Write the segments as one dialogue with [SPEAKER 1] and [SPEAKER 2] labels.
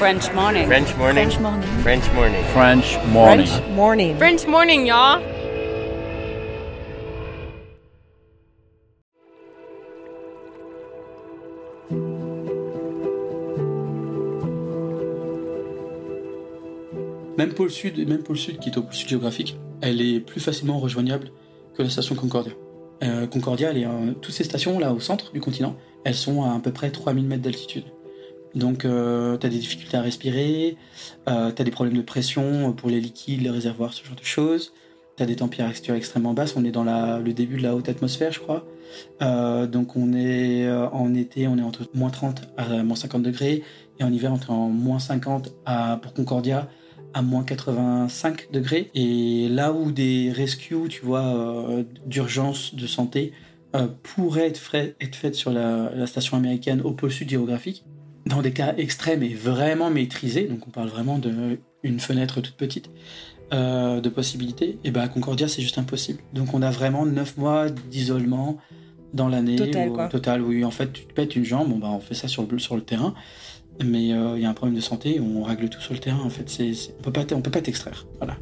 [SPEAKER 1] French morning.
[SPEAKER 2] French morning.
[SPEAKER 1] French morning.
[SPEAKER 2] French morning.
[SPEAKER 3] French morning.
[SPEAKER 4] French morning.
[SPEAKER 5] French morning, y'all.
[SPEAKER 6] Même pôle sud, même pôle sud qui est au pôle sud géographique, elle est plus facilement rejoignable que la station Concordia. Euh, Concordia, elle est, euh, toutes ces stations là au centre du continent, elles sont à à peu près 3000 mètres d'altitude. Donc euh, tu as des difficultés à respirer, euh, tu as des problèmes de pression pour les liquides, les réservoirs, ce genre de choses. Tu as des températures extrêmement basses, on est dans le début de la haute atmosphère je crois. Euh, donc on est euh, en été, on est entre moins 30 à moins 50 degrés, et en hiver entre en moins 50 à, pour Concordia à moins 85 degrés. Et là où des rescues, tu vois, euh, d'urgence de santé pourraient être, faites sur la station américaine au pôle sud géographique, dans des cas extrêmes et vraiment maîtrisés, donc on parle vraiment d'une fenêtre toute petite euh, de possibilités, et ben à Concordia c'est juste impossible. Donc on a vraiment 9 mois d'isolement dans l'année.
[SPEAKER 4] Total,
[SPEAKER 6] où-
[SPEAKER 4] quoi.
[SPEAKER 6] Total, oui. En fait, tu te pètes une jambe, bon, bah, on fait ça sur le, sur le terrain. Mais euh, il y a un problème de santé, on règle tout sur le terrain. En fait, c'est, c'est- on peut pas, t- on peut pas t'extraire. Voilà.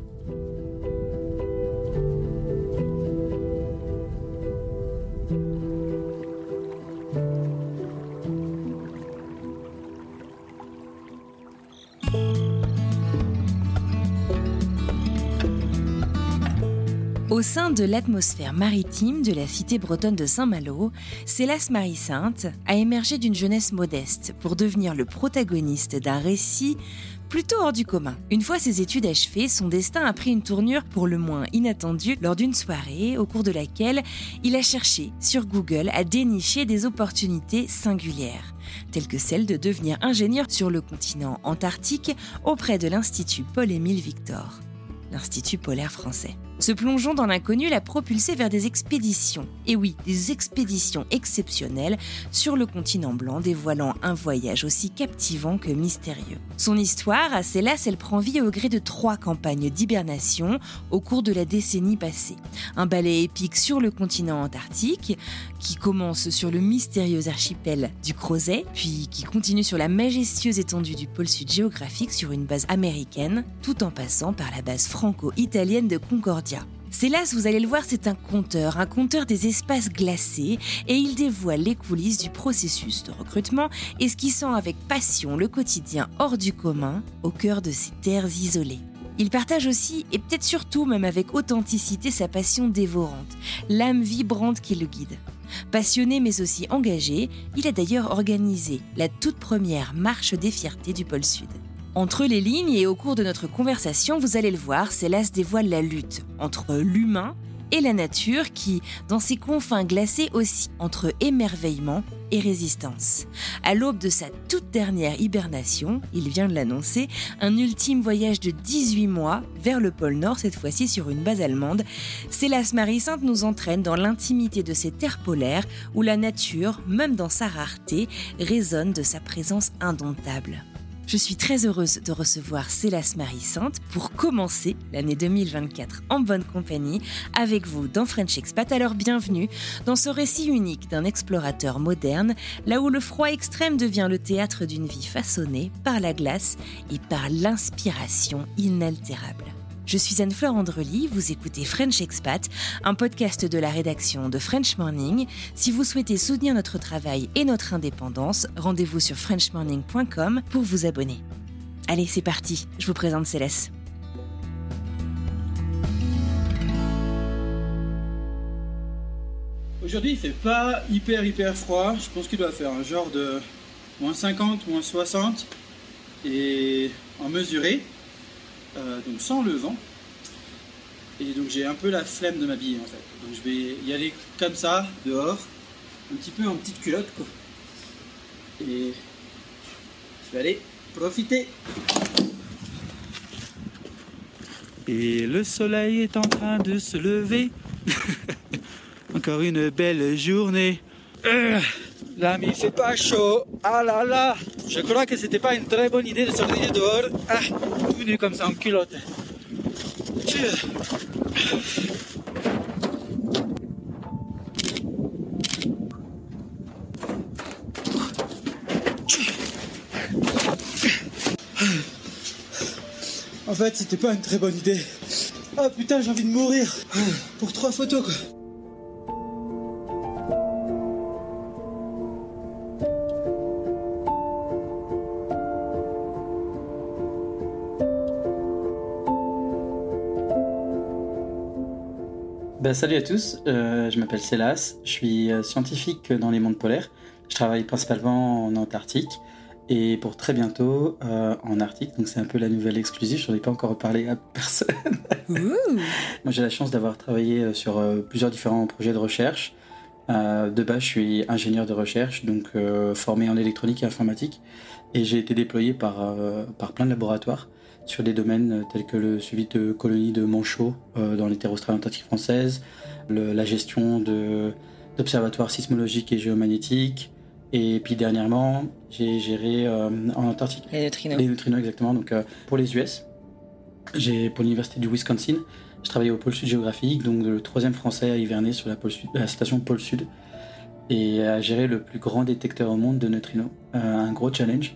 [SPEAKER 7] Au sein de l'atmosphère maritime de la cité bretonne de Saint-Malo, Célas Marie-Sainte a émergé d'une jeunesse modeste pour devenir le protagoniste d'un récit plutôt hors du commun. Une fois ses études achevées, son destin a pris une tournure pour le moins inattendue lors d'une soirée au cours de laquelle il a cherché sur Google à dénicher des opportunités singulières, telles que celle de devenir ingénieur sur le continent antarctique auprès de l'Institut Paul-Émile Victor, l'Institut polaire français. Ce plongeon dans l'inconnu l'a propulsé vers des expéditions. Et oui, des expéditions exceptionnelles sur le continent blanc, dévoilant un voyage aussi captivant que mystérieux. Son histoire, à Célas, elle prend vie au gré de trois campagnes d'hibernation au cours de la décennie passée. Un ballet épique sur le continent antarctique, qui commence sur le mystérieux archipel du Crozet, puis qui continue sur la majestueuse étendue du pôle sud géographique sur une base américaine, tout en passant par la base franco-italienne de Célas, vous allez le voir, c'est un conteur, un conteur des espaces glacés, et il dévoile les coulisses du processus de recrutement, esquissant avec passion le quotidien hors du commun, au cœur de ces terres isolées. Il partage aussi, et peut-être surtout même avec authenticité, sa passion dévorante, l'âme vibrante qui le guide. Passionné mais aussi engagé, il a d'ailleurs organisé la toute première marche des fiertés du pôle Sud. Entre les lignes et au cours de notre conversation, vous allez le voir, Célas dévoile la lutte entre l'humain et la nature qui, dans ses confins glacés aussi, entre émerveillement et résistance. À l'aube de sa toute dernière hibernation, il vient de l'annoncer, un ultime voyage de 18 mois vers le pôle Nord, cette fois-ci sur une base allemande. Célas Marie-Sainte nous entraîne dans l'intimité de ces terres polaires où la nature, même dans sa rareté, résonne de sa présence indomptable. Je suis très heureuse de recevoir Célas Marie-Sainte pour commencer l'année 2024 en bonne compagnie avec vous dans French Expat. Alors bienvenue dans ce récit unique d'un explorateur moderne, là où le froid extrême devient le théâtre d'une vie façonnée par la glace et par l'inspiration inaltérable. Je suis Anne-Fleur Andrely, vous écoutez French Expat, un podcast de la rédaction de French Morning. Si vous souhaitez soutenir notre travail et notre indépendance, rendez-vous sur frenchmorning.com pour vous abonner. Allez, c'est parti, je vous présente Céleste.
[SPEAKER 8] Aujourd'hui, il fait pas hyper hyper froid. Je pense qu'il doit faire un genre de moins 50, moins 60 et en mesuré, euh, donc sans le vent. Et donc j'ai un peu la flemme de m'habiller en fait. Donc je vais y aller comme ça, dehors, un petit peu en petite culotte quoi. Et je vais aller profiter. Et le soleil est en train de se lever. Encore une belle journée. Euh, là, mais il fait pas chaud. Ah là là. Je crois que c'était pas une très bonne idée de sortir dehors. Ah, tout nu comme ça en culotte. En fait, c'était pas une très bonne idée. Ah putain, j'ai envie de mourir. Pour trois photos, quoi.
[SPEAKER 6] Bah, salut à tous, euh, je m'appelle Célas, je suis euh, scientifique dans les mondes polaires. Je travaille principalement en Antarctique et pour très bientôt euh, en Arctique. Donc c'est un peu la nouvelle exclusive, je n'en ai pas encore parlé à personne. Moi j'ai la chance d'avoir travaillé sur plusieurs différents projets de recherche. de base je suis ingénieur de recherche, donc formé en électronique et informatique. Et j'ai été déployé par, par plein de laboratoires sur des domaines tels que le suivi de colonies de manchots euh, dans les terres françaises, la gestion d'observatoires sismologiques et géomagnétiques, et puis dernièrement, j'ai géré euh, en Antarctique
[SPEAKER 7] les neutrinos.
[SPEAKER 6] Les neutrinos, exactement. Donc euh, pour les US, j'ai pour l'université du Wisconsin, je travaillais au pôle sud géographique, donc le troisième français à hiverner sur la, pôle sud, la station pôle sud et à gérer le plus grand détecteur au monde de neutrinos. un gros challenge.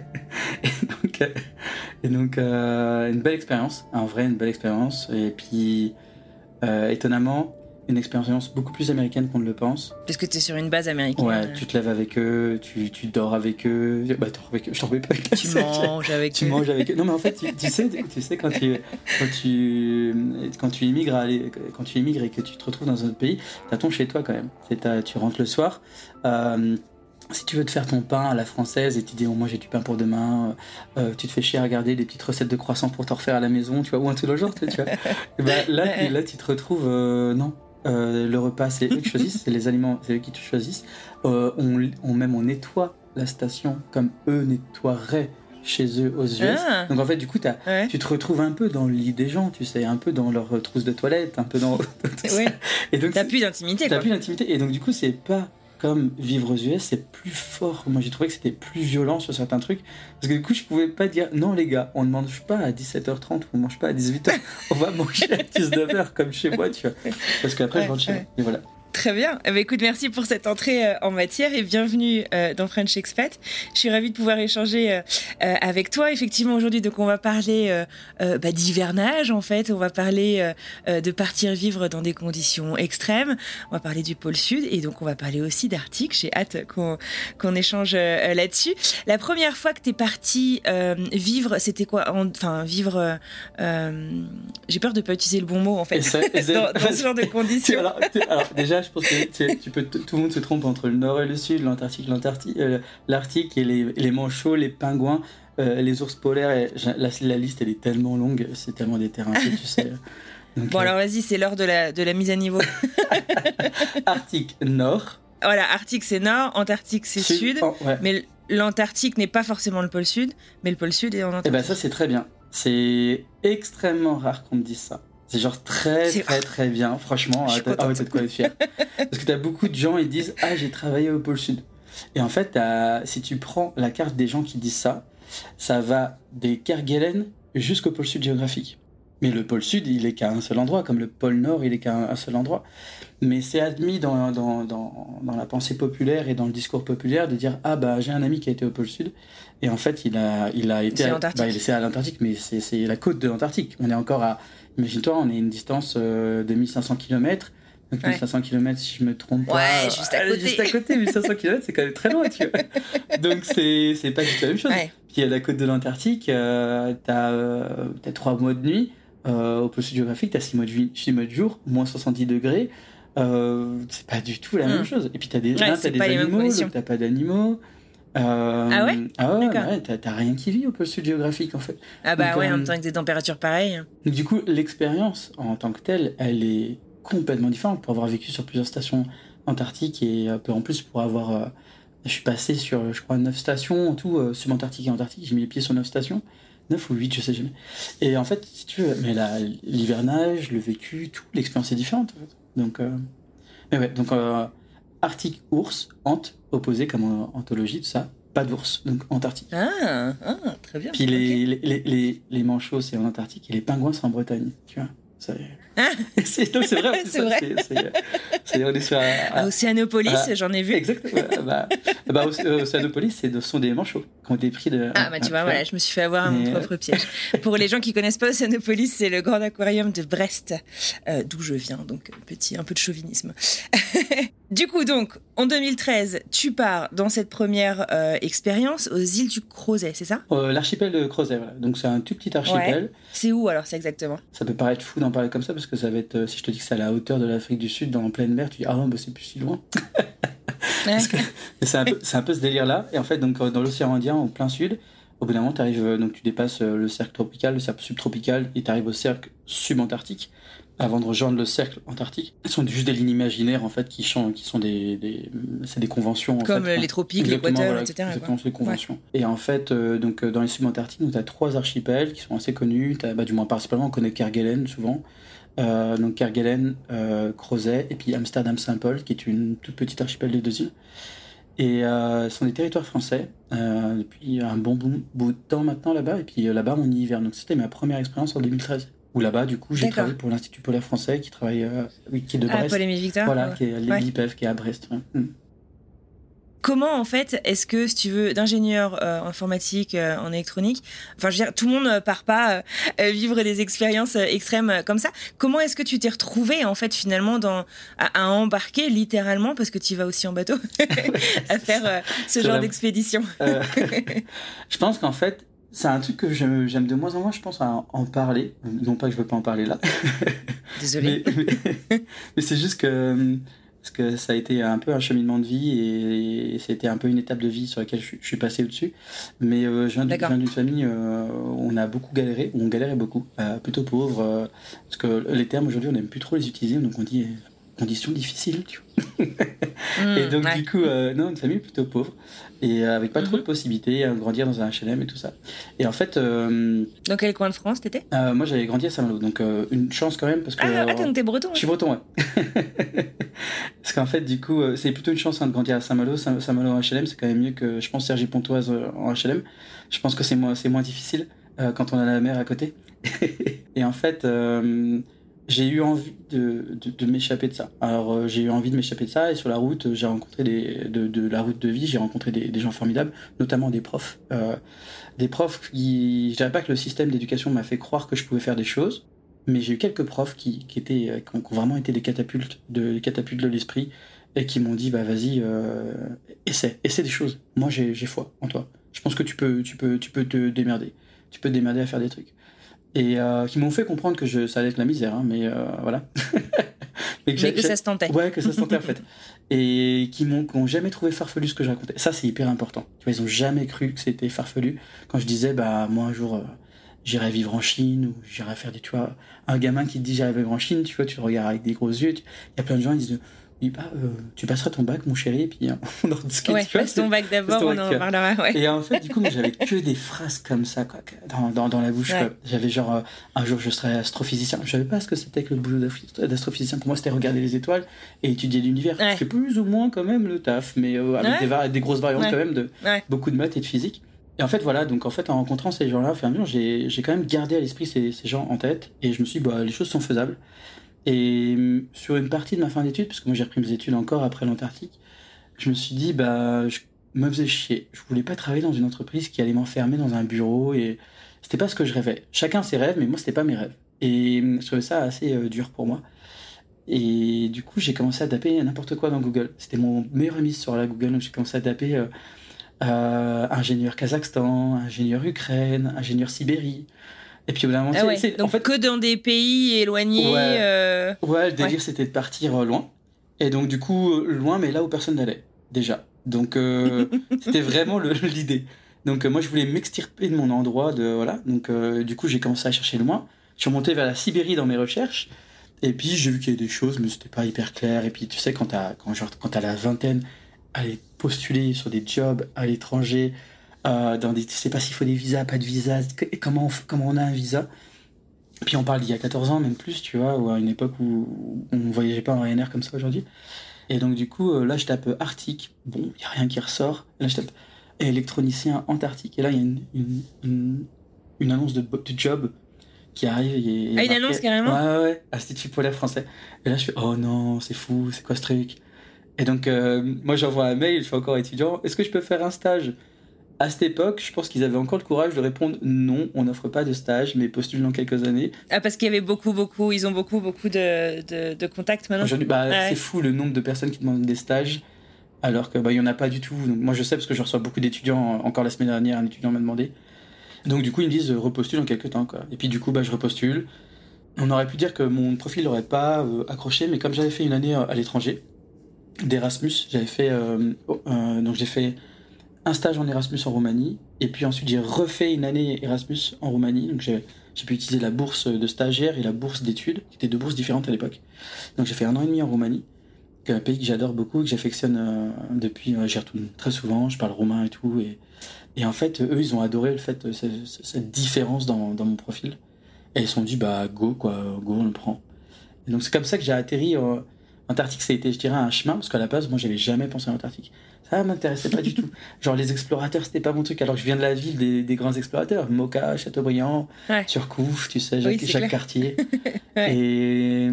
[SPEAKER 6] et donc, et donc, euh, une belle expérience, en vrai, une belle expérience. Et puis, euh, étonnamment, une expérience beaucoup plus américaine qu'on ne le pense.
[SPEAKER 7] Parce que tu es sur une base américaine.
[SPEAKER 6] Ouais, tu te lèves avec eux, tu, tu dors avec eux. Bah, dors avec eux, je t'en pas.
[SPEAKER 7] Tu manges avec
[SPEAKER 6] tu
[SPEAKER 7] eux.
[SPEAKER 6] Tu manges avec eux. Non, mais en fait, tu, sais, tu sais quand, tu, quand, tu, quand, tu immigres quand tu immigres et que tu te retrouves dans un autre pays, t'as ton chez toi quand même. Tu rentres le soir. Euh, si tu veux te faire ton pain à la française et tu dis oh, moi j'ai du pain pour demain, euh, euh, tu te fais chier à regarder des petites recettes de croissants pour te refaire à la maison, tu vois, ou un tout le genre, tu vois. Ben, là, là, tu te retrouves, euh, non, le repas c'est eux qui choisissent, c'est les aliments, c'est eux qui te choisissent. on, on, même on nettoie la station comme eux nettoieraient chez eux aux US. Ah. Donc en fait, du coup, as, tu te retrouves un peu dans le lit des gens, tu sais, un peu dans leur trousse de toilette, un peu dans.
[SPEAKER 7] oui. Et donc, t'as plus d'intimité.
[SPEAKER 6] T'as plus d'intimité. Et donc, du coup, c'est pas comme vivre aux US, c'est plus fort. Moi, j'ai trouvé que c'était plus violent sur certains trucs. Parce que du coup, je pouvais pas dire non, les gars, on ne mange pas à 17h30, on ne mange pas à 18h, on va manger à 19h comme chez moi, tu vois. Parce qu'après, je rentre chez moi. Et voilà.
[SPEAKER 7] Très bien. Eh ben, écoute, merci pour cette entrée euh, en matière et bienvenue euh, dans French Expat. Je suis ravie de pouvoir échanger euh, avec toi. Effectivement, aujourd'hui, donc on va parler bah, d'hivernage en fait. On va parler de partir vivre dans des conditions extrêmes. On va parler du pôle sud et donc on va parler aussi d'Arctique. J'ai hâte qu'on échange là-dessus. La première fois que tu es parti vivre, c'était quoi? Enfin, vivre. J'ai peur de pas utiliser le bon mot en fait dans, ce genre de conditions.
[SPEAKER 6] alors déjà je pense que tu, peux, tout le monde se trompe entre le nord et le sud, l'Antarctique, l'Antarctique, euh, l'Arctique et les, les, manchots, les pingouins, euh, les ours polaires. la, liste, elle est tellement longue, c'est tellement des terrains que tu sais.
[SPEAKER 7] bon, alors vas-y, c'est l'heure de la, de la mise à niveau.
[SPEAKER 6] Arctique nord.
[SPEAKER 7] Voilà, Arctique c'est nord, Antarctique c'est sud, mais l'Antarctique n'est pas forcément le pôle sud, mais le pôle sud est en Antarctique.
[SPEAKER 6] Et eh ben ça c'est très bien. C'est extrêmement rare qu'on me dise ça. C'est genre très très très bien, franchement. Ah, ah ouais, t'as de quoi être fier. Parce que t'as beaucoup de gens, ils disent Ah, j'ai travaillé au pôle Sud. Et en fait, si tu prends la carte des gens qui disent ça, ça va des Kerguelen jusqu'au pôle Sud géographique. Mais le pôle Sud, il est qu'à un seul endroit, comme le pôle Nord, il est qu'à un, seul endroit. Mais c'est admis dans, dans, dans, dans, la pensée populaire et dans le discours populaire de dire Ah, bah, j'ai un ami qui a été au pôle Sud. Et en fait, il a, il a été.
[SPEAKER 7] À, bah,
[SPEAKER 6] il est à l'Antarctique, mais c'est la côte de l'Antarctique. On est encore à Imagine-toi, on est une distance euh, de 1500 km. Donc 1500 km, si je me trompe
[SPEAKER 7] pas. Ouais, juste à côté.
[SPEAKER 6] Juste à côté, 1500 km, c'est quand même très loin, tu vois. Donc c'est, pas du tout la même chose. Puis à la côte de l'Antarctique, euh, t'as, euh, as 3 mois de nuit. Euh, au sud géographique, t'as 6 mois, de, 6 mois de jour, moins 70 degrés. c'est pas du tout la même mm. chose. Et puis t'as des, ouais, t'as des animaux, t'as pas d'animaux.
[SPEAKER 7] Euh, ah ouais
[SPEAKER 6] Ah ouais, t'as rien qui vit au pôle sud géographique en fait.
[SPEAKER 7] Ah bah ouais, en même temps avec des températures pareilles.
[SPEAKER 6] Du coup, l'expérience en tant que telle, elle est complètement différente pour avoir vécu sur plusieurs stations antarctiques et euh, en plus pour avoir. Euh, je suis passé sur, je crois, 9 stations en tout, subantarctique et antarctique. J'ai mis les pieds sur 9 stations. 9 ou 8, je sais jamais. Et en fait, si tu veux, mais l'hivernage, le vécu, tout, l'expérience est différente. En fait. Donc, mais ouais, donc Arctique ours, Ante, opposé comme anthologie, tout ça, pas d'ours, donc Antarctique.
[SPEAKER 7] Ah, ah très bien.
[SPEAKER 6] Puis les, les, les, les, manchots, c'est en Antarctique, et les pingouins, c'est en Bretagne, tu vois.
[SPEAKER 7] Ah.
[SPEAKER 6] c'est vrai,
[SPEAKER 7] c'est vrai.
[SPEAKER 6] C'est on est sur
[SPEAKER 7] à, Océanopolis, j'en ai vu.
[SPEAKER 6] Exactement. bah, bah, Océanopolis, ce sont des manchots, ont été pris de.
[SPEAKER 7] Ah, bah tu vois, voilà, je me suis fait avoir mon propre piège. Pour les gens qui connaissent pas Océanopolis, c'est le grand aquarium de Brest, d'où je viens, donc petit, un peu de chauvinisme. du coup, donc, en 2013, tu pars dans cette première expérience aux îles du Crozet, c'est ça?
[SPEAKER 6] L'archipel de Crozet, voilà. Donc, c'est un tout petit archipel.
[SPEAKER 7] C'est où alors, c'est exactement?
[SPEAKER 6] Ça peut paraître fou d'en parler comme ça, parce que ça va être, si je te dis que c'est à la hauteur de l'Afrique du Sud, dans la pleine mer, tu dis, ah non, bah, c'est plus si loin. c'est un, un, peu ce délire-là. Et en fait, donc, dans l'océan Indien, au plein sud, au bout d'un moment, arrives, donc, tu dépasses euh, le cercle tropical, le cercle subtropical, et tu arrives au cercle subantarctique avant de rejoindre le cercle antarctique. Ce sont juste des lignes imaginaires en fait qui, sont, qui sont des, des c'est des conventions.
[SPEAKER 7] Comme les tropiques, l'équateur, etc.
[SPEAKER 6] Exactement, c'est des conventions. Et en fait, euh, donc dans les subantarctiques, tu as trois archipels qui sont assez connus. As, bah, du moins principalement, on connaît Kerguelen souvent. Euh, donc Kerguelen, euh, Crozet et puis Amsterdam Saint Paul, qui est une toute petite archipel des deux îles. Et euh, ce sont des territoires français euh, depuis un bon bout de temps maintenant là-bas. Et puis là-bas, on y hiverne. Donc c'était ma première expérience en 2013. Où là-bas, du coup, j'ai travaillé pour l'Institut polaire français qui travaille, oui, qui est de
[SPEAKER 7] Brest. Ah, Victor.
[SPEAKER 6] Voilà, qui est à l'IPEF, qui est à Brest. Mm.
[SPEAKER 7] Comment en fait est-ce que si tu veux d'ingénieur euh, informatique euh, en électronique, enfin je veux dire tout le monde ne part pas euh, vivre des expériences extrêmes comme ça. Comment est-ce que tu t'es retrouvé en fait finalement dans à, embarquer littéralement parce que tu vas aussi en bateau à faire ce genre d'expédition?
[SPEAKER 6] Je pense qu'en fait c'est un truc que j'aime de moins en moins, je pense, à en parler. Non pas que je veux pas en parler là.
[SPEAKER 7] Désolé.
[SPEAKER 6] mais, mais c'est juste que parce que ça a été un peu un cheminement de vie et, c'était un peu une étape de vie sur laquelle je, suis passé au-dessus. Mais euh, je viens d'une famille euh, où on a beaucoup galéré, où on galérait beaucoup, euh, plutôt pauvre, parce que les termes aujourd'hui on n'aime plus trop les utiliser, donc on dit conditions difficiles, tu vois. et hmm, donc du coup, non, une famille plutôt pauvre et avec pas trop de mhm. possibilités, à grandir dans un HLM et tout ça. Et en fait. Euh,
[SPEAKER 7] dans quel coin de France t'étais?
[SPEAKER 6] euh, Moi j'avais grandi à Saint-Malo, donc euh, une chance quand même parce que.
[SPEAKER 7] Ah, donc t'es breton
[SPEAKER 6] Je suis breton, ouais. parce qu'en fait, du coup, c'est plutôt une chance hein, de grandir à Saint-Malo. Saint-Malo en HLM, c'est quand même mieux que, je pense, Sergi Pontoise en HLM. Je pense que c'est moins, moins difficile quand on a la mer à côté. et en fait j'ai eu envie de, de, m'échapper de ça. Alors euh, j'ai eu envie de m'échapper de ça et sur la route j'ai rencontré des, de, de, la route de vie j'ai rencontré des, des, gens formidables, notamment des profs, euh, des profs qui, je dirais pas que le système d'éducation m'a fait croire que je pouvais faire des choses, mais j'ai eu quelques profs qui, qui étaient, euh, qui ont, vraiment été des catapultes de, catapultes de l'esprit et qui m'ont dit bah vas-y essaie, essaie des choses. Moi j'ai foi en toi. Je pense que tu peux, tu peux, tu peux te démerder, tu peux te démerder à faire des trucs et euh, qui m'ont fait comprendre que je, ça allait être la misère, hein, mais euh, voilà.
[SPEAKER 7] mais que, ça se tentait.
[SPEAKER 6] Ouais, que ça se tentait en fait. Et qui m'ont jamais trouvé farfelu ce que je racontais. Ça, c'est hyper important. Tu vois, ils ont jamais cru que c'était farfelu. Quand je disais, bah, moi, un jour, euh, j'irai vivre en Chine, ou j'irai faire des, tu vois, un gamin qui te dit j'irai vivre en Chine, tu vois, tu le regardes avec des gros yeux. Il y a plein de gens qui disent, oui, bah, euh, tu passeras ton bac, mon chéri, et puis hein, on en discute.
[SPEAKER 7] Ouais, passe ton bac d'abord, on en parlera. Ouais.
[SPEAKER 6] Et en fait, du coup, j'avais que des phrases comme ça, quoi, dans, dans, dans la bouche. J'avais genre, euh, un jour, je serai astrophysicien. Je savais pas ce que c'était que le boulot d'astrophysicien. Pour moi, c'était regarder les étoiles et étudier l'univers. C'est plus ou moins quand même le taf, mais euh, avec des, des, grosses variantes quand même de beaucoup de maths et de physique. Et en fait, voilà, donc en fait, en rencontrant ces gens-là, j'ai quand même gardé à l'esprit ces, ces gens en tête et je me suis dit, bah, les choses sont faisables. Et hum, sur une partie de ma fin d'études, parce que moi j'ai repris mes études encore après l'Antarctique, je me suis dit, bah, je me faisais chier. Je voulais pas travailler dans une entreprise qui allait m'enfermer dans un bureau et c'était pas ce que je rêvais. Chacun ses rêves, mais moi c'était pas mes rêves. Et hum, je trouvais ça assez euh, dur pour moi. Et du coup, j'ai commencé à taper n'importe quoi dans Google. C'était mon meilleur ami sur la Google, donc j'ai commencé à taper euh, euh, ingénieur Kazakhstan, ingénieur Ukraine, ingénieur Sibérie. Et puis au bout d'un moment,
[SPEAKER 7] ah en fait, que dans des pays éloignés.
[SPEAKER 6] Ouais, euh... ouais le délire c'était de partir euh, loin. Et donc du coup, euh, loin, mais là où personne n'allait, déjà. Donc euh, c'était vraiment l'idée. Donc moi je voulais m'extirper de mon endroit, de voilà. Donc du coup j'ai commencé à chercher loin. Je suis remonté vers la Sibérie dans mes recherches. Et puis j'ai vu qu'il y avait des choses, mais c'était pas hyper clair. Et puis tu sais, quand t'as quand, genre, quand as la vingtaine, aller postuler sur des jobs à l'étranger, euh, dans des, tu sais pas s'il faut des visas, pas de visas, comment on, comment on a un visa. Puis on parle d'il y a 14 ans, même plus, tu vois, ou à une époque où on voyageait pas en Ryanair comme ça aujourd'hui. Et donc du coup, euh, là je tape Arctique, bon, il y a rien qui ressort. là je tape électronicien Antarctique, et là il y a une, une, une, annonce de, de, job qui arrive.
[SPEAKER 7] Et, ah, une annonce carrément
[SPEAKER 6] Ouais, ouais, Institut polaire français. Et là je fais, oh non, c'est fou, c'est quoi ce truc? Et donc, euh, moi j'envoie un mail, je suis encore étudiant, est-ce que je peux faire un stage? À cette époque, je pense qu'ils avaient encore le courage de répondre non, on n'offre pas de stage, mais postule dans quelques années.
[SPEAKER 7] Ah, parce qu'il y avait beaucoup, beaucoup, ils ont beaucoup, beaucoup de, de, contacts maintenant.
[SPEAKER 6] Aujourd'hui, bah, c'est fou le nombre de personnes qui demandent des stages, alors qu'il bah, n'y en a pas du tout. Donc, moi, je sais parce que je reçois beaucoup d'étudiants. Encore la semaine dernière, un étudiant m'a demandé. Donc, du coup, ils me disent repostule dans quelques temps. Quoi. Et puis, du coup, bah, je repostule. On aurait pu dire que mon profil n'aurait pas euh, accroché, mais comme j'avais fait une année euh, à l'étranger, d'Erasmus, j'avais fait. Euh, oh, donc, j'ai fait un stage en Erasmus en Roumanie, et puis ensuite j'ai refait une année Erasmus en Roumanie, donc j'ai pu utiliser la bourse de stagiaire et la bourse d'études, qui étaient deux bourses différentes à l'époque. Donc j'ai fait un an et demi en Roumanie, qui est un pays que j'adore beaucoup, que j'affectionne euh, depuis, euh, j'y retourne très souvent, je parle roumain et tout, et, et en fait eux ils ont adoré le fait, cette, cette différence dans, dans, mon profil, et ils se sont dit bah go quoi, go on le prend. Et donc c'est comme ça que j'ai atterri en Antarctique, ça a été je dirais un chemin, parce qu'à la base moi j'avais jamais pensé à l'Antarctique ça m'intéressait pas du tout. Genre les explorateurs, c'était pas mon truc. Alors que je viens de la ville des, des grands explorateurs, Moka, Châteaubriand, Surcouf, tu sais, Jacques, Cartier. Et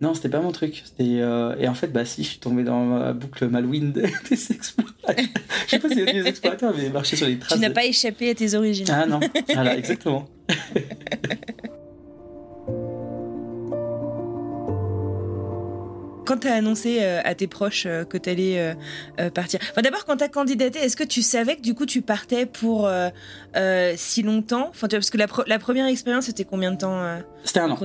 [SPEAKER 6] non, c'était pas mon truc. Euh, et en fait, bah si, je suis tombé dans la boucle Malouine des, explorateurs. je sais pas a des explorateurs, mais marché sur les traces.
[SPEAKER 7] Tu n'as pas échappé à tes origines.
[SPEAKER 6] Ah non, voilà, exactement.
[SPEAKER 7] quand tu as annoncé euh, à tes proches euh, que tu allais euh, partir, enfin, d'abord quand tu as candidaté, est-ce que tu savais que du coup tu partais pour si longtemps? Enfin, Parce que la, la première expérience, c'était combien de temps
[SPEAKER 6] C'était un an.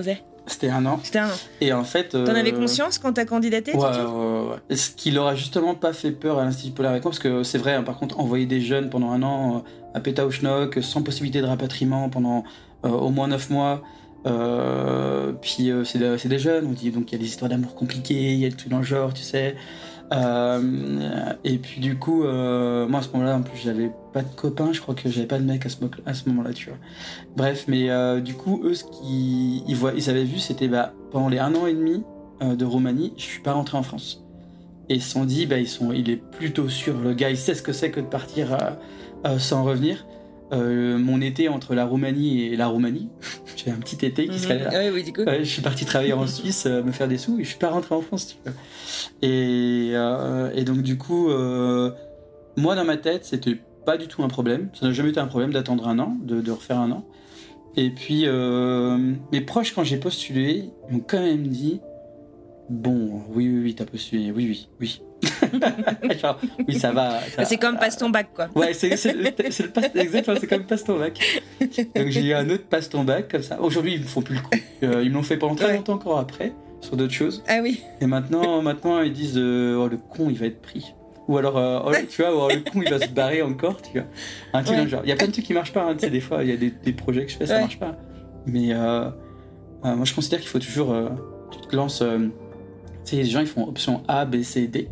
[SPEAKER 6] C'était un an.
[SPEAKER 7] C'était un an.
[SPEAKER 6] Et en fait.
[SPEAKER 7] T'en avais conscience quand t'as candidaté
[SPEAKER 6] Ouais, ouais, ouais. Ce qui leur a justement pas fait peur à l'Institut Polaire moi, parce que c'est vrai, hein, par contre, envoyer des jeunes pendant un an à Pétaouchnok, sans possibilité de rapatriement pendant au moins neuf mois, euh, puis euh, c'est des jeunes, on dit, donc il y a des histoires d'amour compliquées, il y a tout dans le genre, tu sais. Euh, et puis du coup, moi à ce moment-là, en plus, j'avais pas de copains, je crois que j'avais pas de mec à ce, moment-là, tu vois. Bref, mais du coup, eux, ce qu'ils ils ils avaient vu, c'était bah, pendant les un an et demi de Roumanie, je suis pas rentré en France. Et ils se sont dit, bah, ils sont, il est plutôt sûr, le gars, il sait ce que c'est que de partir sans revenir. Euh, mon été entre la Roumanie et la Roumanie. J'ai un petit été qui serait là.
[SPEAKER 7] Mhm. Ah
[SPEAKER 6] je suis parti travailler en Suisse, euh, me faire des sous, et je suis pas rentré en France. Tu vois. Et, euh, et, donc du coup, moi dans ma tête, c'était pas du tout un problème. Ça n'a jamais été un problème d'attendre un an, de, de, refaire un an. Et puis mes proches, quand j'ai postulé, m'ont quand même dit Bon, oui, oui, oui, t'as postulé, oui, oui, oui. oui, ça va.
[SPEAKER 7] c'est comme passe ton bac, quoi.
[SPEAKER 6] Ouais, c'est le, passe, exactement, c'est comme passe ton bac. Donc j'ai eu un autre passe ton bac, comme ça. Aujourd'hui, ils me font plus le coup. Euh, ils me l'ont fait pendant très longtemps encore après, sur d'autres choses.
[SPEAKER 7] Ah oui.
[SPEAKER 6] Et maintenant, maintenant ils disent euh, Oh, le con, il va être pris. Ou alors, euh, oh, tu vois, le con, il va se barrer encore, tu vois. Un truc genre. Il y a plein de trucs qui marchent pas, hein, tu sais, des fois, il y a des, des, projets que je fais, ça marche pas. Mais moi, je considère qu'il faut toujours. tu te lances. tu sais, les gens, ils font option A, B, C, D.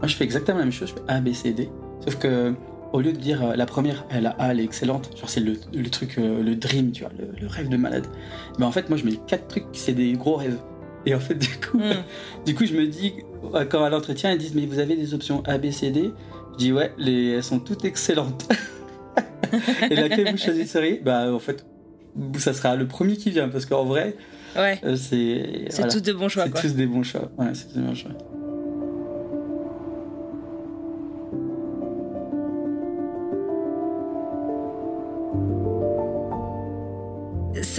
[SPEAKER 6] Moi, je fais exactement la même chose, je fais A, B, C, D. Sauf que, au lieu de dire euh, la première, elle, a A, elle est excellente, genre c'est le, le, truc, euh, le dream, tu vois, le, rêve de malade. Mais en fait, moi, je mets quatre trucs, c'est des gros rêves. Et en fait, du coup, hmm. du coup je me dis, quand à l'entretien, ils disent, mais vous avez des options A, B, C, D? Je dis, ouais, les, elles sont toutes excellentes. Et laquelle vous choisisseriez Bah, en fait, ça sera le premier qui vient, parce qu'en vrai,
[SPEAKER 7] ouais.
[SPEAKER 6] Euh, c'est.
[SPEAKER 7] C'est tous de bons choix,
[SPEAKER 6] C'est tous des bons choix. Ouais, c'est des bons choix.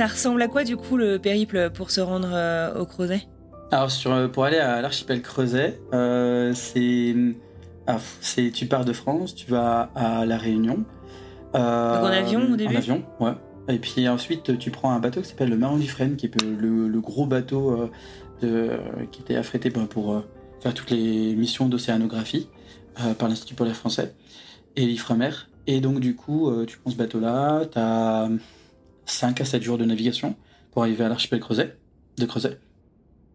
[SPEAKER 7] Ça ressemble à quoi du coup le périple pour se rendre euh, au Creuset?
[SPEAKER 6] Alors sur, euh, pour aller à l'archipel Creuset, euh, ah, c'est tu pars de France, tu vas à la Réunion.
[SPEAKER 7] Donc en avion au début?
[SPEAKER 6] En avion, ouais. Et puis ensuite tu prends un bateau qui s'appelle le Marin du Frêne, qui est le, gros bateau de, qui était affrété bah, pour faire toutes les missions d'océanographie par l'Institut polaire français et l'Ifremer. Et donc du coup tu prends ce bateau-là, tu as 5 à 7 jours de navigation pour arriver à l'archipel Creuset, de Creuset.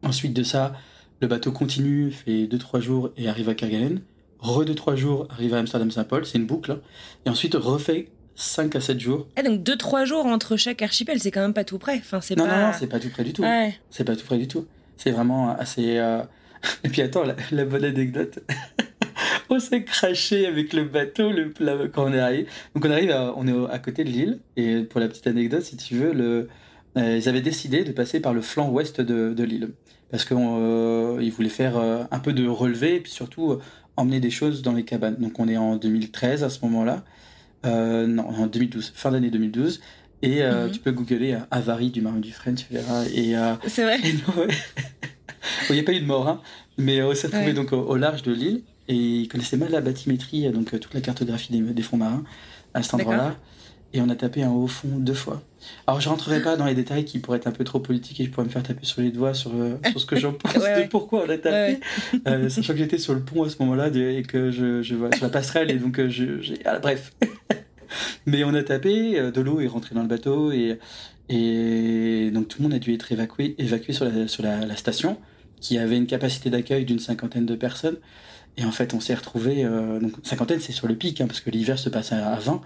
[SPEAKER 6] Ensuite de ça, le bateau continue, fait 2-3 jours et arrive à Kerguelen. Re 2-3 jours, arrive à Amsterdam-Saint-Paul, c'est une boucle. Et ensuite refait 5 à 7 jours.
[SPEAKER 7] Ah, donc 2-3 jours entre chaque archipel, c'est quand même pas tout près. Enfin, c'est
[SPEAKER 6] non,
[SPEAKER 7] pas...
[SPEAKER 6] non, non, c'est pas tout près du tout. C'est pas tout près du tout. C'est vraiment assez. Euh, et puis attends, la bonne anecdote. on s'est craché avec le bateau le, quand on est arrivé. Donc on arrive, à, on est à côté de l'île. Et pour la petite anecdote, si tu veux, le, euh, ils avaient décidé de passer par le flanc ouest de, de l'île. Parce qu'ils euh, voulaient faire euh, un peu de relevé et puis surtout emmener des choses dans les cabanes. Donc on est en 2013 à ce moment-là. Non, en 2012, fin d'année 2012. Et
[SPEAKER 7] Mhm.
[SPEAKER 6] tu peux googler avarie du marin du French, tu verras. Et,
[SPEAKER 7] C'est vrai.
[SPEAKER 6] ouais. Bon, il n'y a pas eu de mort, hein, mais on s'est retrouvé
[SPEAKER 7] Ouais.
[SPEAKER 6] donc au, au large de l'île et ils connaissaient mal la bathymétrie, donc euh, toute la cartographie des, des fonds marins à cet endroit-là. Et on a tapé un haut fond deux fois. Alors je rentrerai pas dans les détails qui pourraient être un peu trop politiques et je pourrais me faire taper sur les doigts sur, euh, sur ce que j'en pense
[SPEAKER 7] Ouais,
[SPEAKER 6] de pourquoi on a tapé.
[SPEAKER 7] Ouais,
[SPEAKER 6] Euh, sachant que j'étais sur le pont à ce moment-là et que je, je vois sur la passerelle et donc je, j'ai- ah, bref. Mais on a tapé, de l'eau est rentrée dans le bateau et, et donc tout le monde a dû être évacué, évacué sur, la, sur la, la station qui avait une capacité d'accueil d'une cinquantaine de personnes. Et en fait, on s'est retrouvé donc cinquantaine, c'est sur le pic hein, parce que l'hiver se passe à, à 20.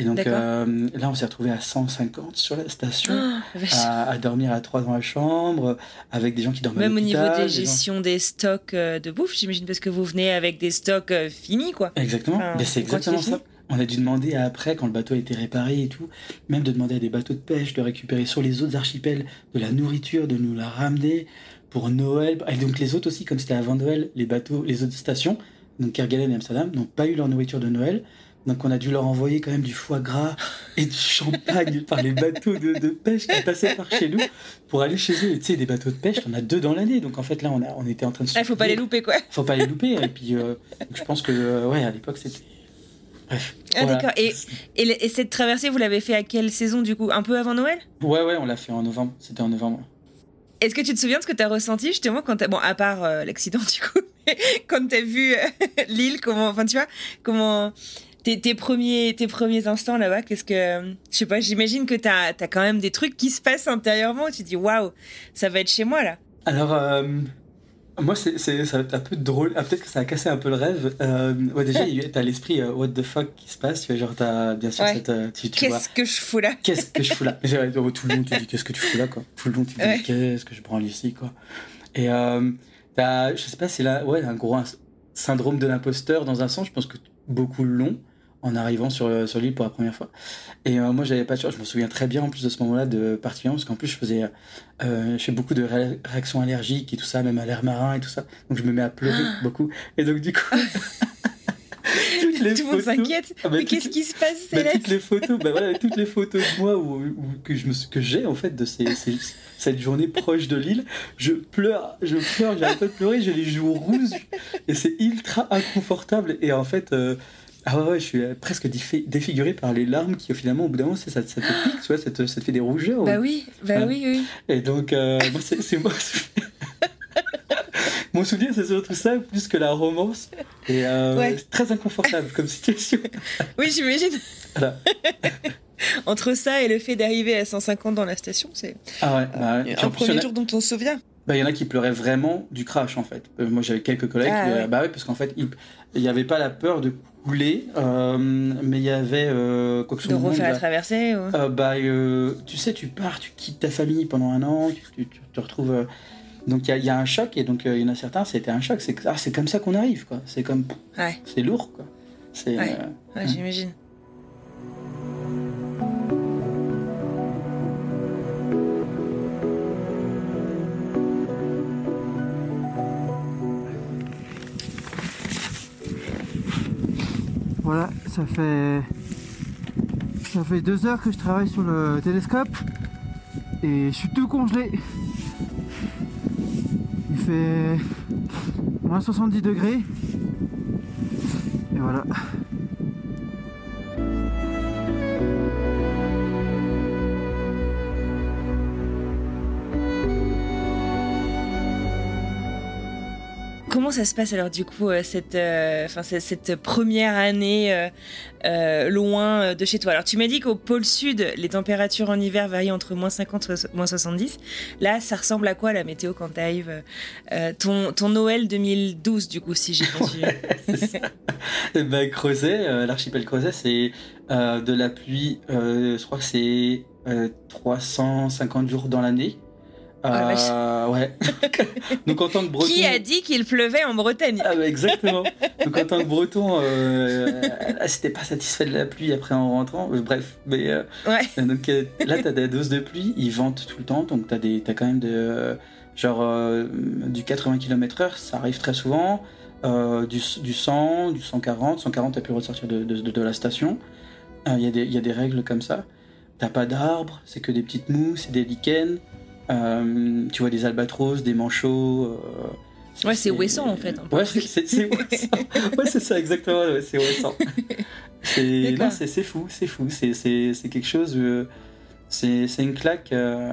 [SPEAKER 6] Et donc euh, là, on s'est retrouvé à 150 sur la station,
[SPEAKER 7] Oh, vache.
[SPEAKER 6] à, à dormir à trois dans la chambre, avec des gens qui dorment à
[SPEAKER 7] Même au niveau des
[SPEAKER 6] des gens-
[SPEAKER 7] gestions des stocks euh, de bouffe, j'imagine, parce que vous venez avec des stocks euh, finis, quoi.
[SPEAKER 6] Exactement,
[SPEAKER 7] Enfin,
[SPEAKER 6] Mais c'est exactement ça. On a dû demander à après, quand le bateau a été réparé et tout, même de demander à des bateaux de pêche de récupérer sur les autres archipels de la nourriture, de nous la ramener pour Noël. Et donc les autres aussi, comme c'était avant Noël, les bateaux, les autres stations, donc Kerguelen et Amsterdam, n'ont pas eu leur nourriture de Noël. Donc on a dû leur envoyer quand même du foie gras et du champagne par les bateaux de, de pêche qui passaient par chez nous pour aller chez eux. Et tu sais, des bateaux de pêche, on a deux dans l'année. Donc en fait là, on, a, on était en train de... se
[SPEAKER 7] Ah, faut pas les louper, quoi.
[SPEAKER 6] Faut pas les louper. Et puis euh, donc je pense que, euh, ouais, à l'époque, c'était... Bref.
[SPEAKER 7] Ah,
[SPEAKER 6] voilà.
[SPEAKER 7] d'accord. Et, et cette traversée, vous l'avez fait à quelle saison, du coup? Un peu avant Noël?
[SPEAKER 6] Ouais, ouais, on l'a fait en novembre. C'était en novembre.
[SPEAKER 7] Est-ce que tu te souviens de ce que t'as ressenti, justement, quand t'as... Bon, à part euh, l'accident, du coup, quand t'as vu euh, l'île, comment... Enfin, tu vois, comment... Tes, tes premiers, tes premiers instants là-bas, qu'est-ce que... Je sais pas, j'imagine que t'as as quand même des trucs qui se passent intérieurement. Tu te dis, waouh, ça va être chez moi, là.
[SPEAKER 6] Alors, euh, moi, c'est, c'est- ça va être un peu drôle. Ah, peut-être que ça a cassé un peu le rêve. Euh, ouais, déjà, t'as l'esprit euh, what the fuck qui se passe. Tu vois, genre, t'as bien sûr
[SPEAKER 7] Ouais.
[SPEAKER 6] cette. euh, tu, tu vois,
[SPEAKER 7] Qu'est-ce que je fous là?
[SPEAKER 6] Qu'est-ce que je fous là? Vrai, oh, Tout le long, tu dis qu'est-ce que tu fous là, quoi? Tout le long, tu dis
[SPEAKER 7] Ouais.
[SPEAKER 6] qu'est-ce que je branle ici, quoi? Et euh, t'as, je sais pas, c'est là, ouais, un gros syndrome de l'imposteur dans un sens. Je pense que beaucoup l'ont en arrivant sur, euh, sur l'île pour la première fois. Et euh, moi, j'avais pas de chance. Je me souviens très bien en plus de ce moment-là de particulièrement parce qu'en plus, je faisais, euh, je fais beaucoup de ré- réactions allergiques et tout ça, même à l'air marin et tout ça. Donc, je me mets à pleurer
[SPEAKER 7] Ah.
[SPEAKER 6] beaucoup. Et donc, du coup, toutes les
[SPEAKER 7] Tout le monde s'inquiète.
[SPEAKER 6] Ah, bah,
[SPEAKER 7] mais qu'est-ce qui se passe,
[SPEAKER 6] bah,
[SPEAKER 7] Céleste
[SPEAKER 6] toutes les photos, bah voilà, toutes les photos de moi où, où- que je me suis- que j'ai en fait de ces, ces- cette journée proche de l'île, je pleure, je pleure, j'arrête pas de pleurer, j'ai les joues rouges et c'est ultra inconfortable et en fait euh, ah ouais, ouais, je suis euh, presque défi- défiguré par les larmes qui finalement au bout d'un moment ça, ça te pique, tu vois, ça te, ça te fait des rougeurs.
[SPEAKER 7] Bah oui, bah
[SPEAKER 6] Ouais.
[SPEAKER 7] oui, oui.
[SPEAKER 6] Et donc euh, moi c'est moi. Mon souvenir, c'est surtout ça, plus que la romance. Et euh,
[SPEAKER 7] Ouais.
[SPEAKER 6] très inconfortable comme situation.
[SPEAKER 7] Oui, j'imagine.
[SPEAKER 6] Voilà.
[SPEAKER 7] Entre ça et le fait d'arriver à 150 dans la station, c'est
[SPEAKER 6] Ah ouais, bah, ouais.
[SPEAKER 7] Un premier
[SPEAKER 6] a-
[SPEAKER 7] tour dont on se souvient.
[SPEAKER 6] Bah, il y en a qui pleuraient vraiment du crash en fait. Euh, moi j'avais quelques collègues,
[SPEAKER 7] Ah,
[SPEAKER 6] qui, euh, bah ouais, parce qu'en fait il n'y avait pas la peur de euh, mais il y avait euh, quoi que ce
[SPEAKER 7] De
[SPEAKER 6] soit. monde,
[SPEAKER 7] refaire la
[SPEAKER 6] bah,
[SPEAKER 7] traversée. ou-
[SPEAKER 6] euh, bah, tu sais, tu pars, tu quittes ta famille pendant un an, tu, te retrouves. donc il y a, il y a un choc, et donc il y en a certains, c'était un choc. C'est ah, c'est comme ça qu'on arrive, quoi. C'est comme.
[SPEAKER 7] Ouais,
[SPEAKER 6] C'est lourd, quoi.
[SPEAKER 7] Ouais. ouais, j'imagine.
[SPEAKER 8] Voilà, ça fait deux heures que je travaille sur le télescope et je suis tout congelé. Il fait moins 70 degrés. Et voilà.
[SPEAKER 7] Comment ça se passe alors du coup euh, cette, euh, cette, première année euh, loin de chez toi? Alors tu m'as dit qu'au pôle sud, les températures en hiver varient entre moins 50 et moins 70. Là, ça ressemble à quoi la météo quand t'arrives euh, euh, ton, ton Noël 2012 du coup si j'ai bien.
[SPEAKER 6] Eh ben, Creuset, l'archipel Creuset, c'est de la pluie, je crois que c'est euh, 350 jours dans l'année.
[SPEAKER 7] Ah,
[SPEAKER 6] Euh, ouais. Donc en tant que breton.
[SPEAKER 7] Qui a dit qu'il pleuvait en Bretagne
[SPEAKER 6] Ah bah, exactement. Donc en tant que breton, euh, là, c'était pas satisfait de la pluie après en rentrant. Euh, bref, mais euh,
[SPEAKER 7] Ouais.
[SPEAKER 6] donc euh, là t'as des doses de pluie, ils ventent tout le temps, donc t'as des t'as quand même de euh, genre euh, du 80 km/h, ça arrive très souvent. Euh, du, du 100, du 140, 140 t'as pu ressortir de, de, de- de la station. Il y, a des- il y a des règles comme ça. T'as pas d'arbres, c'est que des petites mousses, des lichens. Euh, tu vois des albatros, des manchots. euh,
[SPEAKER 7] Ouais, c'est ouessant, en fait.
[SPEAKER 6] Ouais, c'est. Ouais, ça, exactement. ouais, c'est ouessant. C'est fou, c'est fou. C'est quelque chose. euh, c'est une claque. euh,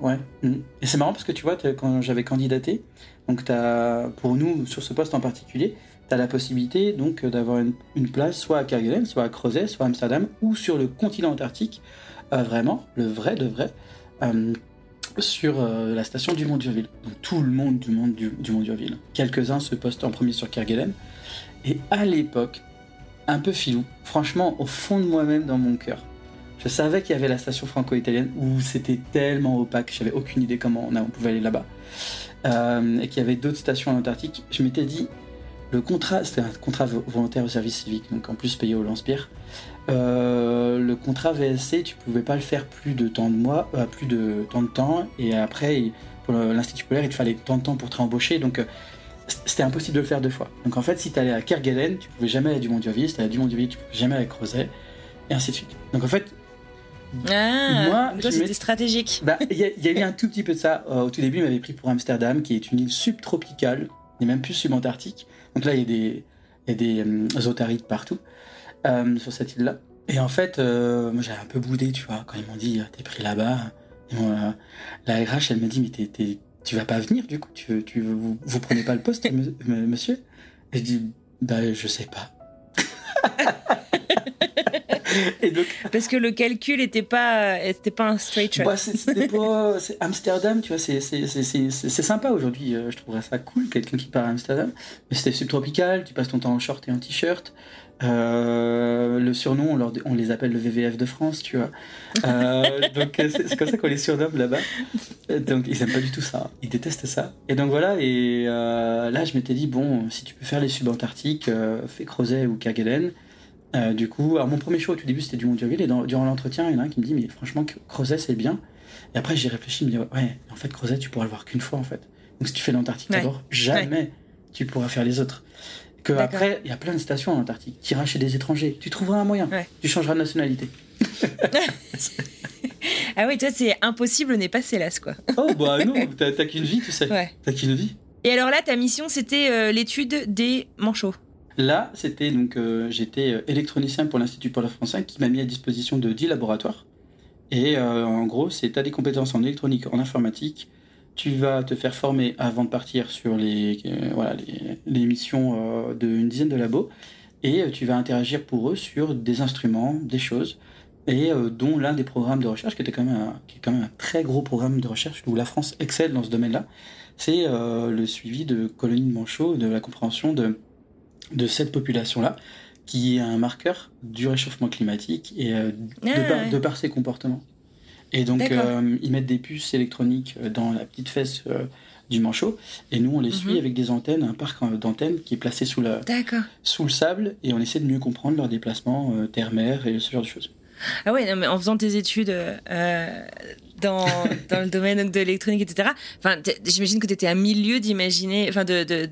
[SPEAKER 6] ouais. Mm. Et c'est marrant parce que tu vois, quand j'avais candidaté, donc as, pour nous, sur ce poste en particulier, tu as la possibilité donc d'avoir une, une place soit à Kerguelen, soit à Crozet, soit à Amsterdam, ou sur le continent antarctique, vraiment, le vrai de vrai, sur euh, la station du Mont Durville. Donc tout le monde du Mont Durville. Quelques-uns se postent en premier sur Kerguelen. Et à l'époque, un peu filou, franchement, au fond de moi-même, dans mon cœur, je savais qu'il y avait la station franco-italienne où c'était tellement opaque, j'avais aucune idée comment on, pouvait aller là-bas. Euh, et qu'il y avait d'autres stations en Antarctique. Je m'étais dit, le contrat, c'était un contrat vo- volontaire au service civique, donc en plus payé au lance-pierre. Euh, le contrat VSC, tu pouvais pas le faire plus de temps de mois, euh, plus de temps de temps, et après, pour l'Institut polaire, il te fallait tant de temps pour te réembaucher, donc euh, c'était impossible de le faire deux fois. Donc en fait, si tu allais à Kerguelen, tu pouvais jamais aller du Mont-Durville, si tu allais du Mont-Durville, tu pouvais jamais aller à Crozet, et ainsi de suite. Donc en fait,
[SPEAKER 7] Ah,
[SPEAKER 6] Moi,
[SPEAKER 7] toi, c'était stratégique.
[SPEAKER 6] bah, il y, a- il y a eu un tout petit peu de ça. Euh, au tout début, il m'avait pris pour Amsterdam, qui est une île subtropicale, et même plus subantarctique. Donc là, il y a des, y a des otarides partout euh, sur cette île-là. Et en fait, euh, moi, j'avais un peu boudé, tu vois, quand ils m'ont dit, t'es pris là-bas. Euh, la RH, elle m'a dit, mais t'es- t'es- tu vas pas venir, du coup, tu, tu, vous, vous prenez pas le poste, monsieur? Et je dis, bah, je sais pas. et donc,
[SPEAKER 7] Parce que le calcul était pas, était pas un straight shot.
[SPEAKER 6] bah, c'était pas. Amsterdam, tu vois, c'est sympa aujourd'hui. euh, Je trouverais ça cool, quelqu'un qui part à Amsterdam. Mais c'était subtropical, tu passes ton temps en short et en t-shirt. Euh, le surnom, on, leur- on les appelle le VVF de France, tu vois. Euh, donc euh, c'est comme ça qu'on les surnomme là-bas. Donc ils aiment pas du tout ça, ils détestent ça. Et donc voilà, et euh, là je m'étais dit, bon, si tu peux faire les subantarctiques, fais Crozet ou Kerguelen. Du coup, alors mon premier choix au tout début c'était du Mont-Durville, et dans- durant l'entretien, il y en a un qui me dit, mais franchement, Crozet c'est bien. Et après j'y réfléchis, je me dis, ouais, en fait Crozet tu pourras le voir qu'une fois en fait. Donc si tu fais l'Antarctique
[SPEAKER 7] Ouais.
[SPEAKER 6] d'abord, jamais tu pourras faire les autres. Que après, il y a plein de stations en Antarctique. Tu iras chez des étrangers, tu trouveras un moyen.
[SPEAKER 7] Ouais.
[SPEAKER 6] Tu changeras de nationalité.
[SPEAKER 7] Ah oui, toi, c'est impossible n'est pas célas, quoi.
[SPEAKER 6] Oh bah non, t'as t'as qu'une vie, tu sais.
[SPEAKER 7] Ouais.
[SPEAKER 6] T'as qu'une vie.
[SPEAKER 7] Et alors là, ta mission, c'était euh, l'étude des manchots.
[SPEAKER 6] Là, c'était donc euh, j'étais euh, électronicien pour l'Institut Paul français qui m'a mis à disposition de 10 laboratoires. Et euh, en gros, c'est tu as des compétences en électronique, en informatique. Tu vas te faire former avant de partir sur les, euh, voilà, les, les missions euh, d'une dizaine de labos. Et euh, tu vas interagir pour eux sur des instruments, des choses. Et euh, dont l'un des programmes de recherche, qui, était quand même un, qui est quand même un très gros programme de recherche, où la France excelle dans ce domaine-là, c'est le suivi de colonies de manchots, de la compréhension de, de cette population-là, qui est un marqueur du réchauffement climatique et
[SPEAKER 7] Ah,
[SPEAKER 6] de, par,
[SPEAKER 7] ouais.
[SPEAKER 6] de par ses comportements. Et donc, euh, ils mettent des puces électroniques euh, dans la petite fesse euh, du manchot, et nous, on les suit
[SPEAKER 7] Mhm.
[SPEAKER 6] avec des antennes, un parc d'antennes qui est placé sous, la,
[SPEAKER 7] D'accord.
[SPEAKER 6] sous le sable, et on essaie de mieux comprendre leurs déplacements euh, terre-mer et ce genre de choses.
[SPEAKER 7] Ah ouais, non, mais en faisant tes études dans, dans le domaine donc, de l'électronique, etc. J'imagine que tu étais à milieu d'imaginer, enfin, de, de,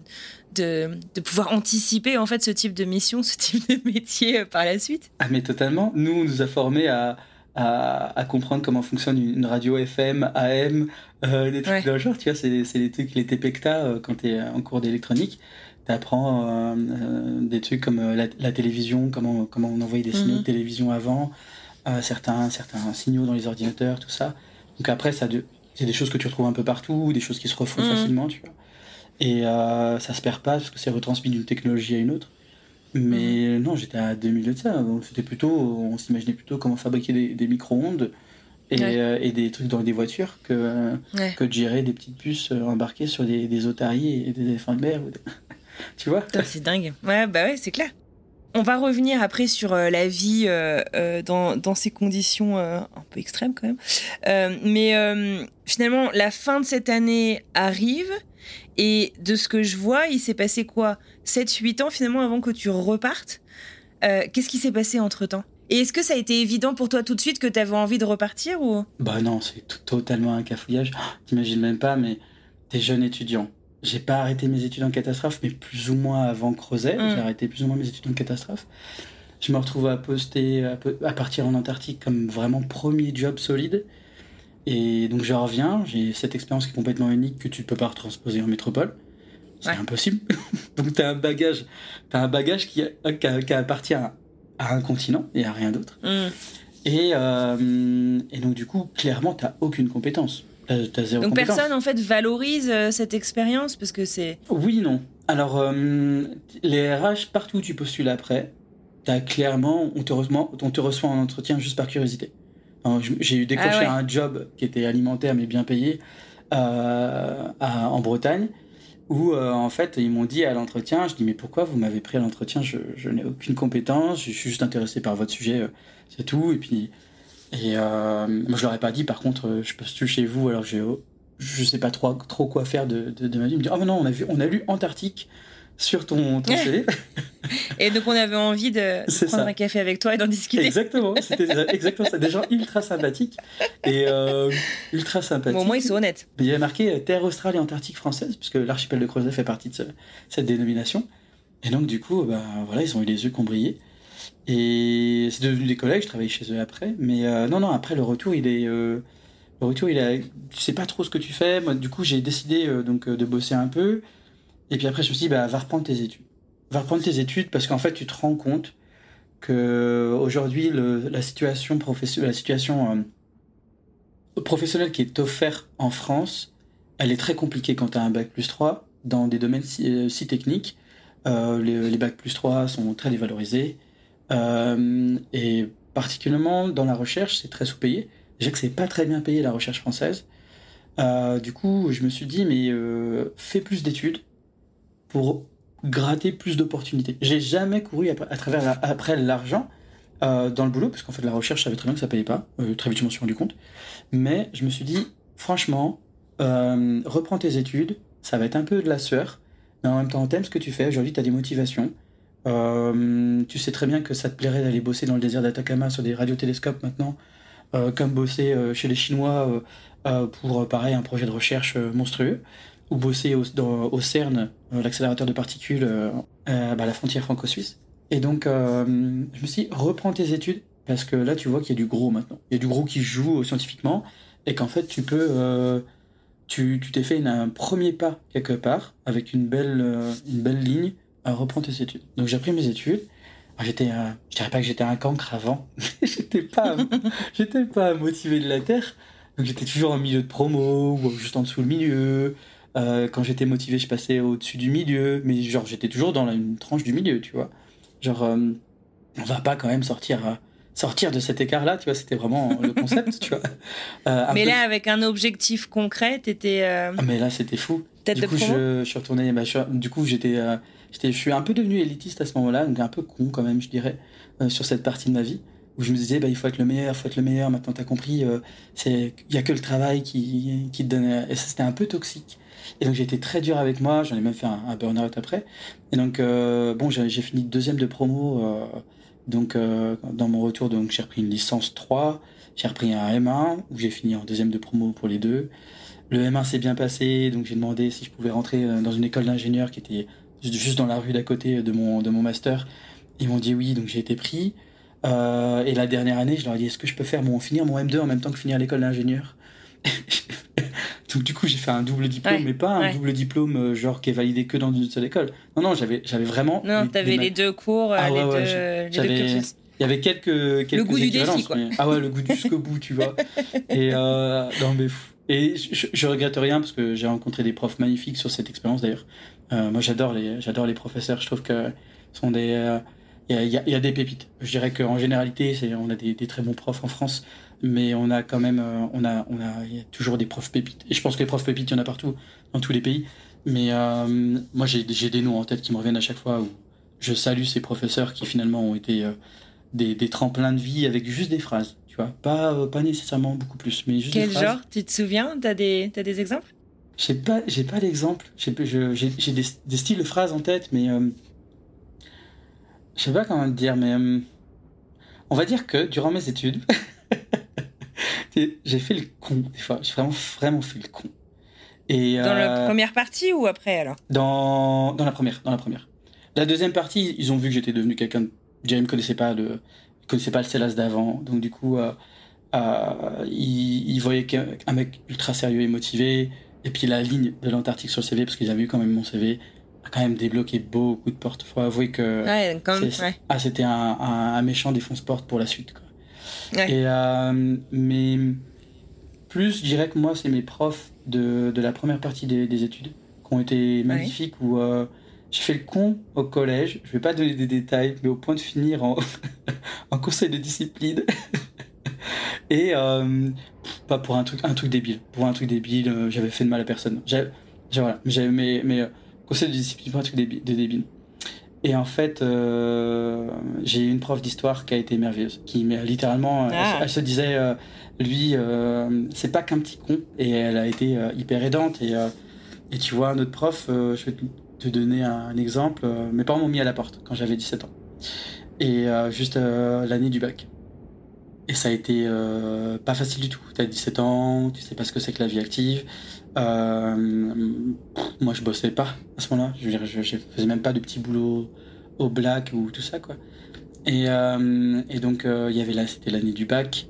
[SPEAKER 7] de, de pouvoir anticiper en fait ce type de mission, ce type de métier par la suite.
[SPEAKER 6] Ah mais totalement. Nous, on nous a formés à, à, à comprendre comment fonctionne une radio FM, AM, euh, des trucs
[SPEAKER 7] Ouais.
[SPEAKER 6] le genre. Tu vois, c'est les trucs, les TPECTA euh, quand tu es en cours d'électronique. Tu apprends des trucs comme euh, la, la télévision, comment, comment on envoyait des signaux
[SPEAKER 7] Mhm.
[SPEAKER 6] de télévision avant, euh, certains, certains signaux dans les ordinateurs, tout ça. Donc après, ça de- c'est des choses que tu retrouves un peu partout, des choses qui se refont
[SPEAKER 7] Mhm.
[SPEAKER 6] facilement, tu vois. Et euh, ça se perd pas parce que c'est retransmis d'une technologie à une autre. Mais non, j'étais à 2 milieux de ça. C'était plutôt, on s'imaginait plutôt comment fabriquer des, des micro-ondes et,
[SPEAKER 7] Ouais.
[SPEAKER 6] euh, et des trucs dans des voitures que,
[SPEAKER 7] Ouais.
[SPEAKER 6] que de gérer des petites puces euh, embarquées sur des, des otaries et des éléphants de mer. ou des- tu vois?
[SPEAKER 7] C'est dingue. Ouais, bah ouais, c'est clair. On va revenir après sur euh, la vie euh, dans, dans ces conditions un peu extrêmes quand même. Mais finalement, la fin de cette année arrive et de ce que je vois, il s'est passé quoi? 7-8 ans finalement avant que tu repartes? Euh, Qu'est-ce qui s'est passé entre-temps? Et est-ce que ça a été évident pour toi tout de suite que tu avais envie de repartir ou?
[SPEAKER 6] Bah non, c'est totalement un cafouillage. Ah, T'imagines même pas, mais t'es jeune étudiant. J'ai pas arrêté mes études en catastrophe, mais plus ou moins avant Creuset.
[SPEAKER 7] Mm.
[SPEAKER 6] J'ai arrêté plus ou moins mes études en catastrophe. Je me retrouve à poster, à, partir en Antarctique comme vraiment premier job solide. Et donc je reviens, j'ai cette expérience qui est complètement unique que tu ne peux pas retransposer en métropole. C'est impossible. donc tu as un bagage, as un bagage qui, qui, appartient à, un continent et à rien d'autre. Mm. Et, euh, et, donc du coup, clairement, tu n'as aucune compétence.
[SPEAKER 7] Donc personne en fait valorise euh, cette expérience parce que c'est.
[SPEAKER 6] Oui, non. Alors euh, les RH partout où tu postules après, as clairement on te, reçoit, on te reçoit en entretien juste par curiosité. J'ai eu décroché ah un job qui était alimentaire mais bien payé euh, en Bretagne où en fait ils m'ont dit à l'entretien, je dis mais pourquoi vous m'avez pris à l'entretien? Je, je n'ai aucune compétence, je suis juste intéressé par votre sujet, c'est tout. Et puis et euh, moi, je leur ai pas dit, par contre, euh, je postule chez vous, alors j'ai, je sais pas trop, trop quoi faire de, de, ma vie. Ils me disent, oh non, on a, vu, on a lu Antarctique sur ton, ton CV.
[SPEAKER 7] et donc, on avait envie de, prendre un café avec toi et d'en discuter.
[SPEAKER 6] Exactement, c'était exactement ça. Des gens ultra sympathiques. Et euh, ultra sympathiques.
[SPEAKER 7] Bon, au moins, ils sont honnêtes.
[SPEAKER 6] Il y avait marqué Terre australe et Antarctique française, puisque l'archipel de Crozet fait partie de cette dénomination. Et donc, du coup, bah, voilà, ils ont eu les yeux qui ont brillé. Et c'est devenu des collègues, je travaille chez eux après. Mais euh, non, non, après le retour, il est. Euh, le retour, il est. Tu sais pas trop ce que tu fais. Moi, du coup, j'ai décidé euh, donc de bosser un peu. Et puis après, je me suis dit, bah, va reprendre tes études. Va reprendre tes études parce qu'en fait, tu te rends compte que aujourd'hui, la situation, situation professionnelle qui est offerte en France, elle est très compliquée quand tu as un bac plus 3 dans des domaines si, techniques. les, les bacs plus 3 sont très dévalorisés. Euh, et particulièrement dans la recherche, c'est très sous-payé. Déjà que c'est pas très bien payé la recherche française. Euh, du coup, je me suis dit, mais euh, fais plus d'études pour gratter plus d'opportunités. J'ai jamais couru à, travers après l'argent dans le boulot, parce qu'en fait, la recherche, je savais très bien que ça payait pas. très vite, je m'en suis rendu compte. Mais je me suis dit, franchement, reprends tes études, ça va être un peu de la sueur, mais en même temps, t'aimes ce que tu fais. Aujourd'hui, tu as des motivations. Euh, tu sais très bien que ça te plairait d'aller bosser dans le désert d'Atacama sur des radiotélescopes maintenant, euh, comme bosser euh, chez les Chinois pour, pareil, un projet de recherche monstrueux, ou bosser au, CERN, l'accélérateur de particules, à la frontière franco-suisse. Et donc, je me suis dit, reprends tes études, parce que là, tu vois qu'il y a du gros maintenant. Il y a du gros qui joue scientifiquement, et qu'en fait, tu peux tu t'es fait un premier pas quelque part avec une belle, une belle ligne à reprendre tes études. Donc j'ai repris mes études. J'étais, je dirais pas que j'étais un cancre avant, j'étais pas, j'étais pas motivé de la terre. Donc j'étais toujours en milieu de promo ou juste en dessous le milieu. Euh, quand j'étais motivé, je passais au-dessus du milieu, mais genre j'étais toujours dans la, une tranche du milieu, tu vois. Genre, euh, on va pas quand même sortir, euh, sortir de cet écart-là, tu vois. C'était vraiment le concept, tu vois.
[SPEAKER 7] mais là, avec un objectif concret, t'étais. Ah,
[SPEAKER 6] mais là, c'était fou. du coup, je, suis retourné. Bah, du coup, j'étais je suis un peu devenu élitiste à ce moment-là, donc un peu con quand même, je dirais, sur cette partie de ma vie, où je me disais, bah, il faut être le meilleur, il faut être le meilleur, maintenant tu as compris, euh, il n'y a que le travail qui, qui te donne... Et ça, c'était un peu toxique. Et donc j'ai été très dur avec moi, j'en ai même fait un, burn-out après. Et donc, euh, bon, j'ai fini deuxième de promo, donc dans mon retour, donc j'ai repris une licence 3, j'ai repris un M1, où j'ai fini en deuxième de promo pour les deux. Le M1 s'est bien passé, donc j'ai demandé si je pouvais rentrer dans une école d'ingénieur qui était juste dans la rue d'à côté de mon, de mon master. Ils m'ont dit oui, donc j'ai été pris. Euh, et la dernière année, je leur ai dit est-ce que je peux faire mon, finir mon M2 en même temps que finir l'école d'ingénieur? Donc du coup, j'ai fait un double diplôme, mais pas un double diplôme euh, genre qui est validé que dans une seule école. Non, non, j'avais, j'avais vraiment.
[SPEAKER 7] Non, t'avais les deux cours, ah, les, deux, les deux cursus.
[SPEAKER 6] Il y avait quelques, quelques
[SPEAKER 7] le goût du défi, quoi.
[SPEAKER 6] ah ouais, le goût jusqu'au bout, tu vois. Et euh, non, mais et je, je, regrette rien parce que j'ai rencontré des profs magnifiques sur cette expérience d'ailleurs. Euh, moi, j'adore les, j'adore les professeurs. Je trouve que sont des, euh, il y, a, y, a, des pépites. Je dirais qu'en généralité, c'est, on a des, des, très bons profs en France, mais on a quand même, euh, on a, on a, y a toujours des profs pépites. Et je pense que les profs pépites, il y en a partout, dans tous les pays. Mais moi, j'ai, j'ai des noms en tête qui me reviennent à chaque fois où je salue ces professeurs qui finalement ont été des, des tremplins de vie avec juste des phrases. Tu vois, pas, pas nécessairement beaucoup plus, mais juste
[SPEAKER 7] Quel
[SPEAKER 6] des
[SPEAKER 7] phrases. genre? Tu te souviens? T'as des, t'as des exemples?
[SPEAKER 6] J'ai pas, j'ai pas d'exemple. J'ai, j'ai, des, des, styles de phrases en tête, mais euh, je sais pas comment te dire, mais euh, on va dire que durant mes études, j'ai fait le con des fois. J'ai vraiment, vraiment fait le con.
[SPEAKER 7] Et, dans la euh, première partie ou après alors?
[SPEAKER 6] Dans, dans la première, dans la première. La deuxième partie, ils ont vu que j'étais devenu quelqu'un James connaissait pas le connaissait pas le CELAS d'avant, donc du coup, euh, euh, il, voyait qu'un mec ultra sérieux et motivé, et puis la ligne de l'Antarctique sur le CV, parce qu'ils avaient vu quand même mon CV, a quand même débloqué beaucoup de portes. Faut avouer que ah, c'était un, méchant défonce-porte pour la suite. Quoi. Et, euh, mais plus, je dirais que moi, c'est mes profs de, de, la première partie des, études qui ont été magnifiques, où j'ai fait le con au collège, je vais pas donner des détails, mais au point de finir en, en conseil de discipline. Et euh, pas pour un truc, un truc débile. Pour un truc débile, euh, j'avais fait de mal à personne. J'avais, voilà, j'avais mes, mes euh, conseils de discipline pour un truc débile, de débile. Et en fait, j'ai eu une prof d'histoire qui a été merveilleuse, qui littéralement, ah. elle, se disait, lui, c'est pas qu'un petit con, et elle a été hyper aidante. Et, et tu vois, notre prof, je vais te donner un, exemple. Euh, mes parents m'ont mis à la porte quand j'avais 17 ans. Et euh, juste euh, l'année du bac. Et ça a été pas facile du tout. Tu as 17 ans, tu sais pas ce que c'est que la vie active. Moi, je bossais pas à ce moment-là. Je, faisais même pas de petits boulots au black ou tout ça, quoi. Et, et donc, il y avait là, c'était l'année du bac.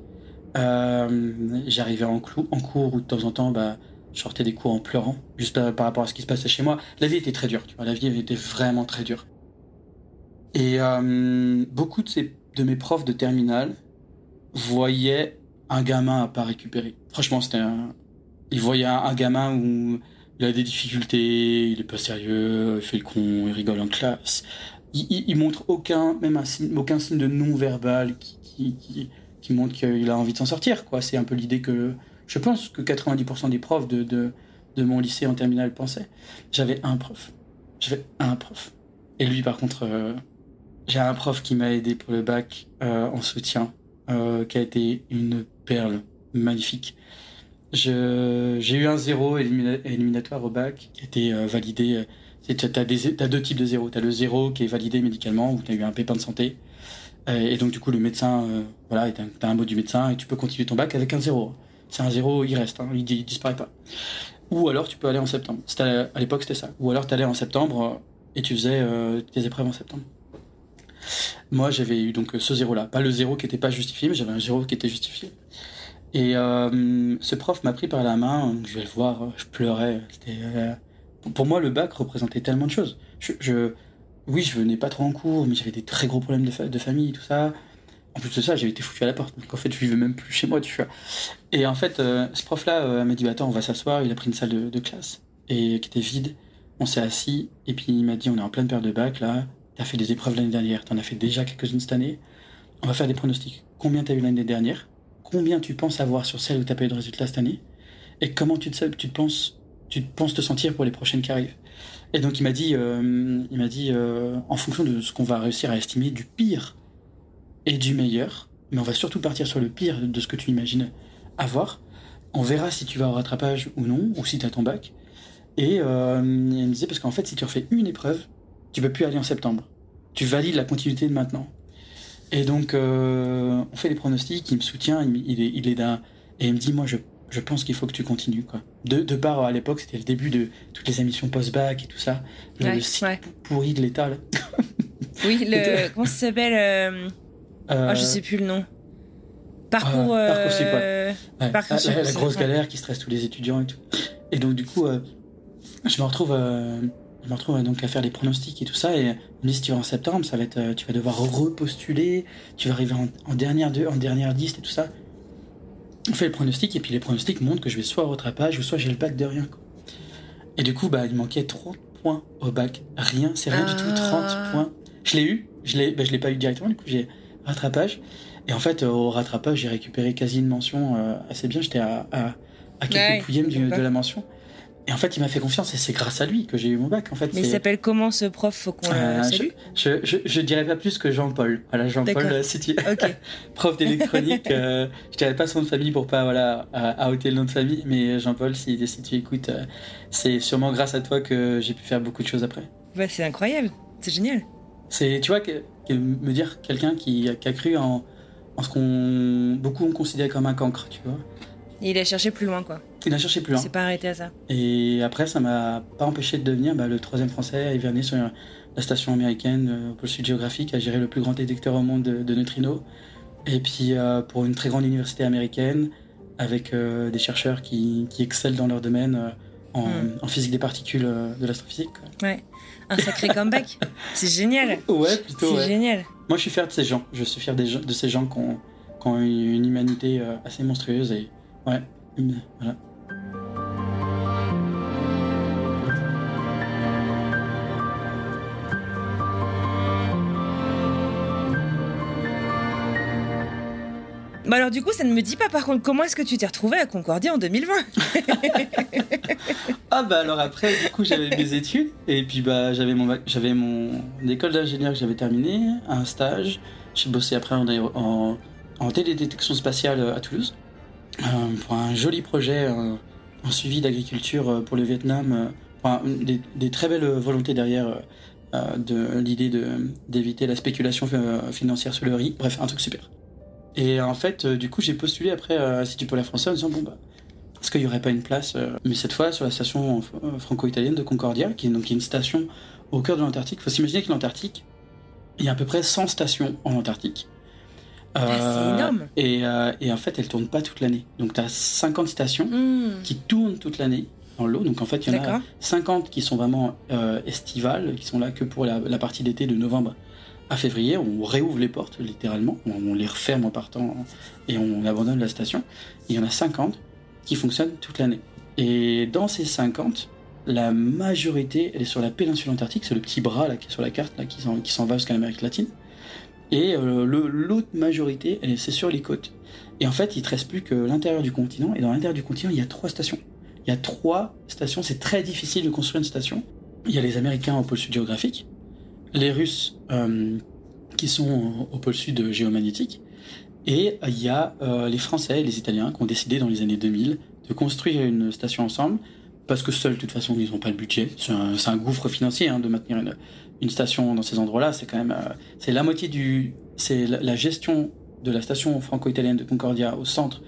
[SPEAKER 6] J'arrivais en, cours où de temps en temps, bah, je sortais des cours en pleurant, juste par, rapport à ce qui se passait chez moi. La vie était très dure, la vie était vraiment très dure. Et euh, beaucoup de, de mes profs de terminale voyaient un gamin à pas récupérer. Franchement, c'était un... Ils voyaient un, gamin où il a des difficultés, il est pas sérieux, il fait le con, il rigole en classe. Il, il, montre aucun, même un signe, aucun signe de non-verbal qui, montre qu'il a envie de s'en sortir, quoi. C'est un peu l'idée que je pense que 90% des profs de, de, de, mon lycée en terminale pensaient. J'avais un prof. J'avais un prof. Et lui, par contre, euh, j'ai un prof qui m'a aidé pour le bac euh, en soutien, euh, qui a été une perle magnifique. J'ai eu un zéro éliminatoire au bac qui a été validé. Tu as, as, deux types de zéro. Tu as le zéro qui est validé médicalement, où tu as eu un pépin de santé. Et donc, du coup, le médecin, voilà, tu as un mot du médecin et tu peux continuer ton bac avec un zéro c'est un zéro, il reste, hein, il, disparaît pas. Ou alors tu peux aller en septembre. À l'époque c'était ça. Ou alors tu allais en septembre euh, et tu faisais euh, tes épreuves en septembre. Moi j'avais eu donc ce zéro là, pas le zéro qui n'était pas justifié, mais j'avais un zéro qui était justifié. Et euh, ce prof m'a pris par la main, je vais le voir, je pleurais. pour moi le bac représentait tellement de choses. Je, oui, je venais pas trop en cours, mais j'avais des très gros problèmes de, famille, tout ça. En plus de ça, j'avais été foutu à la porte. Donc en fait, je vivais même plus chez moi, tu vois. Et en fait, euh, ce prof-là euh, m'a dit bah, Attends, on va s'asseoir. Il a pris une salle de, classe et qui était vide. On s'est assis et puis il m'a dit On est en pleine période de bac là. T'as fait des épreuves l'année dernière. T'en as fait déjà quelques-unes cette année. On va faire des pronostics. Combien t'as eu l'année dernière? Combien tu penses avoir sur celle où t'as pas eu de résultats cette année Et comment tu te, tu penses tu te sentir pour les prochaines qui arrivent Et donc il m'a dit, euh, il m'a dit en fonction de ce qu'on va réussir à estimer du pire et du meilleur, mais on va surtout partir sur le pire de ce que tu imagines avoir. On verra si tu vas au rattrapage ou non, ou si tu as ton bac. Et euh, elle me disait, parce qu'en fait, si tu refais une épreuve, tu peux plus aller en septembre. Tu valides la continuité de maintenant. Et donc, euh, on fait les pronostics, il me soutient, il, est, il est d'un... Et il me dit, moi, je, je pense qu'il faut que tu continues. Quoi. De, de part, à l'époque, c'était le début de toutes les émissions post-bac et tout ça. Le, site pourri de l'État, là.
[SPEAKER 7] oui, le... comment ça s'appelle euh, ah, je sais plus le nom. Parcours.
[SPEAKER 6] Ah, parcours, euh... la, grosse galère qui stresse tous les étudiants et tout. Et donc, du coup, euh, je me retrouve. Euh, je me retrouve donc à faire les pronostics et tout ça. Et on me dit, si tu vas en septembre, ça va être, euh, tu vas devoir repostuler, tu vas arriver en, dernière, deux, en dernière liste et tout ça. On fait les pronostics et puis les pronostics montrent que je vais soit au rattrapage ou soit j'ai le bac de rien. Et du coup, bah, il manquait 30 points au bac. Rien, c'est rien du tout, 30 ah. points. Je l'ai eu, je l'ai bah, je l'ai pas eu directement, du coup, j'ai rattrapage. Et en fait, au rattrapage, j'ai récupéré quasi une mention euh, assez bien. J'étais à, à, quelques ouais, de la mention. Et en fait, il m'a fait confiance et c'est grâce à lui que j'ai eu mon bac. En fait,
[SPEAKER 7] Mais il s'appelle comment ce prof Faut qu'on euh,
[SPEAKER 6] je, je, je, dirais pas plus que Jean-Paul. Voilà, Jean-Paul, euh, si tu... prof d'électronique. euh, je dirais pas son nom de famille pour pas voilà, à, ôter le nom de famille. Mais Jean-Paul, si, si tu écoutes, c'est sûrement grâce à toi que j'ai pu faire beaucoup de choses après.
[SPEAKER 7] Ouais, c'est incroyable. C'est génial.
[SPEAKER 6] C'est, tu vois, que, me dire quelqu'un qui, qui, a cru en, en ce qu'on beaucoup ont considéré comme un cancre, tu vois.
[SPEAKER 7] Et il a cherché plus loin, quoi.
[SPEAKER 6] Il a cherché plus loin.
[SPEAKER 7] Il s'est pas arrêté à ça.
[SPEAKER 6] Et après, ça m'a pas empêché de devenir bah, le troisième français à hiverner sur la station américaine au pôle sud géographique, a géré le plus grand détecteur au monde de, neutrinos. Et puis pour une très grande université américaine, avec des chercheurs qui, excellent dans leur domaine en, hmm. en, physique des particules de l'astrophysique.
[SPEAKER 7] Ouais, un sacré comeback. C'est génial.
[SPEAKER 6] Ouais, plutôt.
[SPEAKER 7] C'est génial.
[SPEAKER 6] Moi, je suis fier de ces gens. Je suis fier de ces gens qui ont, qui ont une humanité assez monstrueuse et ouais, voilà.
[SPEAKER 7] Bah alors du coup, ça ne me dit pas par contre comment est-ce que tu t'es retrouvé à Concordia en 2020
[SPEAKER 6] Ah bah alors après, du coup, j'avais mes études et puis bah j'avais mon j'avais mon école d'ingénieur que j'avais terminé, un stage. J'ai bossé après en, en, télédétection spatiale à Toulouse euh, pour un joli projet euh, en suivi d'agriculture euh, pour le Vietnam. des, des, très belles volontés derrière de l'idée d'éviter la spéculation financière sur le riz. Bref, un truc super. Et en fait, euh, du coup, j'ai postulé après à l'Institut polaire français en disant bon bah, est-ce qu'il n'y aurait pas une place euh, Mais cette fois sur la station euh, franco-italienne de Concordia, qui est donc une station au cœur de l'Antarctique. Il faut s'imaginer que l'Antarctique, il y a à peu près 100 stations en Antarctique.
[SPEAKER 7] Ah, c'est énorme.
[SPEAKER 6] Et, et, en fait, elles tournent pas toute l'année. Donc, tu as 50 stations hmm. qui tournent toute l'année dans l'eau. Donc, en fait, il y en a 50 qui sont vraiment estivales, qui sont là que pour la, la partie d'été de novembre à février, on réouvre les portes littéralement, on les referme en partant et on abandonne la station. Il y en a 50 qui fonctionnent toute l'année. Et dans ces 50, la majorité, elle est sur la péninsule antarctique, c'est le petit bras là, qui est sur la carte là, qui s'en va jusqu'à l'Amérique latine. Et euh, l'autre majorité, c'est sur les côtes. Et en fait, il ne te reste plus que l'intérieur du continent. Et dans l'intérieur du continent, il y a trois stations. Il y a trois stations, c'est très difficile de construire une station. Il y a les Américains au pôle sud géographique, les Russes euh, qui sont au pôle sud géomagnétique, et il y a euh, les Français et les Italiens qui ont décidé dans les années 2000 de construire une station ensemble, parce que seuls, de toute façon, ils n'ont pas le budget. C'est un, gouffre financier hein, de maintenir une, station dans ces endroits-là. C'est quand même, euh, la moitié du, c'est la, gestion de la station franco-italienne de Concordia au centre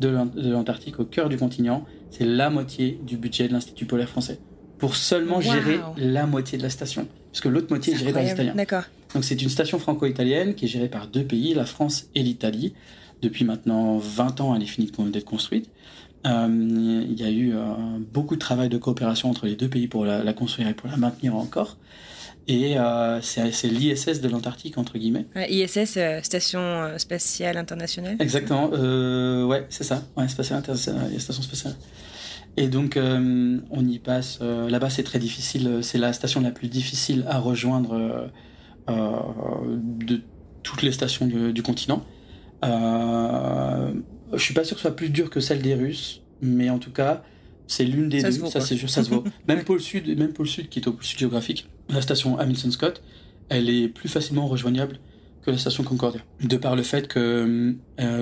[SPEAKER 6] de l'Antarctique, au cœur du continent. C'est la moitié du budget de l'Institut polaire français pour seulement gérer la moitié de la station, parce que l'autre moitié est, gérée par les Italiens.
[SPEAKER 7] D'accord.
[SPEAKER 6] Donc c'est une station franco-italienne qui est gérée par deux pays, la France et l'Italie. Depuis maintenant 20 ans, elle est finie d'être construite. Euh, il y a eu euh, beaucoup de travail de coopération entre les deux pays pour la, construire et pour la maintenir encore. Et euh, c'est l'ISS de l'Antarctique, entre guillemets.
[SPEAKER 7] ISS, Station Spatiale Internationale
[SPEAKER 6] Exactement, ouais, c'est ça, ouais, spatiale Station Spatiale. Et donc, euh, on y passe. Euh, là-bas, c'est très difficile. C'est la station la plus difficile à rejoindre euh, de toutes les stations du, continent. je suis pas sûr que ce soit plus dur que celle des Russes, mais en tout cas, c'est l'une des
[SPEAKER 7] ça
[SPEAKER 6] deux. ça, c'est sûr, ça se vaut. même pôle sud, même pôle sud qui est au pôle sud géographique, la station Hamilton Scott, elle est plus facilement rejoignable que la station Concordia. De par le fait que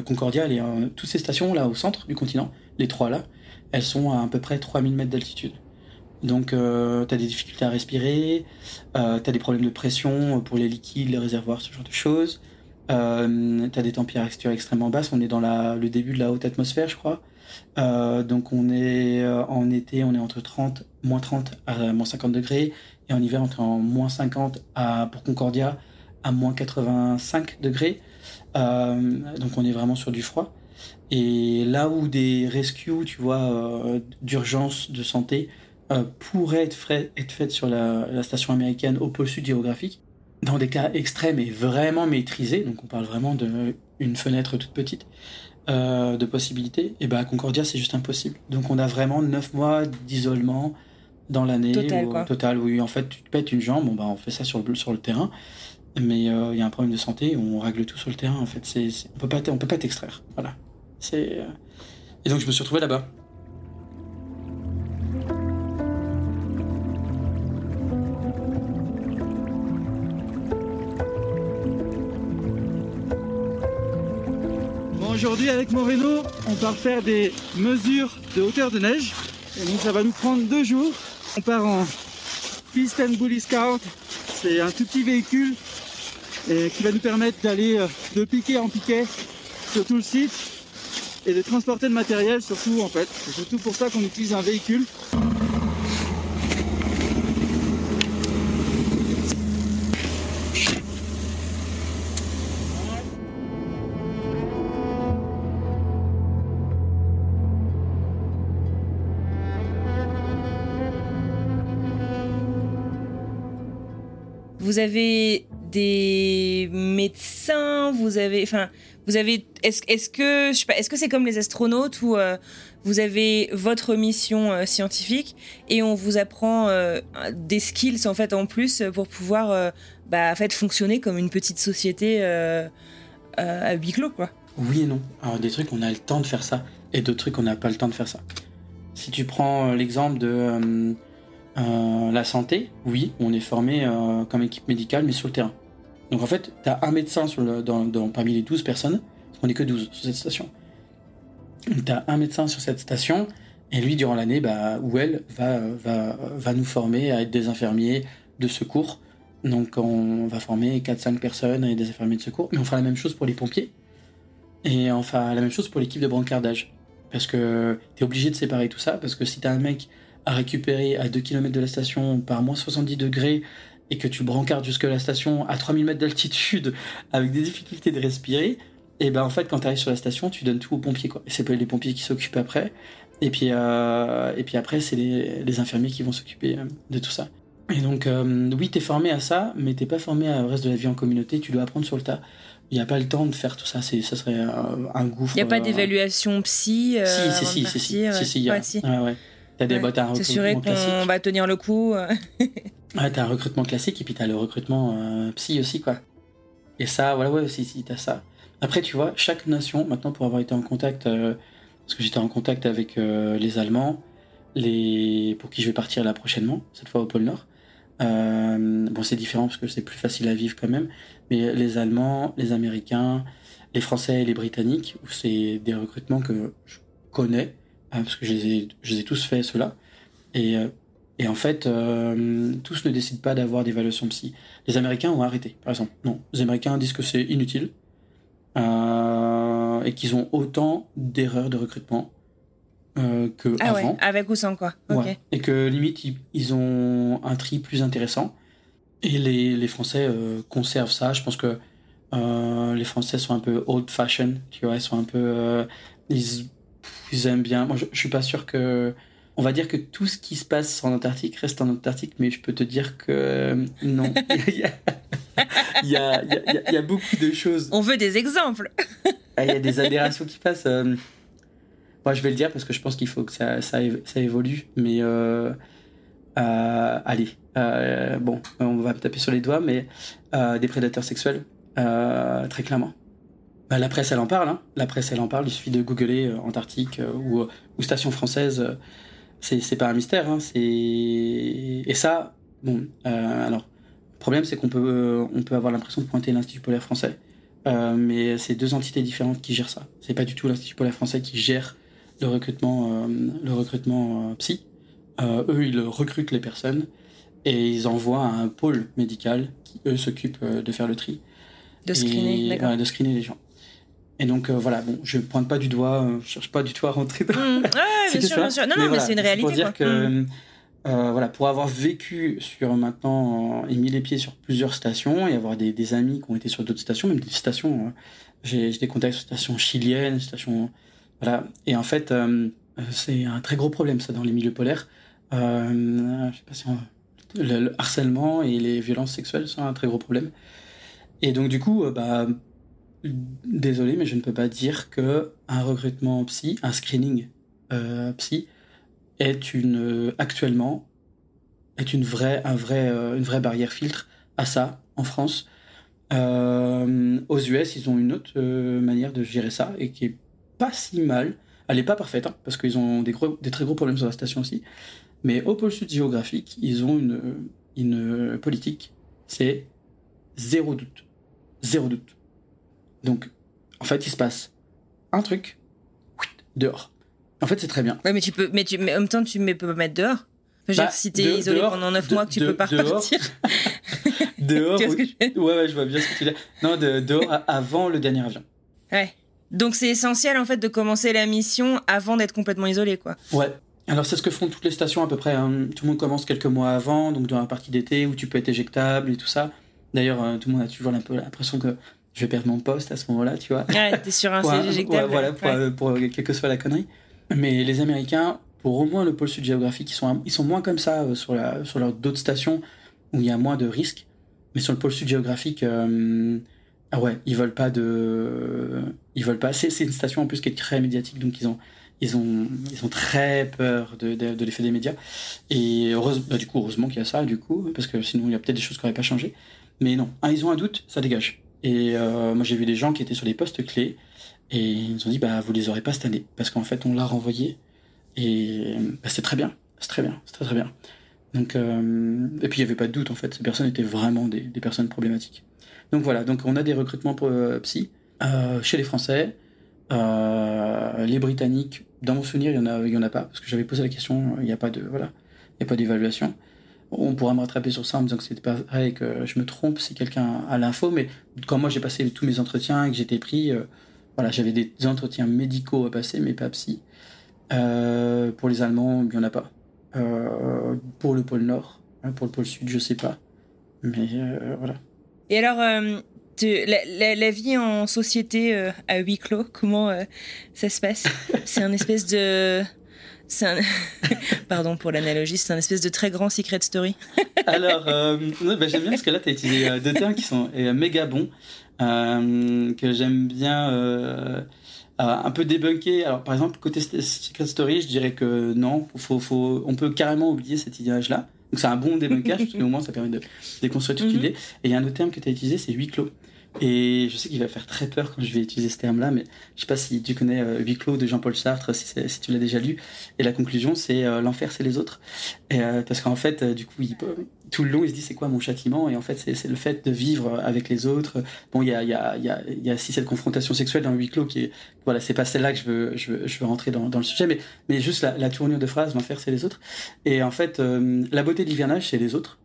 [SPEAKER 6] Concordia, elle est, toutes ces stations là au centre du continent, les trois là, elles sont à à peu près 3000 mètres d'altitude. Donc euh, tu as des difficultés à respirer, euh, tu as des problèmes de pression pour les liquides, les réservoirs, ce genre de choses. Euh, tu as des températures extrêmement basses, on est dans la, le début de la haute atmosphère je crois. Euh, donc on est euh, en été, on est entre 30, moins 30 à moins 50 degrés, et en hiver entre en moins 50 à, pour Concordia à moins 85 degrés. donc on est vraiment sur du froid. Et là où des rescues, tu vois, euh, d'urgence de santé euh, pourraient être, faites sur la, station américaine au pôle sud géographique, dans des cas extrêmes et vraiment maîtrisés, donc on parle vraiment d'une fenêtre toute petite euh, de possibilités, et ben à Concordia c'est juste impossible. Donc on a vraiment 9 mois d'isolement dans l'année.
[SPEAKER 7] Total,
[SPEAKER 6] total, oui. En fait, tu te pètes une jambe, bon, bah, on fait ça sur le, sur le terrain. Mais il y a un problème de santé, on règle tout sur le terrain. En fait, c'est, on peut pas, on peut pas t'extraire. Voilà. Euh, et donc je me suis retrouvé là-bas.
[SPEAKER 8] Bon, aujourd'hui avec Moreno, on part faire des mesures de hauteur de neige. Et donc ça va nous prendre deux jours. On part en Piston Bully Scout. C'est un tout petit véhicule qui va nous permettre d'aller euh, de piquet en piquet sur tout le site et de transporter le matériel surtout en fait. C'est surtout pour ça qu'on utilise un véhicule.
[SPEAKER 7] Vous avez des médecins, vous avez, enfin, vous avez, est-ce est que, je sais pas, est-ce que c'est comme les astronautes où euh, vous avez votre mission euh, scientifique et on vous apprend euh, des skills en fait en plus pour pouvoir, bah, en fait, fonctionner comme une petite société à huis clos, quoi.
[SPEAKER 6] Oui et non. Alors des trucs on a le temps de faire ça et d'autres trucs on n'a pas le temps de faire ça. Si tu prends l'exemple de la santé, oui, on est formé comme équipe médicale, mais sur le terrain. Donc en fait, tu as un médecin dans, parmi les 12 personnes, on n'est que 12 sur cette station. Tu as un médecin sur cette station, et lui, durant l'année, bah, ou elle, va, va, va nous former à être des infirmiers de secours. Donc on va former 4-5 personnes être des infirmiers de secours, mais on fera la même chose pour les pompiers, et on fera la même chose pour l'équipe de brancardage. Parce que tu es obligé de séparer tout ça, parce que si tu as un mec à récupérer à 2 km de la station par moins 70 degrés et que tu brancardes jusque la station à 3000 mètres d'altitude avec des difficultés de respirer, et ben en fait quand tu arrives sur la station, tu donnes tout aux pompiers quoi. Et c'est les pompiers qui s'occupent après. Et puis, euh, et puis après, c'est les, infirmiers qui vont s'occuper euh, de tout ça. Et donc, euh, oui, tu es formé à ça, mais t'es pas formé au reste de la vie en communauté, tu dois apprendre sur le tas. Il n'y a pas le temps de faire tout ça, ça serait un, gouffre.
[SPEAKER 7] Il n'y a pas d'évaluation psy
[SPEAKER 6] Si, si, si, si, si, si, si, a. Ouais, ouais. T'as des bottes à un recrutement
[SPEAKER 7] qu'on va tenir le coup.
[SPEAKER 6] t'as un recrutement classique et puis t'as le recrutement euh, psy aussi, quoi. Et ça, voilà, ouais, si, si, t'as ça. Après, tu vois, chaque nation, maintenant, pour avoir été en contact, euh, parce que j'étais en contact avec euh, les Allemands, les... pour qui je vais partir là prochainement, cette fois au pôle Nord. bon, c'est différent parce que c'est plus facile à vivre quand même, mais les Allemands, les Américains, les Français et les Britanniques, c'est des recrutements que je connais, ah, parce que je les ai, je les ai tous fait ceux-là. Et, et, en fait, euh, tous ne décident pas d'avoir d'évaluation psy. Les Américains ont arrêté, par exemple. Non, les Américains disent que c'est inutile euh, et qu'ils ont autant d'erreurs de recrutement que ah avant. Ouais,
[SPEAKER 7] avec ou sans quoi.
[SPEAKER 6] Et que limite ils, ont un tri plus intéressant. Et les, les Français conservent ça. Je pense que les Français sont un peu old fashioned, tu vois, ils sont un peu ils, ils aiment bien. Moi, je, je, suis pas sûr que. On va dire que tout ce qui se passe en Antarctique reste en Antarctique, mais je peux te dire que euh, non. il, y a, il, y a, il, y a, beaucoup de choses.
[SPEAKER 7] On veut des exemples.
[SPEAKER 6] Ah, il y a des aberrations qui passent. Euh, moi, je vais le dire parce que je pense qu'il faut que ça, ça, ça évolue. Mais euh, allez, bon, on va me taper sur les doigts, mais des prédateurs sexuels, très clairement. Bah, la presse, elle en parle. Hein. La presse, elle en parle. Il suffit de googler euh, Antarctique euh, ou, euh, ou, station française. C'est pas un mystère. Hein. Et ça, bon, alors, le problème, c'est qu'on peut, on peut avoir l'impression de pointer l'Institut polaire français. mais c'est deux entités différentes qui gèrent ça. C'est pas du tout l'Institut polaire français qui gère le recrutement, le recrutement psy. eux, ils recrutent les personnes et ils envoient à un pôle médical qui, eux, s'occupe de faire le tri.
[SPEAKER 7] De screener,
[SPEAKER 6] de screener les gens. Et donc euh, voilà, bon, je ne pointe pas du doigt, euh, je cherche pas du tout à rentrer dans.
[SPEAKER 7] Mmh. bien sûr, bien sûr. Non, non, mais, c'est une réalité.
[SPEAKER 6] Pour dire que, mmh. euh, voilà, pour avoir vécu sur maintenant et mis les pieds sur plusieurs stations et avoir des, des amis qui ont été sur d'autres stations, même des stations, j'ai des contacts sur stations chiliennes, stations, voilà. Et en fait, c'est un très gros problème ça dans les milieux polaires. je sais pas si le, le, harcèlement et les violences sexuelles sont un très gros problème. Et donc du coup, bah désolé, mais je ne peux pas dire que un recrutement psy, un screening euh, psy, est une actuellement est une vraie, un vrai, euh, une vraie barrière filtre à ça en France. Euh, aux US, ils ont une autre manière de gérer ça et qui est pas si mal. Elle est pas parfaite hein, parce qu'ils ont des très gros problèmes sur la station aussi. Mais au pôle sud géographique, ils ont une, une politique, c'est zéro doute, zéro doute. Donc, en fait, il se passe un truc, dehors. En fait, c'est très bien.
[SPEAKER 7] Ouais, mais tu peux, mais, tu, mais en même temps, tu peux pas mettre dehors. Bah, si t'es isolé pendant 9 mois, que tu peux pas repartir.
[SPEAKER 6] dehors. oui. ouais, ouais, je vois bien ce que tu dis. Non, dehors avant le dernier avion.
[SPEAKER 7] Ouais. Donc c'est essentiel en fait de commencer la mission avant d'être complètement isolé, quoi.
[SPEAKER 6] Ouais. Alors c'est ce que font toutes les stations à peu près. Hein. Tout le monde commence quelques mois avant, donc dans la partie d'été où tu peux être éjectable et tout ça. D'ailleurs, euh, tout le monde a toujours un peu l'impression que je vais perdre mon poste à ce moment-là, tu vois.
[SPEAKER 7] Ouais, t'es sur un siège
[SPEAKER 6] voilà, pour, pour, quelle que soit la connerie. Mais les Américains, pour au moins le pôle sud géographique, ils sont, ils sont moins comme ça euh, sur, la, sur leurs d'autres stations où il y a moins de risques. Mais sur le pôle sud géographique, ah ouais, ils veulent pas de, ils veulent pas. C'est une station en plus qui est très médiatique, donc ils ont, ils ont, ils ont très peur de, de, l'effet des médias. Et heureusement, bah, du coup, heureusement qu'il y a ça, du coup, parce que sinon il y a peut-être des choses qui n'auraient pas changé. Mais non, ils ont un doute, ça dégage. Et euh, moi j'ai vu des gens qui étaient sur les postes clés et ils nous ont dit bah vous les aurez pas cette année. Parce qu'en fait on l'a renvoyé. Et bah, c'est très bien, c'est très bien, c'est très très bien. Donc euh, et puis il y avait pas de doute en fait, ces personnes étaient vraiment des, des personnes problématiques. Donc voilà, donc on a des recrutements pour euh, psy chez les Français, les Britanniques. Dans mon souvenir, il y en a, en a pas. Parce que j'avais posé la question, il n'y a pas de voilà, il a pas d'évaluation. On pourra me rattraper sur ça en me disant que c'était pas vrai et que je me trompe. Si quelqu'un a l'info, mais quand moi j'ai passé tous mes entretiens et que j'étais pris, euh, voilà, j'avais des entretiens médicaux à passer, mais pas psy. Euh, pour les Allemands, il n'y en a pas. Euh, pour le pôle Nord, hein, pour le pôle Sud, je sais pas. Mais voilà.
[SPEAKER 7] Et alors, la, la, vie en société à huis clos, comment ça se passe? C'est un espèce de un... Pardon pour l'analogie, c'est un espèce de très grand secret story.
[SPEAKER 6] Alors, euh, bah, j'aime bien parce que là, tu as utilisé euh, deux termes qui sont euh, méga bons, que j'aime bien un peu débunker. Alors, par exemple, côté secret story, je dirais que non, faut, faut, on peut carrément oublier cet image-là. Donc, c'est un bon débunkage, parce qu'au moins, ça permet de déconstruire toute l'idée. Mhm. Et il y a un autre terme que tu as utilisé, c'est huis clos. Et je sais qu'il va faire très peur quand je vais utiliser ce terme-là, mais je sais pas si tu connais euh, clos de Jean-Paul Sartre, si, tu l'as déjà lu. Et la conclusion, c'est euh, l'enfer, c'est les autres. Euh, parce qu'en fait, du coup, tout le long, il se dit c'est quoi mon châtiment? Et en fait, c'est le fait de vivre avec les autres. Bon, il y a, y, a, y, a, y a aussi cette confrontation sexuelle dans le huis clos qui est, voilà, c'est pas celle-là que je veux, je veux, je veux rentrer dans, le sujet, mais, mais juste la, la tournure de phrase, l'enfer, c'est les autres. Et en fait, la beauté de l'hivernage, c'est les autres.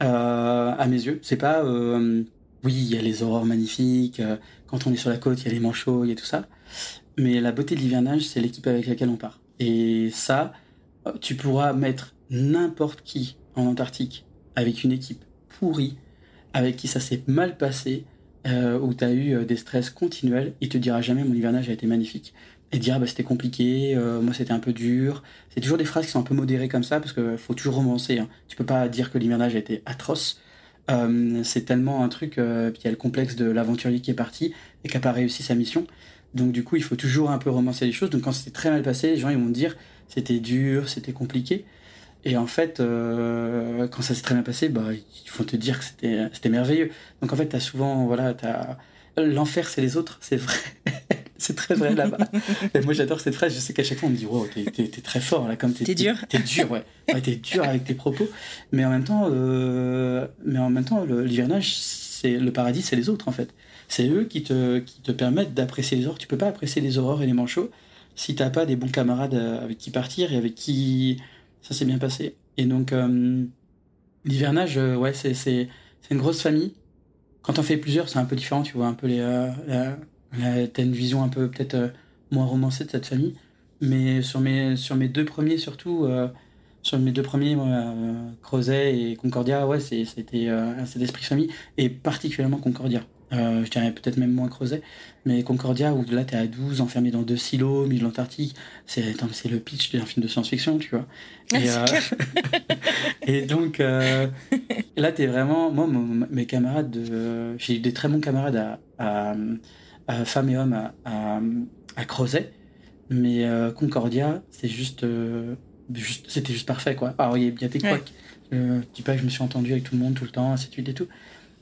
[SPEAKER 6] à mes yeux, c'est pas oui, il y a les aurores magnifiques, euh, quand on est sur la côte, il y a les manchots, il y a tout ça. Mais la beauté de l'hivernage, c'est l'équipe avec laquelle on part. Et ça, euh, tu pourras mettre n'importe qui en Antarctique avec une équipe pourrie, avec qui ça s'est mal passé, euh, où tu as eu des stress continuels, il te dira jamais mon hivernage a été magnifique. Et dira bah, c'était compliqué, moi c'était un peu dur. C'est toujours des phrases qui sont un peu modérées comme ça, parce qu'il faut toujours romancer. Hein. Tu peux pas dire que l'hivernage a été atroce. Euh, c'est tellement un truc, euh, puis il y a le complexe de l'aventurier qui est parti et qui n'a pas réussi sa mission. Donc du coup, il faut toujours un peu romancer les choses. Donc quand c'était très mal passé, les gens ils vont dire c'était dur, c'était compliqué. Et en fait, euh, quand ça s'est très bien passé, bah, ils vont te dire que c'était merveilleux. Donc en fait, tu as souvent, voilà, as... l'enfer c'est les autres, c'est vrai. c'est très vrai là-bas. et moi j'adore cette phrase, je sais qu'à chaque fois on me dit wow, t'es, très fort là, comme
[SPEAKER 7] t'es, t'es dur.
[SPEAKER 6] T'es, dur, ouais. ouais t'es dur avec tes propos. Mais en même temps, euh, mais en même temps, l'hivernage, c'est le paradis, c'est les autres en fait. C'est eux qui te, qui te permettent d'apprécier les aurores. Tu peux pas apprécier les aurores et les manchots si t'as pas des bons camarades euh, avec qui partir et avec qui ça s'est bien passé. Et donc euh, l'hivernage, ouais, c'est, c'est, c'est une grosse famille. Quand on fait plusieurs, c'est un peu différent, tu vois un peu les, T'as une vision un peu peut-être euh, moins romancée de cette famille. Mais sur mes, sur mes deux premiers, surtout, euh, sur mes deux premiers, euh, Crozet et Concordia, ouais, c'était euh, cet esprit famille, et particulièrement Concordia. je dirais peut-être même moins Crozet, mais Concordia, où là, t'es à 12, enfermé dans deux silos, milieu de l'Antarctique, c'est le pitch d'un film de science-fiction, tu vois. Et, et donc, là, t'es vraiment. Moi, mes camarades, de... j'ai eu des très bons camarades à femmes et hommes à, à, Crozet. Mais euh, Concordia, c'est juste, euh, juste c'était juste parfait, quoi. Alors, il y a bien des couacs. Je dis pas que je me suis entendu avec tout le monde tout le temps, ainsi de suite et tout.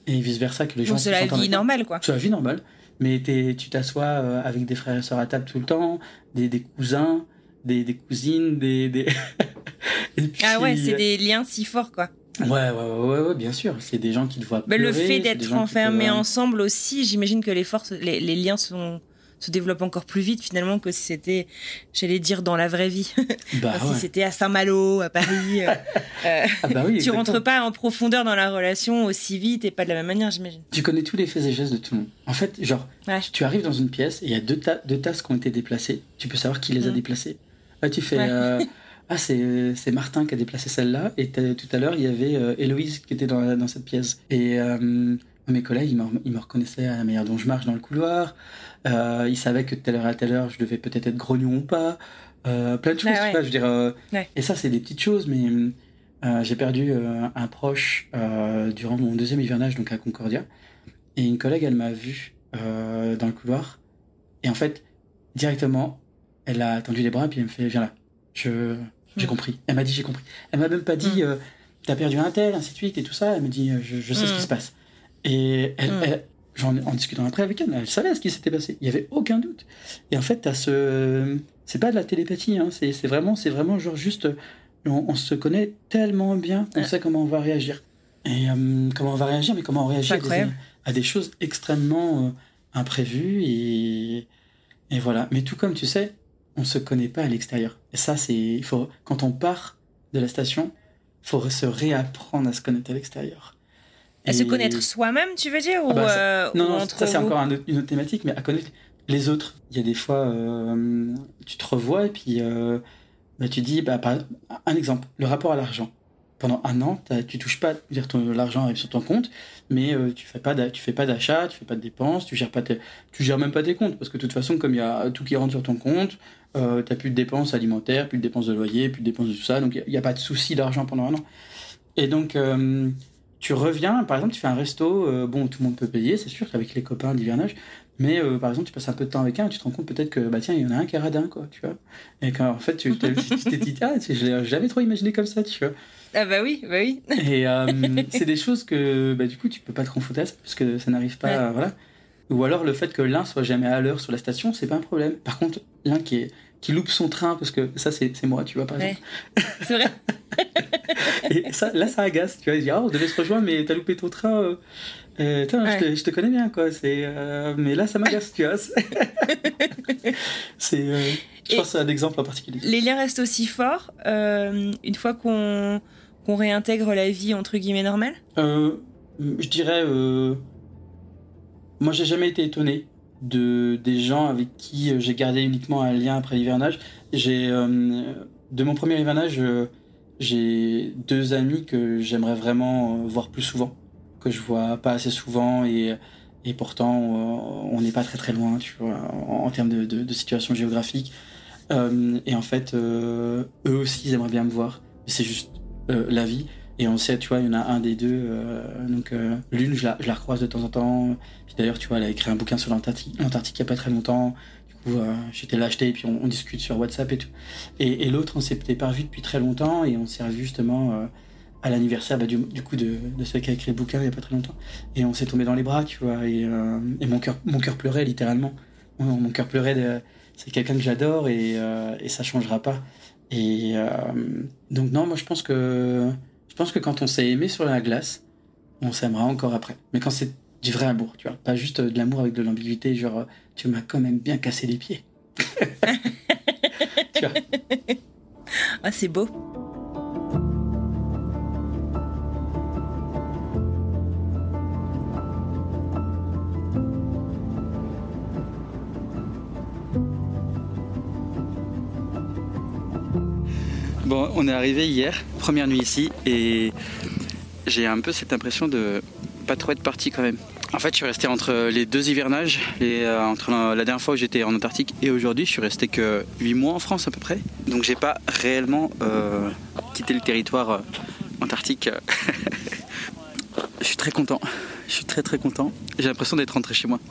[SPEAKER 6] Et vice-versa, que les gens...
[SPEAKER 7] c'est la vie normale, quoi.
[SPEAKER 6] C'est la vie normale. Mais tu t'assois euh, avec des frères et sœurs à table tout le temps, des, des cousins, des, des, cousines, des... des...
[SPEAKER 7] ah ouais, c'est des liens si forts, quoi.
[SPEAKER 6] Ouais, ouais, ouais, ouais, bien sûr. C'est des gens qui te voient
[SPEAKER 7] pleurer. le fait d'être enfermés ensemble aussi, j'imagine que les forces, les, les, liens sont, se développent encore plus vite finalement que si c'était, j'allais dire, dans la vraie vie. Bah, Si c'était à Saint-Malo, à Paris. euh, ah bah oui, tu rentres pas en profondeur dans la relation aussi vite et pas de la même manière, j'imagine.
[SPEAKER 6] Tu connais tous les faits et gestes de tout le monde. En fait, genre, tu arrives dans une pièce et il y a deux, deux tasses qui ont été déplacées. Tu peux savoir qui les a mm. déplacées. Là, tu fais. Euh, ah, c'est Martin qui a déplacé celle-là. Et tout à l'heure, il y avait euh, Héloïse qui était dans, dans cette pièce. Et euh, mes collègues, ils me, reconnaissaient à la manière dont je marche dans le couloir. Euh, ils savaient que de telle heure à telle heure, je devais peut-être être grognon ou pas. plein de choses, je veux dire. Et ça, c'est des petites choses, mais j'ai perdu un proche durant mon deuxième hivernage, donc à Concordia. Et une collègue, elle m'a vu dans le couloir. Et en fait, directement, elle a tendu les bras et puis elle me fait Viens là. Je, j'ai hmm. compris. Elle m'a dit J'ai compris. Elle m'a même pas dit hmm. T'as perdu un tel, ainsi de suite et tout ça. Elle me dit Je, je sais ce qui hmm. se passe. Et elle, en discutant après avec elle, elle savait ce qui s'était passé. Il y avait aucun doute. Et en fait, as ce, c'est pas de la télépathie, hein. c'est vraiment, vraiment genre juste, on, se connaît tellement bien qu'on sait comment on va réagir. Et euh, comment on va réagir, mais comment on réagit à des, choses extrêmement euh, imprévues et, et voilà. Mais tout comme tu sais, on se connaît pas à l'extérieur. Et ça, c'est, il faut, quand on part de la station, faut se réapprendre à se connaître à l'extérieur.
[SPEAKER 7] À se connaître soi-même, tu veux dire
[SPEAKER 6] ah bah, euh, Non, non, ça c'est encore une autre thématique, mais à connaître les autres. Il y a des fois, euh, tu te revois et puis euh, bah, tu dis, bah, un exemple, le rapport à l'argent. Pendant un an, tu touches pas, dire l'argent arrive sur ton compte, mais tu fais pas, tu fais pas d'achat, tu fais pas de dépenses, tu gères pas, tu gères même pas tes comptes parce que de toute façon, comme il y a tout qui rentre sur ton compte, tu n'as plus de dépenses alimentaires, plus de dépenses de loyer, plus de dépenses de tout ça, donc il n'y a, pas de souci d'argent pendant un an. Et donc tu reviens, par exemple, tu fais un resto, euh, bon, tout le monde peut payer, c'est sûr, avec les copains d'hivernage, mais euh, par exemple, tu passes un peu de temps avec un et tu te rends compte peut-être que, bah tiens, il y en a un qui est radin, quoi, tu vois. Et qu'en fait, tu t'es dit, ah, je l'ai jamais trop imaginé comme ça, tu vois.
[SPEAKER 7] Ah bah oui, bah oui.
[SPEAKER 6] et euh, c'est des choses que, bah, du coup, tu peux pas te confronter à ça, parce que ça n'arrive pas, voilà. Ou alors le fait que l'un soit jamais à l'heure sur la station, c'est pas un problème. Par contre, l'un qui est qui loupe son train, parce que ça, c'est moi, tu vois, par exemple.
[SPEAKER 7] C'est vrai.
[SPEAKER 6] et ça, là, ça agace, tu vois. Il dit, oh, on devait se rejoindre, mais t'as loupé ton train. Euh, euh je, te, connais bien, quoi. C'est, euh, mais là, ça m'agace, tu vois. c'est, euh, je pense à un exemple en particulier.
[SPEAKER 7] Les liens restent aussi forts une fois qu'on qu'on réintègre la vie entre guillemets normale?
[SPEAKER 6] Je dirais, moi, j'ai jamais été étonné de des gens avec qui euh, j'ai gardé uniquement un lien après l'hivernage. J'ai euh, de mon premier hivernage, euh, j'ai deux amis que j'aimerais vraiment voir plus souvent, que je vois pas assez souvent et et pourtant on n'est pas très très loin, tu vois, en, termes de, de, situation géographique. et en fait, eux aussi ils aimeraient bien me voir. C'est juste la vie. Et on sait, tu vois, il y en a un des deux. donc l'une, je la, je recroise de temps en temps. D'ailleurs, tu vois, elle a écrit un bouquin sur l'Antarctique il n'y a pas très longtemps. Du coup, euh, j'étais l'acheter et puis on, discute sur WhatsApp et tout. Et, l'autre, on s'était pas vu depuis très longtemps et on s'est revu justement euh, à l'anniversaire bah, du, coup de, de celui qui a écrit le bouquin il n'y a pas très longtemps. Et on s'est tombé dans les bras, tu vois. Et, euh, mon cœur, mon cœur pleurait littéralement. Mon, cœur pleurait. c'est quelqu'un que j'adore et, ça changera pas. Et donc non, moi je pense que pense que quand on s'est aimé sur la glace, on s'aimera encore après. Mais quand c'est du vrai amour, tu vois. Pas juste de l'amour avec de l'ambiguïté, genre tu m'as quand même bien cassé les pieds.
[SPEAKER 7] tu vois. Ah, c'est beau.
[SPEAKER 6] Bon, on est arrivé hier, première nuit ici, et j'ai un peu cette impression de pas trop être parti quand même. En fait, je suis resté entre les deux hivernages, euh, entre la, dernière fois où j'étais en Antarctique et aujourd'hui, je suis resté que 8 mois en France à peu près. Donc j'ai pas réellement euh, quitté le territoire euh, antarctique. je suis très content. Je suis très très content. J'ai l'impression d'être rentré chez moi.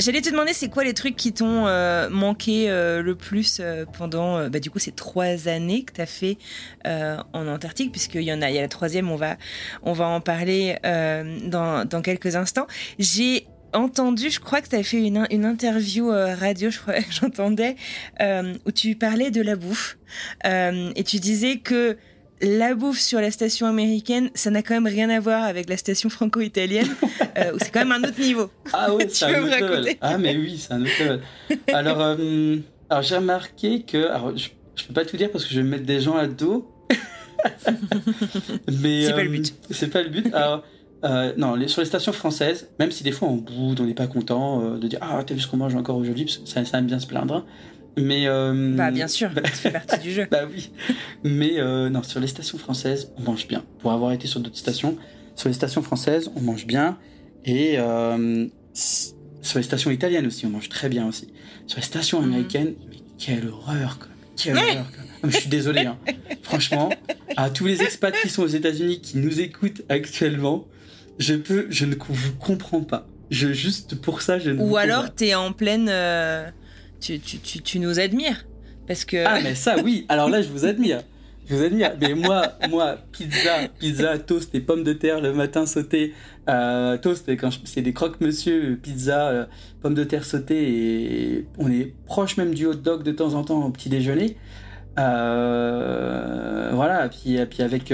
[SPEAKER 7] J'allais te demander, c'est quoi les trucs qui t'ont euh, manqué euh, le plus euh, pendant, bah, du coup, ces trois années que tu as fait en Antarctique, puisqu'il y en a, il y a la troisième, on va, on va en parler dans, dans quelques instants. J'ai entendu, je crois que tu fait une, une interview radio, je crois j'entendais, où tu parlais de la bouffe. et tu disais que la bouffe sur la station américaine, ça n'a quand même rien à voir avec la station franco-italienne, euh, c'est quand même un autre niveau.
[SPEAKER 6] Ah oui, c'est un autre level. Ah mais oui, c'est un autre level. Alors, euh, alors j'ai remarqué que, alors je, ne peux pas tout dire parce que je vais mettre des gens à dos.
[SPEAKER 7] mais c'est pas le euh, but.
[SPEAKER 6] C'est pas le but. Alors, non, les, sur les stations françaises, même si des fois on boude, on n'est pas content de dire ah t'as vu ce qu'on mange encore aujourd'hui, ça, ça aime bien se plaindre. Mais euh,
[SPEAKER 7] bah bien sûr, ça fait partie du jeu.
[SPEAKER 6] Bah oui. Mais euh, non, sur les stations françaises, on mange bien. Pour avoir été sur d'autres stations, sur les stations françaises, on mange bien. Et euh, sur les stations italiennes aussi, on mange très bien aussi. Sur les stations
[SPEAKER 7] Mhm.
[SPEAKER 6] américaines, mais quelle horreur, quoi. Quelle horreur, quoi. Non, Je suis désolé, hein. franchement, à tous les expats qui sont aux États-Unis qui nous écoutent actuellement, je peux, je ne vous comprends pas. Je juste pour ça, je ne.
[SPEAKER 7] Ou alors t'es en pleine, tu, tu, tu, nous admires parce que
[SPEAKER 6] Ah mais ça oui, alors là je vous admire. Je vous admire. Mais moi, moi, pizza, pizza, toast et pommes de terre le matin sautées. Euh, toast, c'est des croque-monsieur, pizza, euh, pommes de terre sautées et on est proche même du hot dog de temps en temps au petit déjeuner. Euh, voilà, puis, puis avec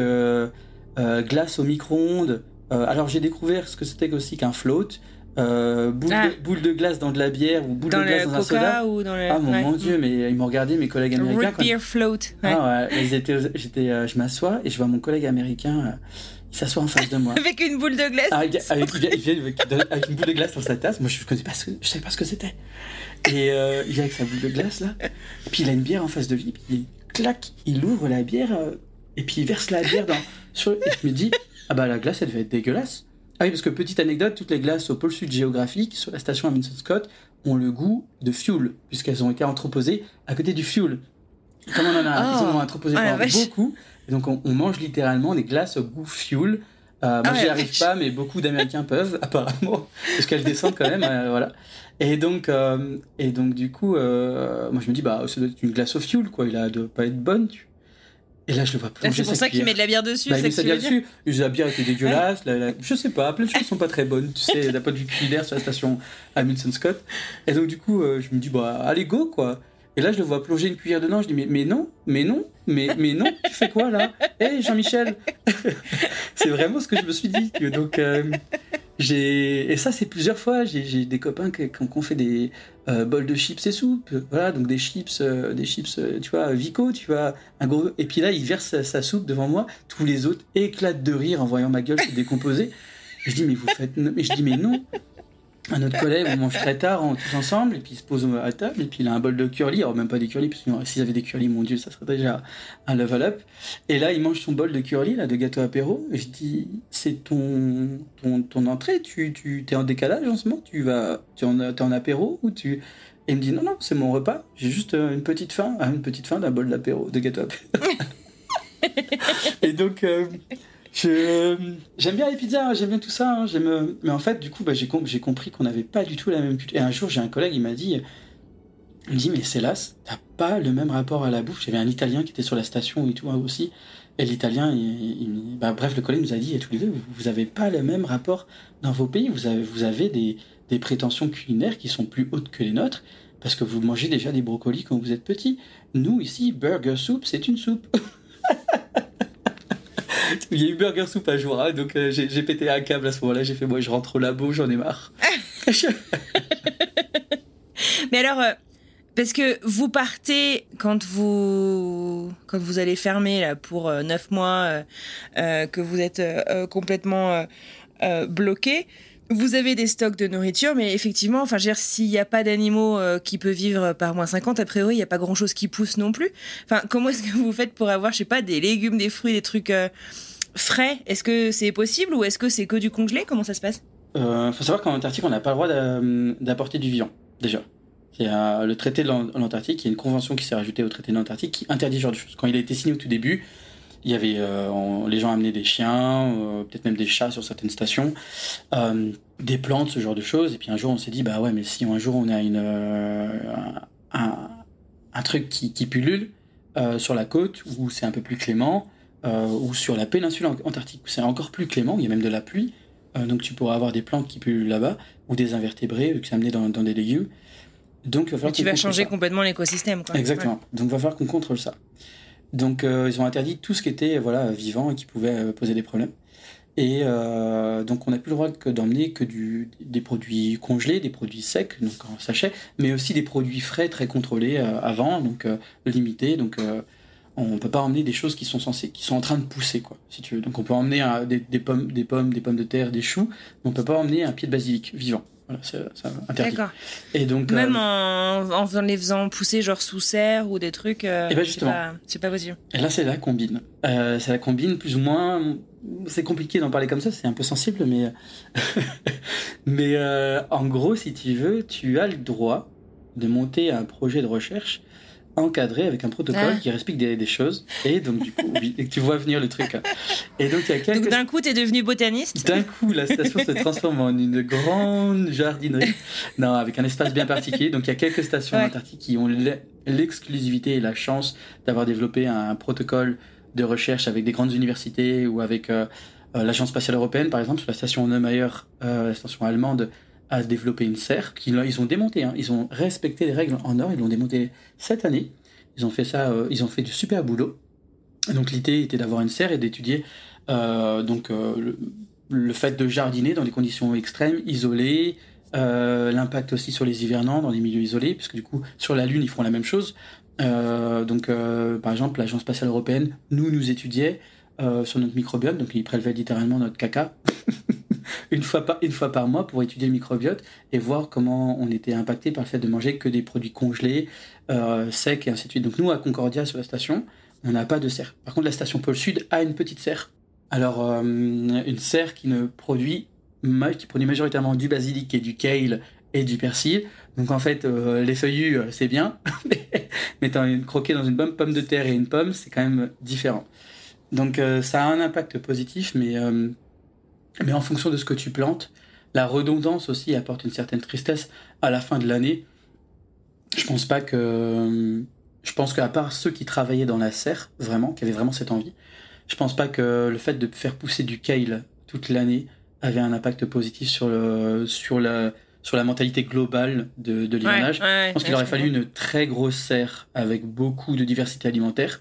[SPEAKER 6] glace au micro-ondes. Alors j'ai découvert ce que c'était aussi qu'un float. Euh, boule,
[SPEAKER 7] Ah.
[SPEAKER 6] de, boule de glace dans de la bière ou boule
[SPEAKER 7] dans
[SPEAKER 6] de glace dans un soda.
[SPEAKER 7] coca ou dans le
[SPEAKER 6] Ah mon,
[SPEAKER 7] ouais.
[SPEAKER 6] mon dieu, mais ils m'ont regardé, mes collègues américains.
[SPEAKER 7] root beer float. ouais.
[SPEAKER 6] Ah ouais, ils étaient, j'étais, euh, je m'assois et je vois mon collègue américain, euh, il s'assoit en face de moi.
[SPEAKER 7] Avec une boule de glace.
[SPEAKER 6] Ah, avec, avec- une boule de glace dans sa tasse. Moi, je ce, je savais pas ce que c'était. Et euh, il vient avec sa boule de glace là. Et puis il a une bière en face de lui. Puis il clac, il ouvre la bière et puis il verse la bière dans. Sur, et je me dis, ah bah la glace, elle devait être dégueulasse. Ah oui, parce que petite anecdote, toutes les glaces au pôle sud géographique sur la station Amundsen Scott ont le goût de fuel, puisqu'elles ont été entreposées à côté du fuel. Comme on en a,
[SPEAKER 7] Oh.
[SPEAKER 6] ils en ont entreposé
[SPEAKER 7] Oh vache.
[SPEAKER 6] beaucoup. Et donc on, on mange littéralement des glaces au goût fuel. Euh, moi,
[SPEAKER 7] Ah,
[SPEAKER 6] j'y arrive pas, mais beaucoup d'Américains peuvent, apparemment, parce qu'elles descendent quand même, euh, voilà. Et donc, euh, et donc, du coup, moi, je me dis, bah, ça doit être une glace au fuel, quoi. Il a de pas être bonne, tu. Et là, je le vois
[SPEAKER 7] Ah,
[SPEAKER 6] plonger
[SPEAKER 7] c'est pour ça qu'il met de la bière dessus.
[SPEAKER 6] Bah, il met sa bière dessus. La bière était dégueulasse. la- la- je sais pas, plein de choses sont pas très bonnes, tu sais, d'un point de vue culinaire sur la station Amundsen Scott. Et donc, du coup, euh, je me dis, bah, allez, go, quoi. Et là, je le vois plonger une cuillère dedans. Je dis, mais, mais non, mais non, mais, mais non, tu fais quoi là? Hé, Jean-Michel C'est vraiment ce que je me suis dit. Donc, euh, j'ai. Et ça, c'est plusieurs fois. J'ai des copains qui qui ont fait des euh, bols de chips et soupe. Voilà, donc des chips, euh, des chips, euh, tu vois, Vico, tu vois, un gros. Et puis là, il verse sa, sa soupe devant moi. Tous les autres éclatent de rire en voyant ma gueule se décomposer. Je dis, mais vous faites. Mais je dis, mais non. Un autre collègue, on mange très tard en- tous ensemble, et puis il se pose à table, et puis il a un bol de curly, alors même pas des curly, parce que s'il avait des curly, mon dieu, ça serait déjà un level up. Et là, il mange son bol de curly, là, de gâteau apéro, et je dis, c'est ton, ton, ton entrée, tu, tu t'es en décalage en ce moment, tu vas, tu es en, t'es en apéro, ou tu. Et il me dit, non, non, c'est mon repas, j'ai juste euh, une petite faim, ah, une petite faim d'un bol d'apéro, de gâteau apéro. et donc, euh, j'aime bien les pizzas, hein, j'aime bien tout ça. hein, mais en fait, du coup, bah, j'ai, com- j'ai compris qu'on n'avait pas du tout la même culture. Et un jour, j'ai un collègue, il m'a dit, il me dit, mais Célas, t'as pas le même rapport à la bouffe? J'avais un Italien qui était sur la station et tout hein, aussi. Et l'Italien, bah, bref, le collègue nous a dit, à tous les deux, vous n'avez pas le même rapport dans vos pays? Vous avez, vous avez des, des prétentions culinaires qui sont plus hautes que les nôtres. Parce que vous mangez déjà des brocolis quand vous êtes petit. Nous, ici, burger soup, c'est une soupe. Il y a eu burger soup un jour, hein, donc euh, j'ai pété un câble à ce moment-là. J'ai fait, moi, je rentre au labo, j'en ai marre.
[SPEAKER 7] Mais alors, euh, parce que vous partez quand vous quand vous allez fermer là pour euh, neuf mois, euh, que vous êtes complètement bloqué. Vous avez des stocks de nourriture, mais effectivement, enfin, s'il n'y a pas d'animaux euh, qui peuvent vivre par moins 50, a priori, il n'y a pas grand-chose qui pousse non plus. Enfin, comment est-ce que vous faites pour avoir, je sais pas, des légumes, des fruits, des trucs euh, frais? Est-ce que c'est possible ou est-ce que c'est que du congelé? Comment ça se passe?
[SPEAKER 6] Euh, faut savoir qu'en Antarctique, on n'a pas le droit d'a- d'apporter du vivant, déjà. Il a le traité de l'An- l'Antarctique, il y a une convention qui s'est rajoutée au traité de l'Antarctique qui interdit ce genre de choses. Quand il a été signé au tout début, il y avait, euh, on- les gens amenaient des chiens, euh, peut-être même des chats sur certaines stations, euh, des plantes, ce genre de choses. Et puis un jour, on s'est dit, bah ouais, mais si un jour on a une, un, un truc qui, qui pullule sur la côte, où c'est un peu plus clément, ou sur la péninsule an- antarctique, où c'est encore plus clément, où il y a même de la pluie, donc tu pourras avoir des plantes qui pullulent là-bas, ou des invertébrés, vu que c'est amené dans, dans des légumes. Donc il va falloir
[SPEAKER 7] Tu vas changer
[SPEAKER 6] ça.
[SPEAKER 7] complètement l'écosystème, quoi.
[SPEAKER 6] Exactement. Donc, il va falloir qu'on contrôle ça. Donc, euh, ils ont interdit tout ce qui était voilà vivant et qui pouvait euh, poser des problèmes. Et euh, donc, on n'a plus le droit d'emmener que du, des produits congelés, des produits secs, donc en sachet, mais aussi des produits frais très contrôlés avant, donc limités. Donc, on peut pas emmener des choses qui sont censées, qui sont en train de pousser, quoi, si tu veux. Donc, on peut emmener des, pommes, des pommes, des pommes de terre, des choux, mais on peut pas emmener un pied de basilic vivant. Voilà, c'est interdit. Et donc,
[SPEAKER 7] Même
[SPEAKER 6] euh,
[SPEAKER 7] en, en les faisant pousser genre sous serre ou des trucs. euh,
[SPEAKER 6] Eh ben, justement.
[SPEAKER 7] pas- C'est pas possible.
[SPEAKER 6] Et là, c'est la combine. Euh, c'est la combine, plus ou moins. C'est compliqué d'en parler comme ça, c'est un peu sensible, mais. mais euh, en gros, si tu veux, tu as le droit de monter un projet de recherche encadré avec un protocole
[SPEAKER 7] Ah.
[SPEAKER 6] qui explique des, des choses. Et donc, du coup, oui, et que tu vois venir le truc. hein. Et donc, il y a quelques.
[SPEAKER 7] d'un coup, t'es devenu botaniste?
[SPEAKER 6] D'un coup, la station se transforme en une grande jardinerie. Non, avec un espace bien particulier. Donc, il y a quelques stations
[SPEAKER 7] Ouais.
[SPEAKER 6] en Antarctique qui ont l'e- l'exclusivité et la chance d'avoir développé un protocole de recherche avec des grandes universités ou avec euh, euh, l'Agence spatiale européenne, par exemple. La station Neumayer, euh, la station allemande, a développé une serre qu'ils ils ont démonté. hein. Ils ont respecté les règles en or. Ils l'ont démonté cette année. Ils ont fait ça. euh, ils ont fait du super boulot. Donc, l'idée était d'avoir une serre et d'étudier euh, donc euh, le, fait de jardiner dans des conditions extrêmes, isolées, l'impact aussi sur les hivernants dans des milieux isolés, puisque du coup sur la Lune ils feront la même chose. Donc par exemple l'agence spatiale européenne nous nous étudiait sur notre microbiote, donc ils prélevaient littéralement notre caca une fois par une fois par mois pour étudier le microbiote et voir comment on était impacté par le fait de manger que des produits congelés, euh, secs et ainsi de suite. Donc nous à Concordia sur la station on n'a pas de serre. Par contre, la station pôle Sud a une petite serre. Alors, euh, une serre qui ne produit, qui produit majoritairement du basilic et du kale et du persil. Donc, en fait, euh, les feuillus, c'est bien, mais, mais croquer dans une bonne pomme de terre et une pomme, c'est quand même différent. Donc, ça a un impact positif, mais, mais en fonction de ce que tu plantes, la redondance aussi apporte une certaine tristesse à la fin de l'année. Je pense pas que je pense qu'à part ceux qui travaillaient dans la serre, vraiment, qui avaient vraiment cette envie, je pense pas que le fait de faire pousser du kale toute l'année avait un impact positif sur, le, sur, la, sur la mentalité globale de, de l'hivernage.
[SPEAKER 7] ouais,
[SPEAKER 6] Je pense qu'il aurait fallu une très grosse serre avec beaucoup de diversité alimentaire.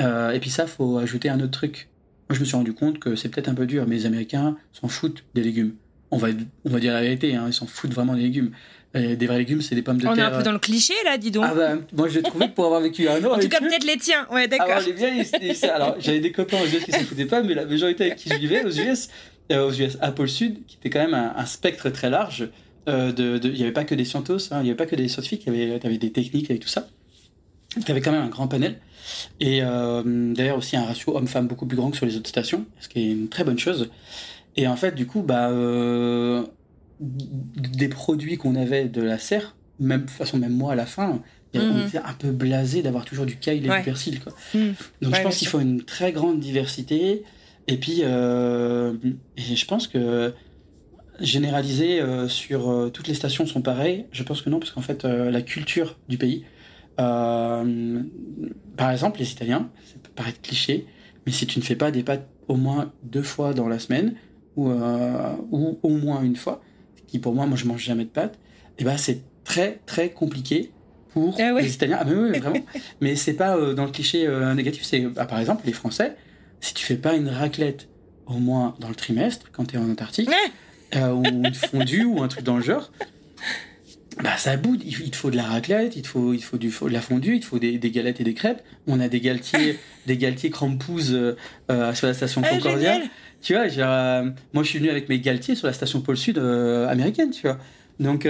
[SPEAKER 6] Euh, et puis ça, faut ajouter un autre truc. Moi, je me suis rendu compte que c'est peut-être un peu dur, mais les Américains s'en foutent des légumes. On va, on va dire la vérité, hein, ils s'en foutent vraiment des légumes. Et des vrais légumes, c'est des pommes de
[SPEAKER 7] On est
[SPEAKER 6] terre.
[SPEAKER 7] un peu dans le cliché là, dis donc.
[SPEAKER 6] Ah bah, moi, j'ai trouvé que pour avoir vécu un an
[SPEAKER 7] en tout cas, peut-être les tiens. Ouais,
[SPEAKER 6] ah,
[SPEAKER 7] d'accord.
[SPEAKER 6] les alors, j'avais des copains aux US qui s'en foutaient pas, mais la majorité avec qui je vivais aux US, euh, aux US, à pôle Sud, qui était quand même un, un spectre très large. euh, de, il n'y avait pas que des scientos, hein, il n'y avait pas que des scientifiques, il y avait, des techniques avec tout ça. Tu avais quand même un grand panel. Et euh, d'ailleurs aussi un ratio homme-femme beaucoup plus grand que sur les autres stations, ce qui est une très bonne chose. Et en fait, du coup, bah, euh, des produits qu'on avait de la serre, même de toute façon, même moi à la fin, on
[SPEAKER 7] Mhm.
[SPEAKER 6] était un peu blasé d'avoir toujours du kale et
[SPEAKER 7] Ouais.
[SPEAKER 6] du persil. Quoi.
[SPEAKER 7] Mhm.
[SPEAKER 6] Donc
[SPEAKER 7] Ouais,
[SPEAKER 6] je pense qu'il faut une très grande diversité. Et puis, euh, et je pense que généraliser euh, sur euh, toutes les stations sont pareilles. Je pense que non, parce qu'en fait, la culture du pays, euh, par exemple, les Italiens, ça peut paraître cliché, mais si tu ne fais pas des pâtes au moins deux fois dans la semaine, ou, euh, ou au moins une fois, qui pour moi, moi je mange jamais de pâtes, et ben c'est très très compliqué pour
[SPEAKER 7] Ah ouais.
[SPEAKER 6] les Italiens. Ah mais oui, vraiment. mais c'est pas euh, dans le cliché négatif, c'est bah, par exemple les Français, si tu fais pas une raclette au moins dans le trimestre, quand tu es en Antarctique, euh, ou une fondue ou un truc dans le genre, bah ça boude. Il, te faut de la raclette, il te faut, il te faut du, de la fondue, il te faut des, des galettes et des crêpes. On a des galetiers, des galetiers euh, euh, sur la station
[SPEAKER 7] Ah,
[SPEAKER 6] Concordia.
[SPEAKER 7] génial.
[SPEAKER 6] Tu vois, genre, euh, moi je suis venu avec mes galetiers sur la station pôle Sud américaine, tu vois. Donc,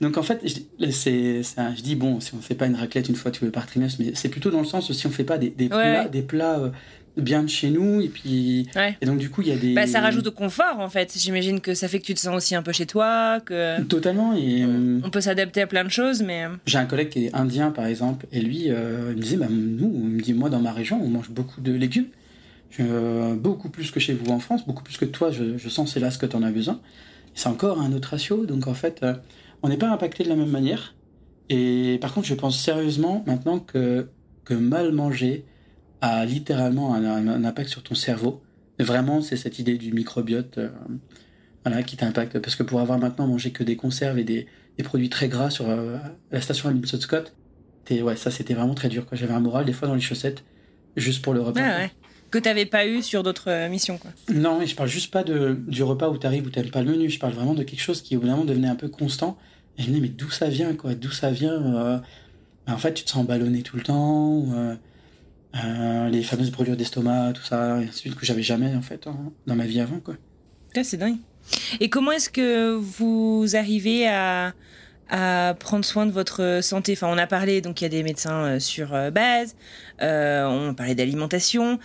[SPEAKER 6] donc en fait, je, c'est, je dis bon, si on fait pas une raclette une fois tous les par trimestre, mais c'est plutôt dans le sens si on fait pas des, des plats,
[SPEAKER 7] Ouais.
[SPEAKER 6] des plats bien de chez nous, et puis
[SPEAKER 7] Ouais.
[SPEAKER 6] et donc du coup il y a des
[SPEAKER 7] Bah, ça rajoute au confort en fait. J'imagine que ça fait que tu te sens aussi un peu chez toi, que
[SPEAKER 6] totalement et euh,
[SPEAKER 7] on peut s'adapter à plein de choses, mais
[SPEAKER 6] J'ai un collègue qui est indien, par exemple, et lui, euh, il me disait, bah, nous, il me dit, moi, dans ma région, on mange beaucoup de légumes, beaucoup plus que chez vous en France, beaucoup plus que toi, je, je sens c'est là ce que tu en as besoin. C'est encore un autre ratio, donc en fait, euh, on n'est pas impacté de la même manière. Et par contre, je pense sérieusement maintenant que, que mal manger a littéralement un, un- un impact sur ton cerveau. Vraiment, c'est cette idée du microbiote euh, voilà, qui t'impacte. Parce que pour avoir maintenant mangé que des conserves et des, des produits très gras sur euh, la station à Minnesota Scott, ouais, ça c'était vraiment très dur. J'avais un moral des fois dans les chaussettes, juste pour le repas.
[SPEAKER 7] Ah ouais. que t'avais pas eu sur d'autres euh, missions quoi.
[SPEAKER 6] Non, mais je parle juste pas de, du repas où t'arrives où t'aimes pas le menu. Je parle vraiment de quelque chose qui au bout d'un moment devenait un peu constant. Et je me dis, mais d'où ça vient, quoi? D'où ça vient euh, ben, En fait, tu te sens ballonné tout le temps. Euh, les fameuses brûlures d'estomac, tout ça, et ainsi de suite, que j'avais jamais, en fait, en- dans ma vie avant, quoi.
[SPEAKER 7] Putain, c'est dingue. Et comment est-ce que vous arrivez à, à prendre soin de votre santé Enfin, on a parlé, donc il y a des médecins euh, sur euh, base, euh, on parlé d'alimentation.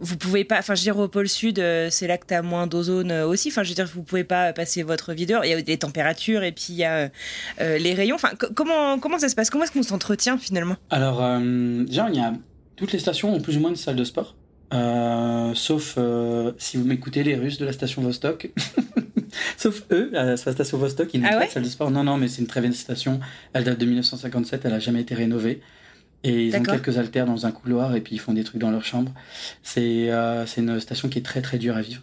[SPEAKER 7] Vous pouvez pas, enfin, je veux dire, au pôle sud, c'est là que tu as moins d'ozone aussi. Enfin, je veux dire, vous pouvez pas passer votre vie dehors. Il y a des températures et puis il y a les rayons. Enfin, comment, comment ça se passe? Comment est-ce qu'on s'entretient finalement?
[SPEAKER 6] Alors, déjà, il y a toutes les stations ont plus ou moins une salle de sport. sauf si vous m'écoutez les Russes de la station Vostok. Sauf eux, à la station Vostok, ils n'ont ah pas de salle de sport. Non, non, mais c'est une très vieille station. Elle date de 1957, elle n'a jamais été rénovée. Et ils ont quelques haltères dans un couloir et puis ils font des trucs dans leur chambre. C'est euh, une station qui est très très dure à vivre.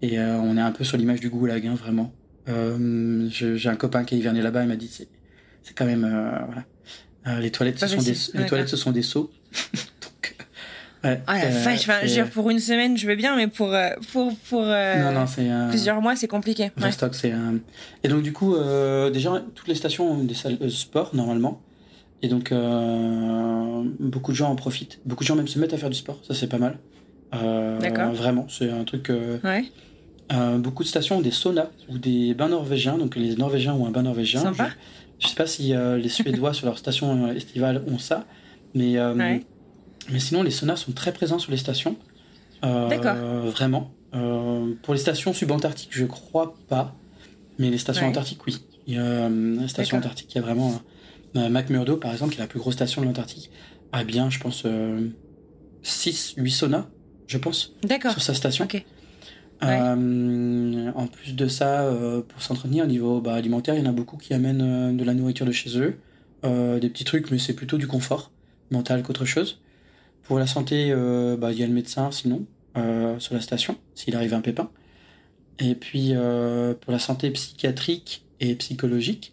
[SPEAKER 6] Et euh, on est un peu sur l'image du goulag, hein, vraiment. Euh, J'ai un copain qui est venu là-bas, il m'a dit c'est quand même. Voilà. les toilettes, ce sont des, les toilettes, ce sont des seaux.
[SPEAKER 7] Ouais, ah la vache, enfin, je veux pour une semaine, je veux bien, mais pour, euh, pour, pour euh, non, non, plusieurs mois, c'est compliqué.
[SPEAKER 6] Ouais. Stock, c'est Et donc, du coup, euh, déjà, toutes les stations ont des salles de sport, normalement. Et donc, beaucoup de gens en profitent. Beaucoup de gens même se mettent à faire du sport, ça c'est pas mal. D'accord. Vraiment, c'est un truc. ouais. beaucoup de stations ont des saunas ou des bains norvégiens. Donc, les Norvégiens ont un bain norvégien. Sympa. Je, je sais pas si les Suédois sur leur station estivale ont ça, mais. Ouais mais sinon, les saunas sont très présents sur les stations. Euh, D'accord. Vraiment. Euh, pour les stations subantarctiques, je crois pas. Mais les stations antarctiques, oui. Il y a euh, la station antarctique, il y a vraiment. McMurdo, par exemple, qui est la plus grosse station de l'Antarctique, a bien, je pense, 6, 8 saunas, je pense, sur sa station. en plus de ça, pour s'entretenir au niveau bah, alimentaire, il y en a beaucoup qui amènent de la nourriture de chez eux. des petits trucs, mais c'est plutôt du confort mental qu'autre chose. Pour la santé, euh, bah, il y a le médecin sinon, euh, sur la station, s'il arrive un pépin. Et puis euh, pour la santé psychiatrique et psychologique,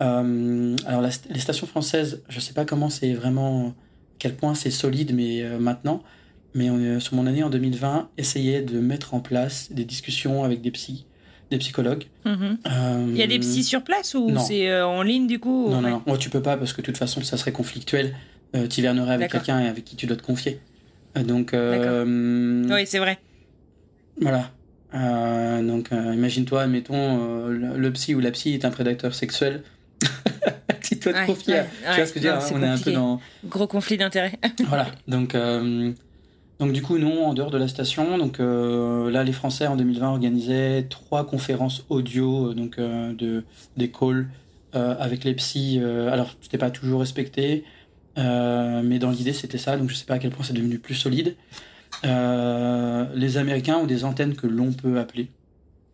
[SPEAKER 6] alors les stations françaises, je ne sais pas comment c'est vraiment, quel point c'est solide, mais maintenant, mais on, sur mon année en 2020, essayait de mettre en place des discussions avec des psys, des psychologues.
[SPEAKER 7] Mm-hmm. Il y a des psys sur place ou c'est en ligne du coup
[SPEAKER 6] Non, non, non. Moi, tu peux pas parce que de toute façon, ça serait conflictuel euh, tu vernerais avec quelqu'un avec qui tu dois te confier. Euh, donc. Euh,
[SPEAKER 7] oui, c'est vrai.
[SPEAKER 6] Voilà. donc, imagine-toi, admettons, le, psy ou la psy est un prédateur sexuel. tu dois te confier. tu vois ce que je veux dire hein, On est un peu dans.
[SPEAKER 7] Gros conflit d'intérêts.
[SPEAKER 6] voilà. Donc. Donc du coup, non, en dehors de la station, donc là, les Français en 2020 organisaient trois conférences audio, donc de des calls avec les psys. alors, c'était pas toujours respecté. Euh, mais dans l'idée, c'était ça, donc je sais pas à quel point c'est devenu plus solide. Euh, les Américains ont des antennes que l'on peut appeler.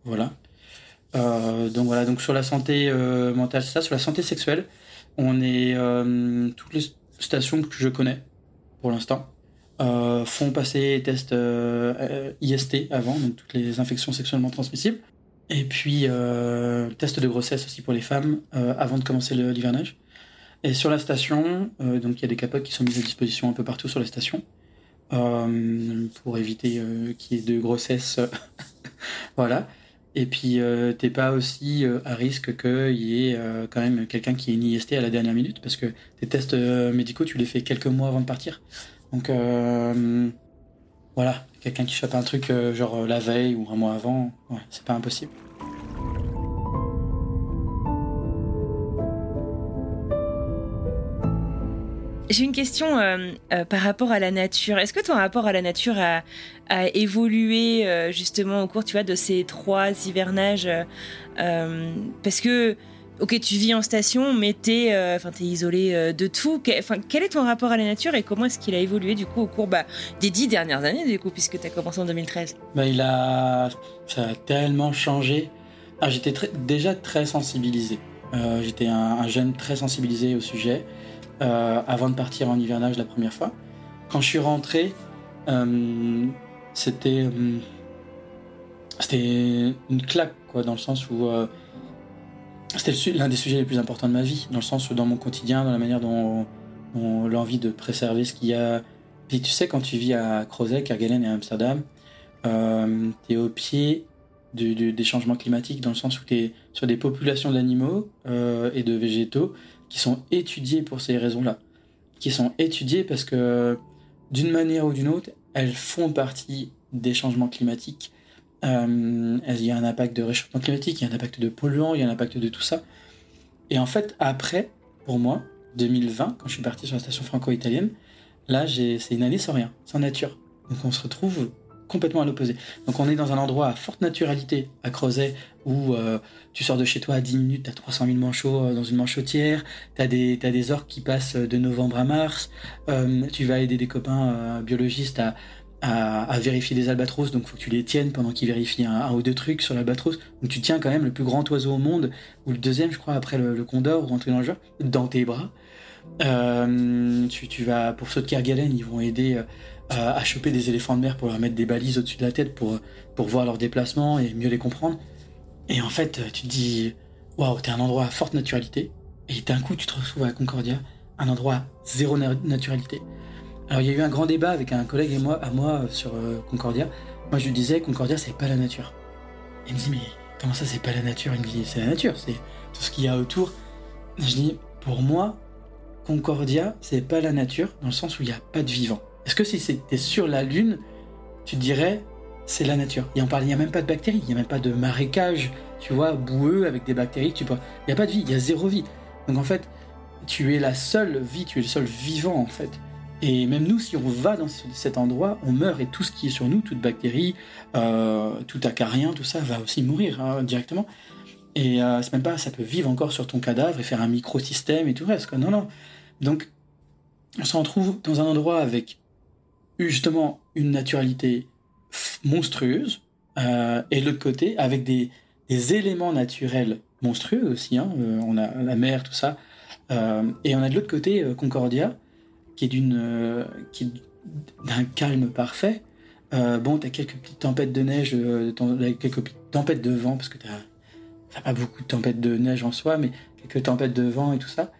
[SPEAKER 6] Voilà. Euh, donc voilà, donc sur la santé mentale, c'est ça. Sur la santé sexuelle, on est toutes les stations que je connais pour l'instant font passer tests IST avant, donc toutes les infections sexuellement transmissibles. Et puis test de grossesse aussi pour les femmes avant de commencer l'hivernage. Et sur la station, euh, donc il y a des capotes qui sont mises à disposition un peu partout sur la station euh, pour éviter euh, qu'il y ait de grossesse. voilà. Et puis t'es pas aussi à risque qu'il y ait quand même quelqu'un qui est une IST à la dernière minute parce que tes tests médicaux tu les fais quelques mois avant de partir. Donc voilà, quelqu'un qui chope un truc genre la veille ou un mois avant, ouais, c'est pas impossible.
[SPEAKER 7] J'ai une question euh, euh, par rapport à la nature. Est-ce que ton rapport à la nature a, évolué euh, justement au cours, tu vois, de ces trois hivernages Parce que, ok, tu vis en station, mais t'es, enfin, es isolé de tout. Enfin, quel est ton rapport à la nature et comment est-ce qu'il a évolué du coup au cours bah, des dix dernières années, du coup, puisque tu as commencé en 2013
[SPEAKER 6] bah, il a, ça a tellement changé. Ah, j'étais déjà très sensibilisé. j'étais un jeune très sensibilisé au sujet. Euh, avant de partir en hivernage la première fois. Quand je suis rentré, euh, c'était euh, c'était une claque quoi, dans le sens où c'était l'un des sujets les plus importants de ma vie, dans le sens où dans mon quotidien, dans la manière dont on, l'envie de préserver ce qu'il y a. Puis tu sais, quand tu vis à Crozet, Kerguelen et Amsterdam, euh, tu es au pied des changements climatiques, dans le sens où tu es sur des populations d'animaux et de végétaux qui sont étudiées pour ces raisons-là. Qui sont étudiées parce que, d'une manière ou d'une autre, elles font partie des changements climatiques il y a un impact de réchauffement climatique, il y a un impact de polluants, il y a un impact de tout ça. Et en fait, après, pour moi, 2020, quand je suis parti sur la station franco-italienne, là, c'est une année sans rien, sans nature. Donc on se retrouve complètement à l'opposé. Donc on est dans un endroit à forte naturalité, à Crozet, où euh, tu sors de chez toi à 10 minutes, tu as 300 000 manchots euh, dans une manchotière, tu as, des, as des orques qui passent de novembre à mars, euh, tu vas aider des copains biologistes à, vérifier des albatros, donc faut que tu les tiennes pendant qu'ils vérifient un, ou deux trucs sur l'albatros. Donc tu tiens quand même le plus grand oiseau au monde, ou le deuxième je crois après le, condor, ou un dans le genre, dans tes bras. tu, tu, vas, pour ceux de Kerguelen, ils vont aider à, choper des éléphants de mer pour leur mettre des balises au-dessus de la tête pour, pour voir leurs déplacements et mieux les comprendre. Et en fait, tu te dis, waouh, t'es un endroit à forte naturalité, et d'un coup, tu te retrouves à Concordia, un endroit à zéro naturalité. Alors, il y a eu un grand débat avec un collègue et moi, à moi sur euh, Concordia. Moi, je lui disais, Concordia, c'est pas la nature. Il me dit, mais comment ça, c'est pas la nature? Il me dit, c'est la nature, c'est tout ce qu'il y a autour. je dis, pour moi, Concordia, c'est pas la nature, dans le sens où il n'y a pas de vivant. Est-ce que si c'était sur la Lune, tu dirais c'est la nature? Il n'y a, même pas de bactéries, il n'y a même pas de marécage, tu vois, boueux avec des bactéries. Tu Il n'y a pas de vie, il y a zéro vie. Donc en fait, tu es la seule vie, tu es le seul vivant en fait. Et même nous, si on va dans cet endroit, on meurt et tout ce qui est sur nous, toute bactérie, euh, tout acarien, tout ça va aussi mourir hein, directement. Et euh, c'est même pas, ça peut vivre encore sur ton cadavre et faire un microsystème et tout le reste. Non, non. Donc, on se retrouve dans un endroit avec justement une naturalité monstrueuse, euh, et l'autre côté, avec des, éléments naturels monstrueux aussi. Hein, euh, on a la mer, tout ça. Euh, et on a de l'autre côté Concordia, qui est d'une d'un calme parfait. bon, t'as quelques petites tempêtes de neige, quelques petites tempêtes de vent, parce que t'as pas beaucoup de tempêtes de neige en soi, mais quelques tempêtes de vent et tout ça.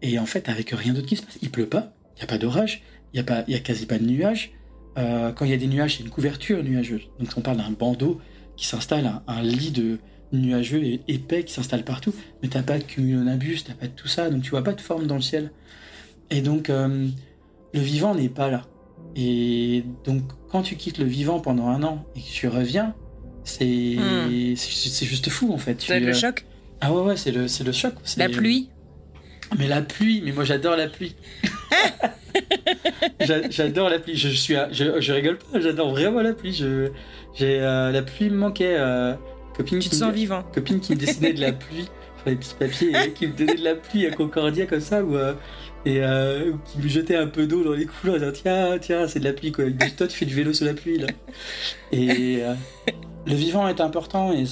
[SPEAKER 6] Et en fait, avec rien d'autre qui se passe, il pleut pas, il y a pas d'orage, il n'y a, a quasi pas de nuages. Euh, quand il y a des nuages, c'est une couverture nuageuse. Donc on parle d'un bandeau qui s'installe, un, lit de nuageux et épais qui s'installe partout, mais t'as pas de cumulonimbus, t'as pas de tout ça, donc tu vois pas de forme dans le ciel. Et donc euh, le vivant n'est pas là. Et donc quand tu quittes le vivant pendant un an et que tu reviens, c'est hmm. c'est juste fou en fait.
[SPEAKER 7] C'est le euh, choc?
[SPEAKER 6] Ah ouais ouais c'est le le choc.
[SPEAKER 7] La pluie?
[SPEAKER 6] Mais la pluie, mais moi j'adore la pluie. j'adore la pluie. Je, suis, je, rigole pas. J'adore vraiment la pluie. Je, j'ai euh, la pluie me manquait. Euh,
[SPEAKER 7] copine tu te sens vivant.
[SPEAKER 6] Copine qui me dessinait de la pluie sur les petits papiers et qui me donnait de la pluie à Concordia comme ça ou euh, et qui me jetait un peu d'eau dans les couloirs. Disant, tiens, tiens, c'est de la pluie quoi. Toi, tu fais du vélo sur la pluie là. Et le vivant est important et,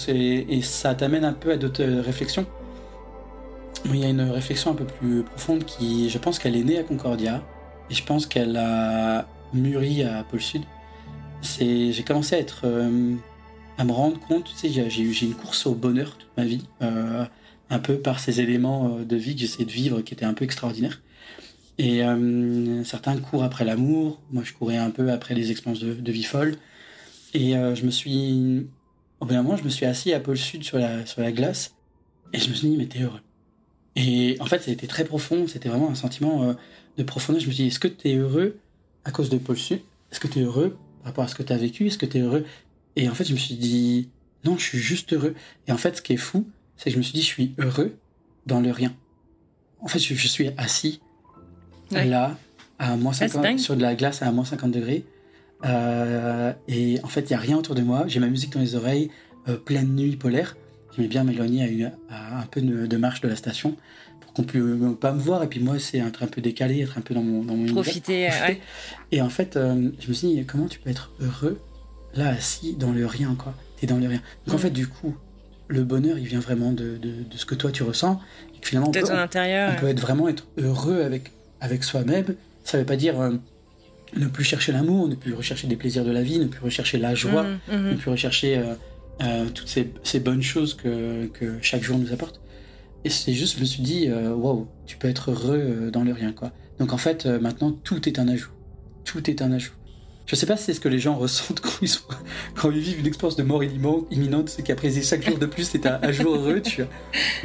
[SPEAKER 6] et ça t'amène un peu à d'autres réflexions. Il y a une réflexion un peu plus profonde qui, je pense qu'elle est née à Concordia et je pense qu'elle a mûri à Pôle Sud. J'ai commencé euh, à me rendre compte, tu sais, j'ai, eu une course au bonheur toute ma vie, euh, un peu par ces éléments euh, de vie que j'essayais de vivre qui étaient un peu extraordinaires. Et certains courent après l'amour, moi je courais un peu après les expériences de, vie folle. Et je me suis, au bout d'un moment, je me suis assis à Pôle Sud sur la glace et je me suis dit, mais t'es heureux. Et en fait, ça a été très profond. C'était vraiment un sentiment euh, de profondeur. Je me suis dit, est-ce que tu es heureux à cause de Paul Sud Est-ce que tu es heureux par rapport à ce que tu as vécu? Est-ce que tu es heureux? Et en fait, je me suis dit, non, je suis juste heureux. Et en fait, ce qui est fou, c'est que je me suis dit, je suis heureux dans le rien. En fait, je, suis assis là, à moins 50, sur de la glace à moins 50 degrés. Euh, et en fait, il n'y a rien autour de moi. J'ai ma musique dans les oreilles, euh, pleine nuit polaire. J'aimais bien m'éloigner à, un peu de, marche de la station pour qu'on puisse pas me voir. Et puis moi, c'est être un peu décalé, être un peu dans mon, dans mon
[SPEAKER 7] Profiter, ouais.
[SPEAKER 6] Et en fait, euh, je me suis dit, comment tu peux être heureux là, assis dans le rien, quoi T'es dans le rien. Donc en fait, du coup, le bonheur, il vient vraiment de, de, ce que toi tu ressens. Et que finalement, on, peut,
[SPEAKER 7] intérieur,
[SPEAKER 6] on peut être vraiment être heureux avec, avec soi-même. Ça veut pas dire euh, ne plus chercher l'amour, ne plus rechercher des plaisirs de la vie, ne plus rechercher la joie, mmh, mmh. ne plus rechercher euh, euh, toutes ces, bonnes choses que, chaque jour nous apporte. Et c'est juste, je me suis dit, euh, waouh, tu peux être heureux euh, dans le rien, quoi. Donc en fait, maintenant, tout est un ajout. Tout est un ajout. Je sais pas si c'est ce que les gens ressentent quand ils, quand ils vivent une expérience de mort imminente, c'est qu'après chaque jour de plus, c'est un, jour heureux, tu vois.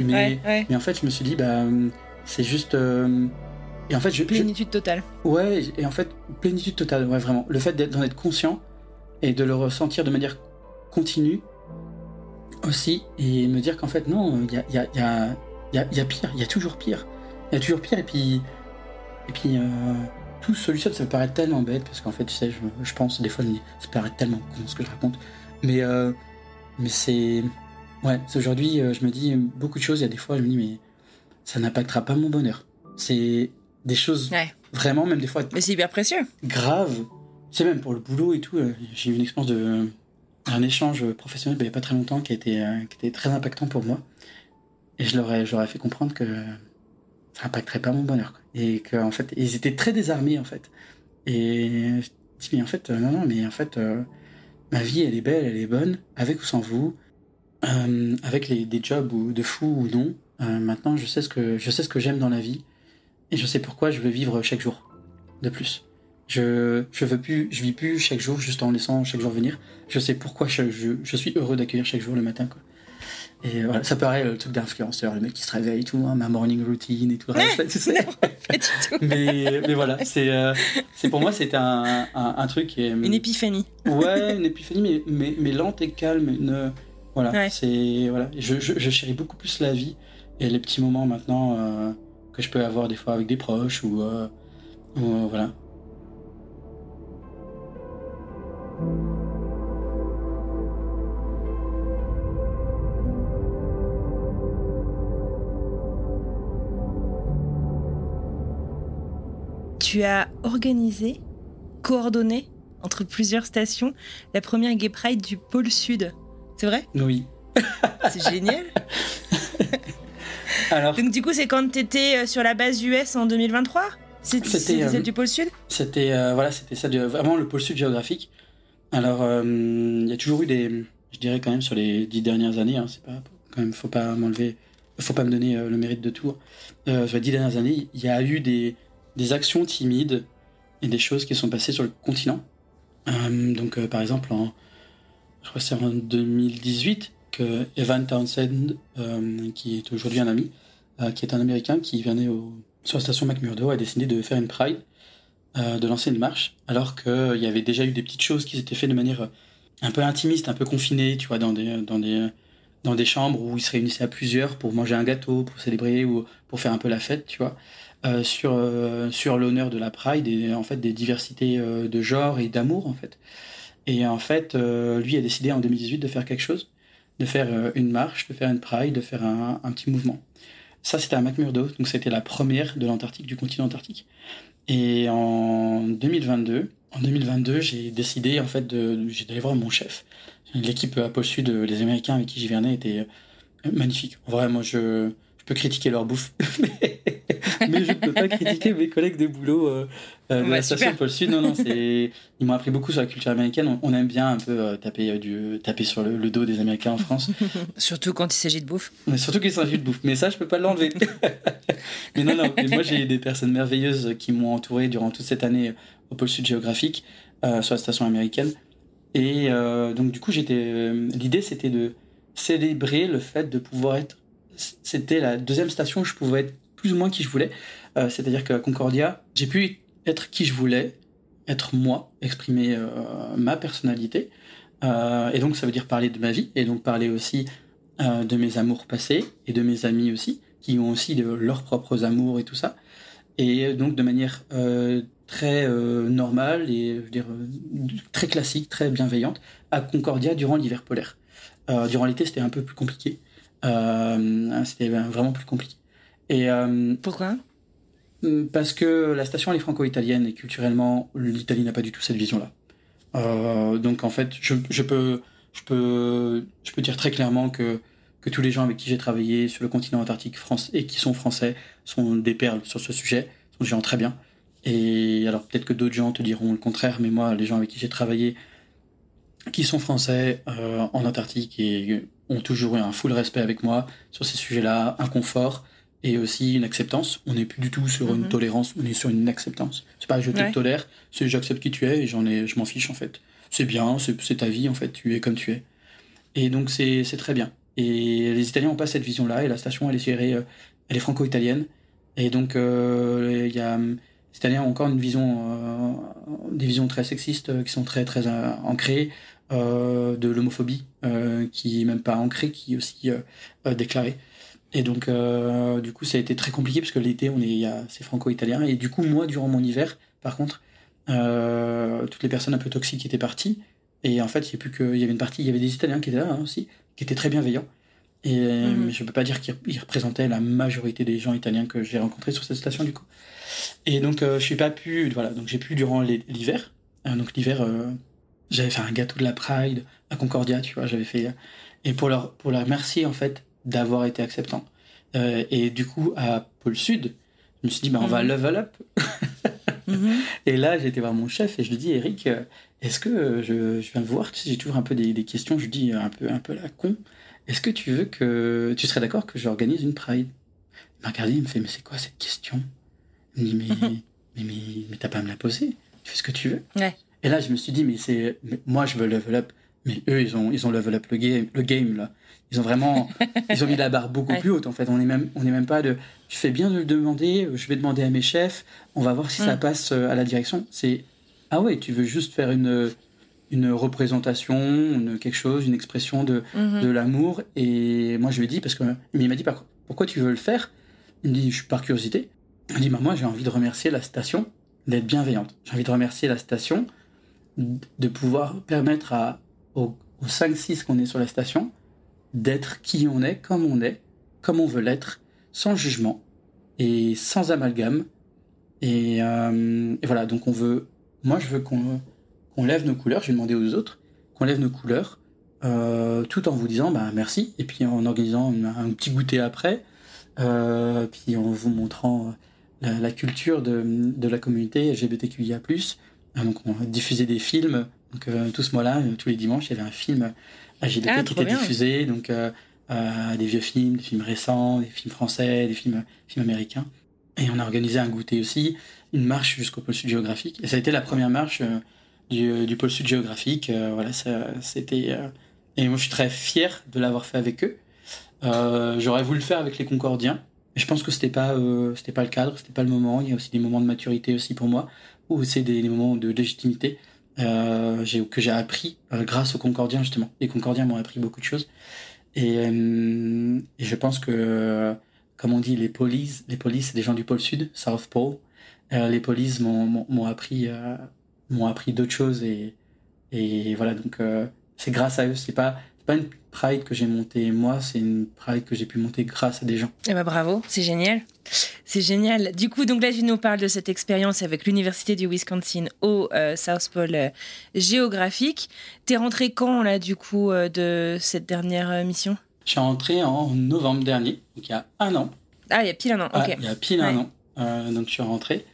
[SPEAKER 6] Mais, mais en fait, je me suis dit, bah, c'est juste. et en fait, je,
[SPEAKER 7] plénitude totale.
[SPEAKER 6] Ouais, et en fait, plénitude totale, ouais, vraiment. Le fait d'en être, être conscient et de le ressentir de manière continue aussi et me dire qu'en fait, non, il y a, y, a, y, a, y, a, y a pire, il y a toujours pire. Il y a toujours pire, et puis. Et puis. Euh, tout solution, ça me paraît tellement bête, parce qu'en fait, tu sais, je, je, pense, des fois, je me ça paraît tellement con ce que je raconte. Mais, euh, mais c'est. Ouais, aujourd'hui, euh, je me dis beaucoup de choses, il y a des fois, je me dis, mais ça n'impactera pas mon bonheur. C'est des choses
[SPEAKER 7] Ouais.
[SPEAKER 6] vraiment, même des fois,
[SPEAKER 7] Mais c'est hyper précieux.
[SPEAKER 6] graves. C'est même pour le boulot et tout. euh, J'ai eu une expérience de. Un échange professionnel bah, il n'y a pas très longtemps euh, qui était très impactant pour moi. Et je leur ai, fait comprendre que ça impacterait pas mon bonheur. Et qu'en fait, ils étaient très désarmés en fait. Et je dis, mais en fait, euh, non, non, mais en fait, euh, ma vie, elle est belle, elle est bonne, avec ou sans vous, avec les, des jobs ou de fou ou non. Maintenant, je sais ce que je sais ce que j'aime dans la vie et je sais pourquoi je veux vivre chaque jour de plus. Je je veux plus, je vis plus chaque jour juste en laissant chaque jour venir. Je sais pourquoi je, je, je suis heureux d'accueillir chaque jour le matin quoi. Et voilà, ça paraît euh, le truc d'influenceur, le mec qui se réveille et tout, hein, ma morning routine et tout.
[SPEAKER 7] Non, pas du
[SPEAKER 6] mais, mais voilà, c'est euh, c'est pour moi c'était un, un, un truc
[SPEAKER 7] Une épiphanie.
[SPEAKER 6] ouais une épiphanie mais, mais, mais lente et calme. Une, voilà,
[SPEAKER 7] Ouais.
[SPEAKER 6] c'est voilà, je, je, je chéris beaucoup plus la vie et les petits moments maintenant euh, que je peux avoir des fois avec des proches ou, euh, ou, euh, voilà.
[SPEAKER 7] Tu as organisé, coordonné entre plusieurs stations la première Gay Pride du pôle Sud. C'est vrai?
[SPEAKER 6] Oui.
[SPEAKER 7] C'est génial.
[SPEAKER 6] Alors
[SPEAKER 7] Donc du coup, c'est quand tu étais sur la base US en 2023 C'est-
[SPEAKER 6] C'était,
[SPEAKER 7] C'était
[SPEAKER 6] euh,
[SPEAKER 7] celle du pôle Sud?
[SPEAKER 6] C'était euh, voilà, c'était ça, de- vraiment le pôle sud géographique. Alors, euh, il y a toujours eu des, je dirais quand même sur les dix dernières années, hein, c'est pas quand même, faut pas m'enlever, faut pas me donner euh, le mérite de tout. Euh, sur les dix dernières années, il y a eu des, des actions timides et des choses qui sont passées sur le continent. Euh, donc, euh, par exemple, en, je crois que c'est en 2018 que Evan Townsend, euh, qui est aujourd'hui un ami, qui est un Américain qui venait au, sur la station McMurdo, a décidé de faire une Pride euh, de lancer une marche, alors qu'il y avait déjà eu des petites choses qui s'étaient faites de manière euh, un peu intimiste, un peu confinée, tu vois, dans des, dans des, dans des chambres où ils se réunissaient à plusieurs pour manger un gâteau, pour célébrer ou pour faire un peu la fête, tu vois, euh, sur, euh, sur l'honneur de la Pride et en fait des diversités euh, de genre et d'amour, en fait. Et en fait, euh, lui a décidé en 2018 de faire quelque chose, de faire euh, une marche, de faire une Pride, de faire un, un petit mouvement. Ça, c'était à McMurdo, donc c'était la première de l'Antarctique, du continent antarctique. Et en 2022, en 2022, j'ai décidé en fait d'aller voir mon chef. L'équipe à Pôle Sud, euh, les Américains avec qui j'y étaient euh, magnifiques. En vrai, moi, je, je peux critiquer leur bouffe, mais je ne peux pas critiquer mes collègues de boulot euh, euh, de
[SPEAKER 7] Bah,
[SPEAKER 6] la station. Pôle Sud. Non, non, c'est, ils m'ont appris beaucoup sur la culture américaine. On, on aime bien un peu euh, taper euh, du, taper sur le, le dos des Américains en France.
[SPEAKER 7] Surtout quand il s'agit de bouffe.
[SPEAKER 6] Mais surtout qu'il s'agit de bouffe. Mais ça, je peux pas l'enlever. mais non, non. Mais moi, j'ai des personnes merveilleuses qui m'ont entouré durant toute cette année au pôle sud géographique, sur la station américaine. Et donc, du coup, j'étais. L'idée, c'était de célébrer le fait de pouvoir être. C'était la deuxième station où je pouvais être plus ou moins qui je voulais. Euh, C'est-à-dire qu'à Concordia, j'ai pu être qui je voulais, être moi, exprimer euh, ma personnalité. Euh, et donc, ça veut dire parler de ma vie, et donc parler aussi de mes amours passés et de mes amis aussi, qui ont aussi de leurs propres amours et tout ça. Et donc de manière très normale et je veux dire, très classique, très bienveillante, à Concordia durant l'hiver polaire. Durant l'été, c'était un peu plus compliqué. C'était vraiment plus compliqué. Et
[SPEAKER 7] Pourquoi?
[SPEAKER 6] Parce que la station elle est franco-italienne et culturellement l'Italie n'a pas du tout cette vision-là. Euh, donc en fait, je, je peux, je peux, je peux dire très clairement que que tous les gens avec qui j'ai travaillé sur le continent antarctique France et qui sont français sont des perles sur ce sujet, sont des gens très bien. Et alors peut-être que d'autres gens te diront le contraire, mais moi, les gens avec qui j'ai travaillé, qui sont français euh, en Antarctique et ont toujours eu un full respect avec moi sur ces sujets-là, un confort et aussi une acceptance. On n'est plus du tout sur une
[SPEAKER 7] Mhm.
[SPEAKER 6] tolérance, on est sur une acceptance. C'est pas je te
[SPEAKER 7] Ouais.
[SPEAKER 6] tolère, c'est j'accepte qui tu es et j'en ai, je m'en fiche en fait. C'est bien, c'est ta vie en fait, tu es comme tu es. Et donc c'est très bien. Et les Italiens n'ont pas cette vision-là et la station elle est gérée, euh, elle est franco-italienne. Et donc euh, il y a les Italiens ont encore une vision, euh, des visions très sexistes qui sont très très euh, ancrées. de l'homophobie, qui est même pas ancrée, qui est aussi déclarée. Et donc, du coup, ça a été très compliqué parce que l'été, on est, c'est franco-italien. Et du coup, moi, durant mon hiver, par contre, toutes les personnes un peu toxiques étaient parties. Et en fait, il y, a plus que, il y avait une partie, il y avait des Italiens qui étaient là hein, aussi, qui étaient très bienveillants. Et mhm. mais je peux pas dire qu'ils représentaient la majorité des gens italiens que j'ai rencontrés sur cette station du coup. Et donc euh, je suis pas pu, voilà, donc j'ai pu durant l'hiver. Euh, donc l'hiver, euh, j'avais fait un gâteau de la Pride à Concordia, tu vois, j'avais fait. Et pour leur pour leur remercier en fait d'avoir été acceptant. et du coup à Pôle Sud, je me suis dit bah on va mhm. level up. Mhm. Et là j'étais voir mon chef et je lui dis Eric, est-ce que je, je viens de voir, tu sais, j'ai toujours un peu des, des questions, je dis un peu un peu la con. Est-ce que tu veux que. Tu serais d'accord que j'organise une Pride? Il m'a regardé, il me fait Mais c'est quoi cette question? Il me dit Mais, mais, mais, mais t'as pas à me la poser. Tu fais ce que tu veux. Et là, je me suis dit Mais c'est. Moi, je veux level up. Mais eux, ils ont, ils ont level up le game, le game là. Ils ont vraiment. ils ont mis la barre beaucoup plus haute, en fait. On n'est même, on est même pas de. Tu fais bien de le demander, je vais demander à mes chefs, on va voir si ça mm. passe euh, à la direction. C'est. Ah ouais, tu veux juste faire une une représentation, quelque chose, une expression de, mhm. de l'amour. Et moi, je lui ai dit, parce que il m'a dit, pourquoi tu veux le faire? Il me dit, je suis par curiosité. Il m'a dit, moi, j'ai envie de remercier la station d'être bienveillante. J'ai envie de remercier la station de pouvoir permettre à, aux, 5-6 qu'on est sur la station d'être qui on est, comme on est, comme on veut l'être, sans jugement et sans amalgame. Et, euh, voilà, donc on veut, moi, je veux qu'on on lève nos couleurs, je vais demander aux autres, qu'on lève nos couleurs, euh, tout en vous disant bah, merci, et puis en organisant un petit goûter après, euh, puis en vous montrant la, culture de, la communauté LGBTQIA+. Euh, donc on diffusait des films, donc tout ce mois-là, tous les dimanches, il y avait un film LGBT ah, qui était diffusé, donc des vieux films, des films récents, des films français, des films, films américains. Et on a organisé un goûter aussi, une marche jusqu'au pôle sud géographique. Et ça a été la première marche du, du pôle sud géographique. Euh, voilà, c'était. Euh, et moi, je suis très fier de l'avoir fait avec eux. Euh, j'aurais voulu le faire avec les Concordiens, mais je pense que c'était pas, c'était pas le cadre, c'était pas le moment. Il y a aussi des moments de maturité aussi pour moi, ou c'est des, moments de légitimité que j'ai appris grâce aux Concordiens justement. Les Concordiens m'ont appris beaucoup de choses. Et, et, je pense que, comme on dit, les polices, les polices, c'est des gens du pôle sud, South Pole. les polices m'ont appris m'ont appris d'autres choses et, et voilà, donc euh, c'est grâce à eux. C'est pas, pas une pride que j'ai montée moi, c'est une pride que j'ai pu monter grâce à des gens.
[SPEAKER 7] Eh ben bravo, c'est génial. C'est génial. Du coup, donc là, tu nous parles de cette expérience avec l'Université du Wisconsin au euh, South Pole euh, géographique. T'es rentré quand, là, du coup, de cette dernière mission?
[SPEAKER 6] Je suis rentré en novembre dernier, donc il y a un an.
[SPEAKER 7] Ah, il y a pile un an, ok.
[SPEAKER 6] il y a pile un an. donc je suis rentré.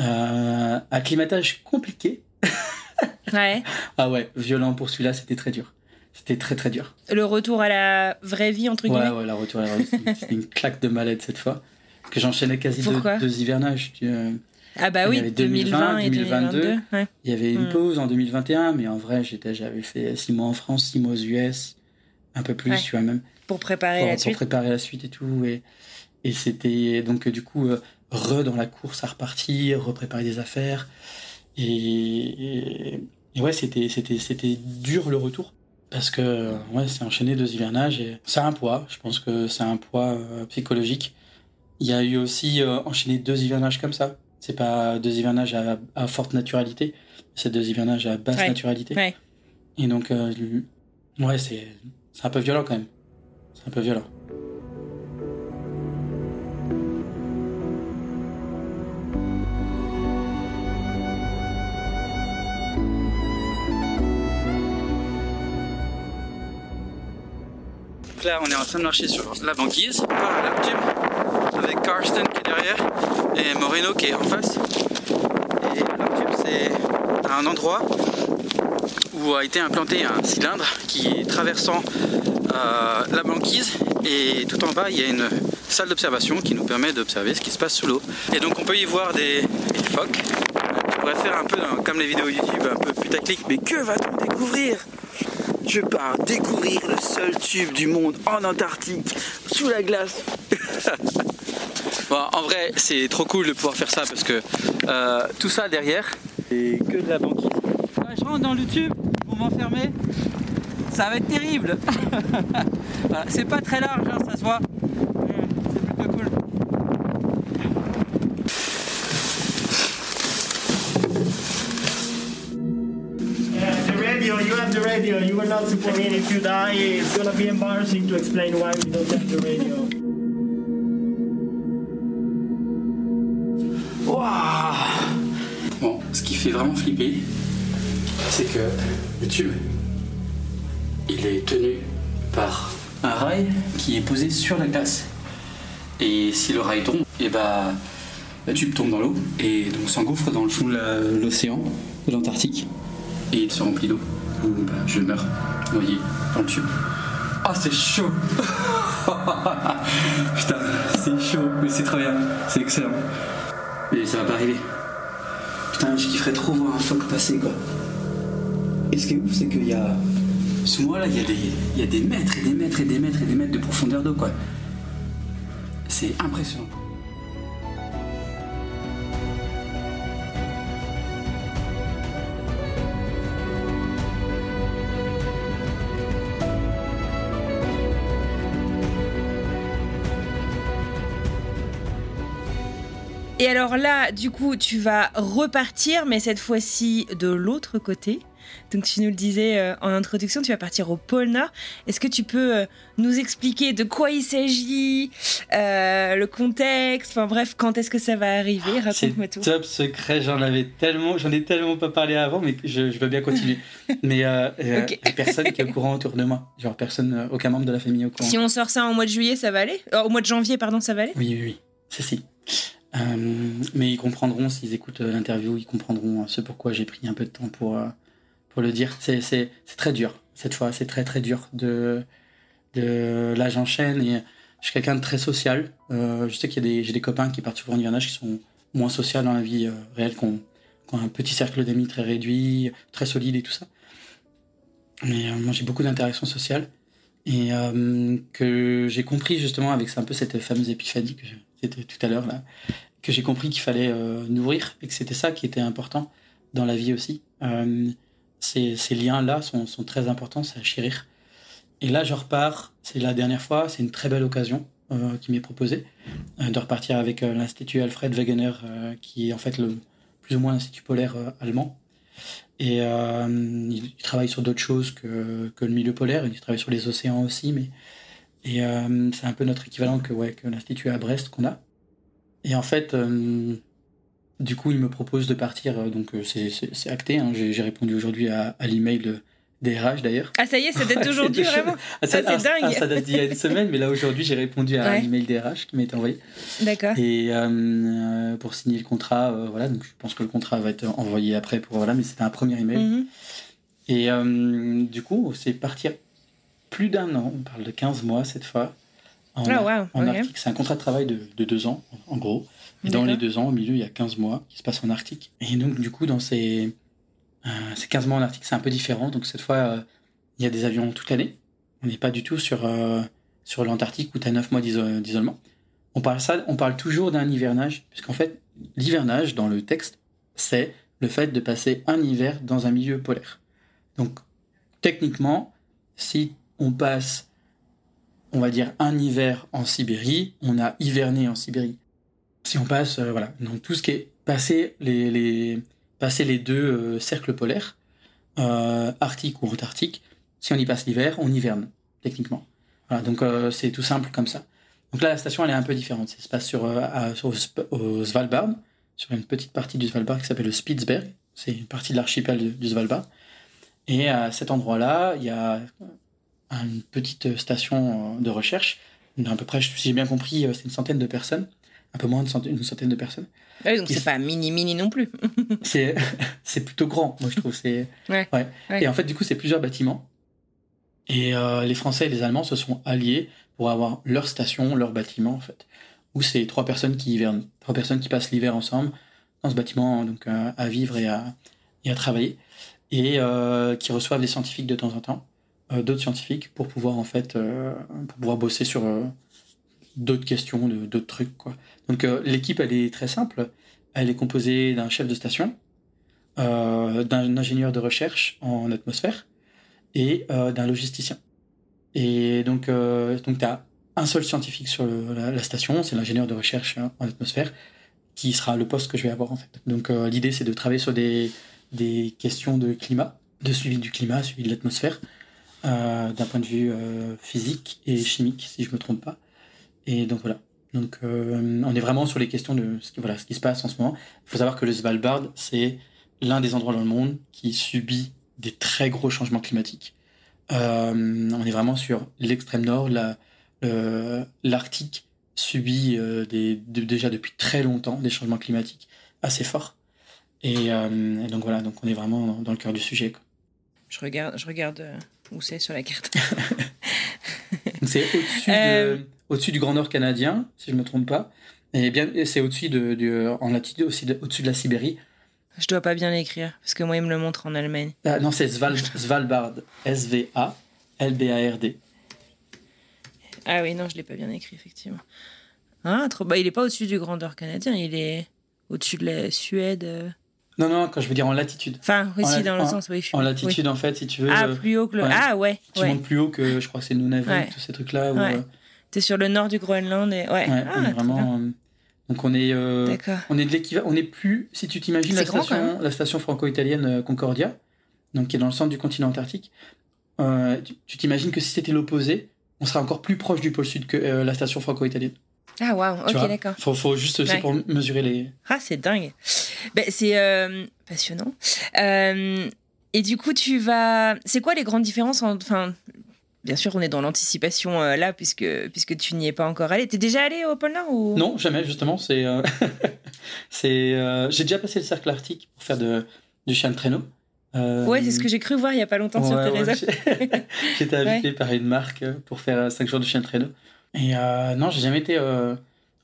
[SPEAKER 6] Euh, acclimatage compliqué.
[SPEAKER 7] ouais.
[SPEAKER 6] Ah ouais, violent pour celui-là, c'était très dur. C'était très très dur.
[SPEAKER 7] Le retour à la vraie vie, entre guillemets?
[SPEAKER 6] Ouais, ouais, le retour à la vraie vie. C'était une claque de malade cette fois. Que j'enchaînais quasi deux, hivernages.
[SPEAKER 7] Euh, ah bah oui, 2020, et 2022.
[SPEAKER 6] Il y avait une hmm. pause en 2021, mais en vrai, j'avais fait six mois en France, six mois aux US, un peu plus, tu vois, même.
[SPEAKER 7] Pour préparer la suite.
[SPEAKER 6] Pour préparer la suite et tout. Et, et c'était donc du coup, euh, re dans la course à repartir, repréparer des affaires. Et, ouais, c'était, c'était, c'était dur le retour. Parce que ouais, c'est enchaîné deux hivernages et ça a un poids. Je pense que c'est un poids euh, psychologique. Il y a eu aussi euh, enchaîné deux hivernages comme ça. C'est pas deux hivernages à, forte naturalité, c'est deux hivernages à basse naturalité. Et donc, euh, ouais, c'est, c'est un peu violent quand même. C'est un peu violent. là, on est en train de marcher sur la banquise, par la tube, avec Karsten qui est derrière et Moreno qui est en face. Et c'est un endroit où a été implanté un cylindre qui est traversant euh, la banquise et tout en bas il y a une salle d'observation qui nous permet d'observer ce qui se passe sous l'eau. Et donc on peut y voir des, phoques. On pourrait faire un peu comme les vidéos YouTube, un peu putaclic, mais que va-t-on découvrir? Je pars découvrir le seul tube du monde en Antarctique, sous la glace. bon, en vrai, c'est trop cool de pouvoir faire ça parce que euh, tout ça derrière, c'est que de la banquise. je rentre dans le tube. Bon,
[SPEAKER 8] m'enfermer. Ça va être terrible. c'est pas très large, hein, ça se voit. C'est plutôt cool.
[SPEAKER 1] radio, you have the radio. You are not supposed. I mean, if you die, it's gonna be embarrassing to explain why we don't have the radio.
[SPEAKER 6] Fait vraiment flipper, c'est que le tube, il est tenu par un rail qui est posé sur la glace. Et si le rail tombe, et bah, le tube tombe dans l'eau et donc s'engouffre dans le fond de l'océan, de l'Antarctique, et il se remplit d'eau. Bah, je meurs noyé dans le tube. Ah, c'est chaud Putain, c'est chaud, mais c'est très bien, c'est excellent. Mais ça va pas arriver. Putain, je kifferais trop voir un phoque passer, quoi. Et ce qui est ouf, c'est qu'il y a. Sous moi, là, il y, a des, mètres et des mètres et des mètres et des mètres de profondeur d'eau, quoi. C'est impressionnant.
[SPEAKER 7] Et alors là, du coup, tu vas repartir, mais cette fois-ci de l'autre côté. Donc tu nous le disais euh, en introduction, tu vas partir au pôle Nord. Est-ce que tu peux euh, nous expliquer de quoi il s'agit, euh, le contexte, enfin bref, quand est-ce que ça va arriver? Raconte-moi tout.
[SPEAKER 6] Top secret, j'en avais tellement, j'en ai tellement pas parlé avant, mais je, je veux bien continuer. mais okay. personne qui est au courant autour de moi, genre personne, aucun membre de la famille au courant.
[SPEAKER 7] Si on sort ça en mois de juillet, ça va aller? Au mois de janvier, pardon, ça va aller?
[SPEAKER 6] Oui, oui, oui, c'est si. Euh, mais ils comprendront, s'ils écoutent euh, l'interview, ils comprendront euh, ce pourquoi j'ai pris un peu de temps pour, pour le dire. C'est très dur, cette fois, c'est très très dur. De, de... Là, j'enchaîne et je suis quelqu'un de très social. je sais qu'il y a des, des copains qui partent souvent en hivernage qui sont moins sociaux dans la vie réelle, qui ont, un petit cercle d'amis très réduit, très solide et tout ça. Mais moi, j'ai beaucoup d'interactions sociales et que j'ai compris justement avec un peu cette fameuse épiphanie que c'était tout à l'heure là, que j'ai compris qu'il fallait euh, nourrir et que c'était ça qui était important dans la vie aussi. Euh, ces, liens-là sont, très importants, c'est à chérir. Et là, je repars, c'est la dernière fois, c'est une très belle occasion euh, qui m'est proposée de repartir avec l'Institut Alfred Wegener, qui est en fait le plus ou moins l'Institut polaire allemand. Et il, travaille sur d'autres choses que, que, le milieu polaire, il travaille sur les océans aussi, mais et euh, c'est un peu notre équivalent que, ouais, que l'Institut à Brest qu'on a. Et en fait, euh, du coup, il me propose de partir, euh, donc c'est acté. Hein, J'ai répondu aujourd'hui à, à l'email des RH d'ailleurs.
[SPEAKER 7] Ah, ça y est, vraiment
[SPEAKER 6] ah, ça, ah, c'est dingue Ça date d'il y a une semaine, mais là aujourd'hui, j'ai répondu à l'email des RH qui m'a été envoyé.
[SPEAKER 7] D'accord.
[SPEAKER 6] Et pour signer le contrat, voilà, donc je pense que le contrat va être envoyé après, pour, voilà, mais c'était un premier email. Mm Et du coup, c'est partir plus d'un an, on parle de 15 mois cette fois, en,
[SPEAKER 7] ah,
[SPEAKER 6] Arctique. C'est un contrat de travail de, deux ans, en gros. Et dans les deux ans, au milieu, il y a 15 mois qui se passent en Arctique. Et donc, du coup, dans ces, euh, ces 15 mois en Arctique, c'est un peu différent. Donc, cette fois, euh, il y a des avions toute l'année. On n'est pas du tout sur, euh, sur l'Antarctique où tu as 9 mois d'isolement. On parle, ça, on parle toujours d'un hivernage, puisqu'en fait, l'hivernage, dans le texte, c'est le fait de passer un hiver dans un milieu polaire. Donc, techniquement, si on passe, on va dire, un hiver en Sibérie, on a hiverné en Sibérie. Si on passe, euh, voilà, donc tout ce qui est passé les, les, passer les deux euh, cercles polaires, euh, arctique ou antarctique, si on y passe l'hiver, on hiverne, techniquement. Voilà, donc c'est tout simple comme ça. Donc là, la station, elle est un peu différente. Ça se passe sur, au Svalbard, sur une petite partie du Svalbard qui s'appelle le Spitzberg. C'est une partie de l'archipel du Svalbard. Et à cet endroit-là, il y a une petite station euh, de recherche. À peu près, si j'ai bien compris, euh, c'est une centaine de personnes, un peu moins d'une centaine, centaine de personnes.
[SPEAKER 7] Oui, donc c'est pas mini mini non plus.
[SPEAKER 6] c'est c'est plutôt grand, moi je trouve. C'est ouais. Ouais. Et en fait, du coup, c'est plusieurs bâtiments. Et euh, les Français et les Allemands se sont alliés pour avoir leur station, leur bâtiment en fait, où c'est trois personnes qui hivernent, trois personnes qui passent l'hiver ensemble dans ce bâtiment, donc à vivre et à, et à travailler, et qui reçoivent des scientifiques de temps en temps euh, d'autres scientifiques pour pouvoir en fait euh, pour pouvoir bosser sur euh, d'autres questions, d'autres trucs quoi. Donc l'équipe elle est très simple, elle est composée d'un chef de station, euh, d'un ingénieur de recherche en atmosphère et euh, d'un logisticien. Et donc, euh, donc tu as un seul scientifique sur la, la station, c'est l'ingénieur de recherche en atmosphère, qui sera le poste que je vais avoir en fait. Donc euh, l'idée c'est de travailler sur des, des questions de climat, de suivi du climat, suivi de l'atmosphère, euh, d'un point de vue euh, physique et chimique, si je me trompe pas. Et donc voilà. Donc euh, on est vraiment sur les questions de ce qui, voilà, ce qui se passe en ce moment. Il faut savoir que le Svalbard, c'est l'un des endroits dans le monde qui subit des très gros changements climatiques. On est vraiment sur l'extrême nord, l'Arctique subit déjà depuis très longtemps des changements climatiques assez forts. Et, donc voilà, donc on est vraiment dans, le cœur du sujet.
[SPEAKER 7] Je regarde, je regarde où c'est sur la carte.
[SPEAKER 6] C'est au-dessus
[SPEAKER 7] Euh.
[SPEAKER 6] de- au-dessus du Grand Nord canadien, si je me trompe pas. Et bien, c'est au-dessus de, en latitude aussi de- au-dessus de la Sibérie.
[SPEAKER 7] Je dois pas bien l'écrire parce que moi il me le montre en Allemagne.
[SPEAKER 6] Ah, non, c'est Sval- Svalbard, S-V-A-L-B-A-R-D.
[SPEAKER 7] Ah oui, non, je l'ai pas bien écrit effectivement. Ah, trop. Bah, il est pas au-dessus du Grand Nord canadien, il est au-dessus de la Suède.
[SPEAKER 6] Non, non, quand je veux dire en latitude.
[SPEAKER 7] Enfin,
[SPEAKER 6] En
[SPEAKER 7] aussi
[SPEAKER 6] la-
[SPEAKER 7] dans le
[SPEAKER 6] en-
[SPEAKER 7] sens, oui. je suis-
[SPEAKER 6] En
[SPEAKER 7] oui.
[SPEAKER 6] latitude, en fait, si tu veux,
[SPEAKER 7] Ah,
[SPEAKER 6] euh,
[SPEAKER 7] plus haut que le.
[SPEAKER 6] ouais.
[SPEAKER 7] Ah ouais.
[SPEAKER 6] tu
[SPEAKER 7] ouais.
[SPEAKER 6] montes plus haut que je crois que c'est Nunavut,
[SPEAKER 7] Ouais.
[SPEAKER 6] tous ces trucs-là.
[SPEAKER 7] Ouais.
[SPEAKER 6] euh,
[SPEAKER 7] T'es sur le nord du Groenland et ouais. ah,
[SPEAKER 6] on est vraiment. euh, donc on est, on est de l'équivalent. On est plus, si tu t'imagines la
[SPEAKER 7] grand,
[SPEAKER 6] station, la station franco-italienne Concordia, donc qui est dans le centre du continent antarctique. tu- t'imagines que si c'était l'opposé, on serait encore plus proche du pôle sud que la station franco-italienne.
[SPEAKER 7] Ah waouh. Ok, d'accord.
[SPEAKER 6] Faut, faut juste, c'est
[SPEAKER 7] Ouais.
[SPEAKER 6] pour mesurer les.
[SPEAKER 7] Ah, c'est dingue. Ben, c'est euh, passionnant. Euh, et du coup, tu vas. C'est quoi les grandes différences en- Enfin, bien sûr, on est dans l'anticipation euh, là, puisque, puisque tu n'y es pas encore allé. T'es déjà allé au pôle Nord ou?
[SPEAKER 6] Non, jamais, justement. C'est, c'est, j'ai déjà passé le cercle arctique pour faire de, du chien de traîneau. Euh,
[SPEAKER 7] Ouais, c'est ce que j'ai cru voir il y a pas longtemps sur tes
[SPEAKER 6] ouais, J'étais invité par une marque pour faire 5 jours de chien de traîneau. Et euh, non, j'ai jamais été euh,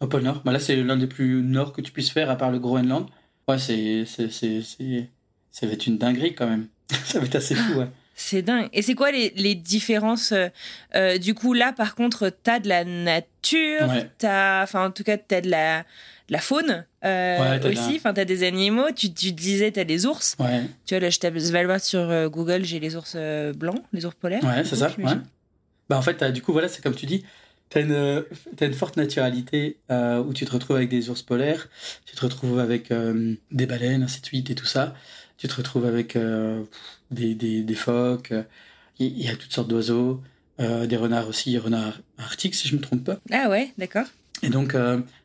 [SPEAKER 6] au pôle Nord. Bah, là, c'est l'un des plus nord que tu puisses faire, à part le Groenland. Ouais, c'est, c'est, c'est, c'est- ça va être une dinguerie quand même. ça va être assez fou, ouais.
[SPEAKER 7] C'est dingue. Et c'est quoi les, les différences euh, euh, Du coup, là, par contre, t'as de la nature,
[SPEAKER 6] Ouais.
[SPEAKER 7] t'as, enfin, en tout cas, t'as de la, de la faune euh,
[SPEAKER 6] Ouais,
[SPEAKER 7] aussi. Enfin, t'as des animaux. Tu, tu disais, t'as des ours.
[SPEAKER 6] Ouais,
[SPEAKER 7] Tu vois, là, je tape Svalbard sur Google, j'ai les ours blancs, les ours polaires.
[SPEAKER 6] ouais c'est ça. Ouais.
[SPEAKER 7] j'imagine.
[SPEAKER 6] Bah, en fait, du coup, voilà, c'est comme tu dis, tu as une, t'as une forte naturalité euh, où tu te retrouves avec des ours polaires, tu te retrouves avec euh, des baleines, ainsi de suite, et tout ça. Tu te retrouves avec euh, des, des, des phoques, il y, a toutes sortes d'oiseaux, des renards aussi, renards arctiques, si je me trompe pas.
[SPEAKER 7] Ah ouais, d'accord.
[SPEAKER 6] Et donc,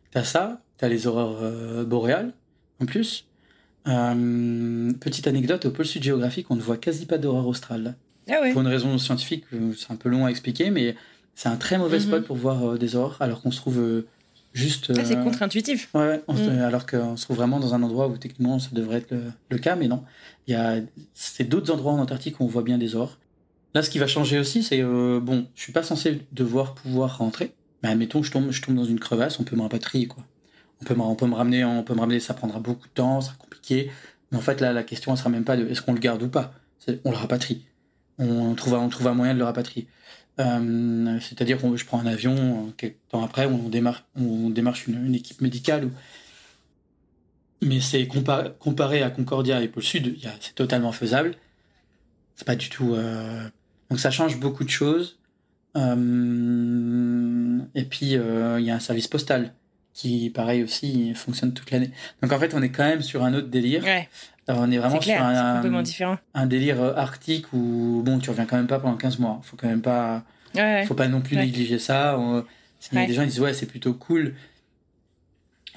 [SPEAKER 6] t'as ça, t'as les aurores boréales, en plus. Petite anecdote, au pôle sud géographique, on ne voit quasi pas d'aurore australe.
[SPEAKER 7] Ah ouais.
[SPEAKER 6] Pour une raison scientifique, c'est un peu long à expliquer, mais c'est un très mauvais
[SPEAKER 7] Mhm.
[SPEAKER 6] spot pour voir euh, des aurores, alors qu'on se trouve euh, juste.
[SPEAKER 7] Ah, c'est
[SPEAKER 6] euh,
[SPEAKER 7] contre-intuitif.
[SPEAKER 6] Ouais, on
[SPEAKER 7] Mhm.
[SPEAKER 6] alors qu'on se trouve vraiment dans un endroit où techniquement ça devrait être le, le cas, mais non. Il y a, c'est d'autres endroits en Antarctique où on voit bien des aurores. Là, ce qui va changer aussi, c'est euh, bon, je suis pas censé devoir pouvoir rentrer, mais admettons, je tombe, je tombe dans une crevasse, on peut me rapatrier, quoi. On peut, me, on peut me ramener, on peut me ramener, ça prendra beaucoup de temps, ça sera compliqué. Mais en fait, là, la question, elle sera même pas de est-ce qu'on le garde ou pas? On le rapatrie. On trouve, un- on trouve un moyen de le rapatrier. Euh, C'est-à-dire je prends un avion, euh, quelques temps après, on démarre, on démarche une, équipe médicale. Mais c'est comparé, à Concordia et Pôle Sud, c'est totalement faisable. C'est pas du tout. euh, Donc ça change beaucoup de choses. Et puis il y a un service postal qui, pareil aussi, fonctionne toute l'année. Donc en fait, on est quand même sur un autre délire. Alors, on est vraiment sur
[SPEAKER 7] clair,
[SPEAKER 6] un,
[SPEAKER 7] complètement différent.
[SPEAKER 6] un délire euh, arctique où bon, tu reviens quand même pas pendant 15 mois. Faut quand même pas,
[SPEAKER 7] Ouais, ouais.
[SPEAKER 6] faut pas non plus
[SPEAKER 7] Ouais.
[SPEAKER 6] négliger ça. On- Il y a des gens qui disent ouais, c'est plutôt cool.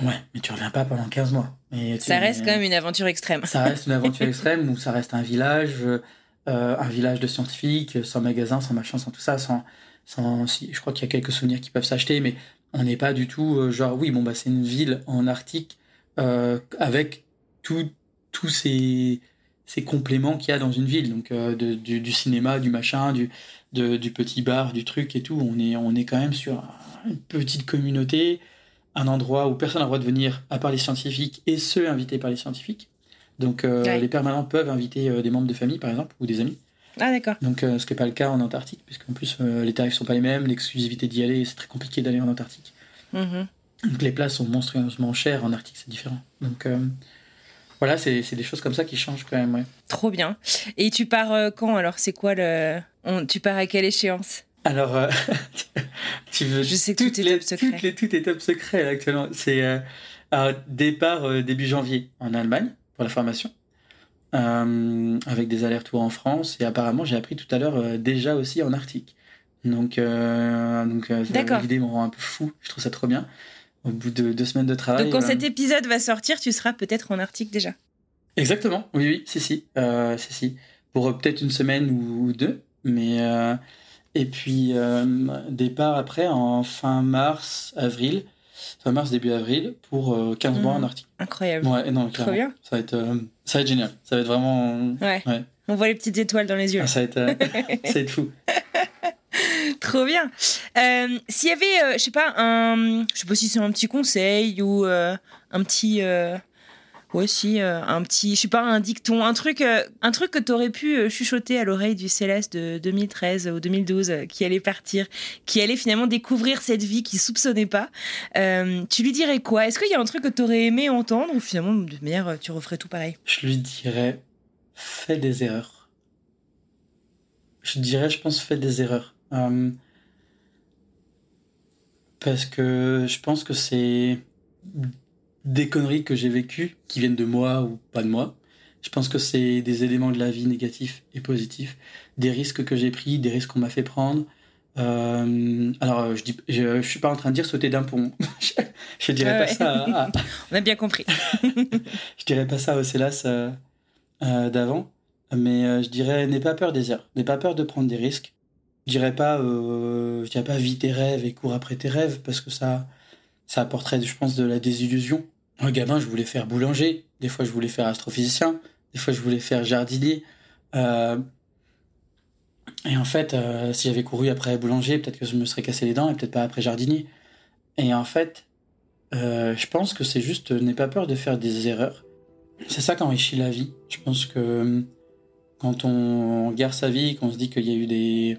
[SPEAKER 6] Ouais, mais tu reviens pas pendant 15 mois. Tu
[SPEAKER 7] Ça reste quand même une aventure extrême.
[SPEAKER 6] ça reste une aventure extrême où ça reste un village, euh, un village de scientifiques, sans magasin, sans machin, sans tout ça, sans, sans si, je crois qu'il y a quelques souvenirs qui peuvent s'acheter, mais on n'est pas du tout euh, genre oui bon bah c'est une ville en Arctique euh, avec tout- tous ces ces compléments qu'il y a dans une ville, donc euh, de- du, du cinéma, du machin, du de- du petit bar, du truc et tout. On est on est quand même sur une petite communauté, un endroit où personne n'a le droit de venir à part les scientifiques et ceux invités par les scientifiques. Donc euh,
[SPEAKER 7] Ouais.
[SPEAKER 6] les permanents peuvent inviter euh, des membres de famille par exemple ou des amis.
[SPEAKER 7] Ah d'accord.
[SPEAKER 6] Donc ce qui n'est pas le cas en Antarctique puisqu'en plus les tarifs sont pas les mêmes, l'exclusivité d'y aller, c'est très compliqué d'aller en Antarctique.
[SPEAKER 7] Mhm.
[SPEAKER 6] Donc les places sont monstrueusement chères en Arctique, c'est différent. Donc Voilà, c'est des choses comme ça qui changent quand même, ouais.
[SPEAKER 7] Trop bien. Et tu pars euh, quand alors? C'est quoi le. tu pars à quelle échéance?
[SPEAKER 6] Alors, euh, tu veux.
[SPEAKER 7] Je sais que tout est top secret.
[SPEAKER 6] Toutes les, tout est top secret actuellement. C'est euh, départ début janvier en Allemagne pour la formation. avec des allers-retours en France et apparemment j'ai appris tout à l'heure déjà aussi en Arctique. Donc, donc l'idée me rend un peu fou, je trouve ça trop bien au bout de deux semaines de travail.
[SPEAKER 7] Donc quand cet épisode va sortir, tu seras peut-être en Arctique déjà.
[SPEAKER 6] Exactement, oui, oui, si, si, euh, si, si. Pour euh, peut-être une semaine ou deux, mais euh, et puis départ après en fin mars, avril, fin mars début avril pour 15 mois en mmh. Arctique.
[SPEAKER 7] Incroyable.
[SPEAKER 6] Ouais, non, clairement. bien. Ça va être, ça va être génial. Ça va être vraiment.
[SPEAKER 7] Ouais. On voit les petites étoiles dans les yeux.
[SPEAKER 6] Ah, ça va être, ça va être fou.
[SPEAKER 7] Trop bien. Euh, S'il y avait, euh, je sais pas, un, je sais pas si c'est un petit conseil ou euh, un petit, ouais, si, un petit, je sais pas, un dicton, un truc, un truc que t'aurais pu chuchoter à l'oreille du Céleste de 2013 ou 2012, qui allait partir, qui allait finalement découvrir cette vie qu'il soupçonnait pas. tu lui dirais quoi? Est-ce qu'il y a un truc que t'aurais aimé entendre ou finalement de manière, tu referais tout pareil?
[SPEAKER 6] Je lui dirais, fais des erreurs. Je dirais, je pense, fais des erreurs. Euh, parce que je pense que c'est des conneries que j'ai vécues, qui viennent de moi ou pas de moi. Je pense que c'est des éléments de la vie négatifs et positifs, des risques que j'ai pris, des risques qu'on m'a fait prendre. Euh, alors, je, dis, je, suis pas en train de dire sauter d'un pont. je, dirais pas ça.
[SPEAKER 7] On a bien compris.
[SPEAKER 6] je dirais pas ça au Célas euh, d'avant, mais je dirais n'aie pas peur des erreurs, n'aie pas peur de prendre des risques. Je dirais pas, euh, je dirais pas vis tes rêves et cours après tes rêves parce que ça, ça apporterait, je pense, de la désillusion. Un gamin, je voulais faire boulanger. Des fois, je voulais faire astrophysicien. Des fois, je voulais faire jardinier. Euh, et en fait, euh, si j'avais couru après boulanger, peut-être que je me serais cassé les dents et peut-être pas après jardinier. Et en fait, euh, je pense que c'est juste, n'aie pas peur de faire des erreurs. C'est ça qui enrichit la vie. Je pense que quand on garde sa vie, qu'on se dit qu'il y a eu des,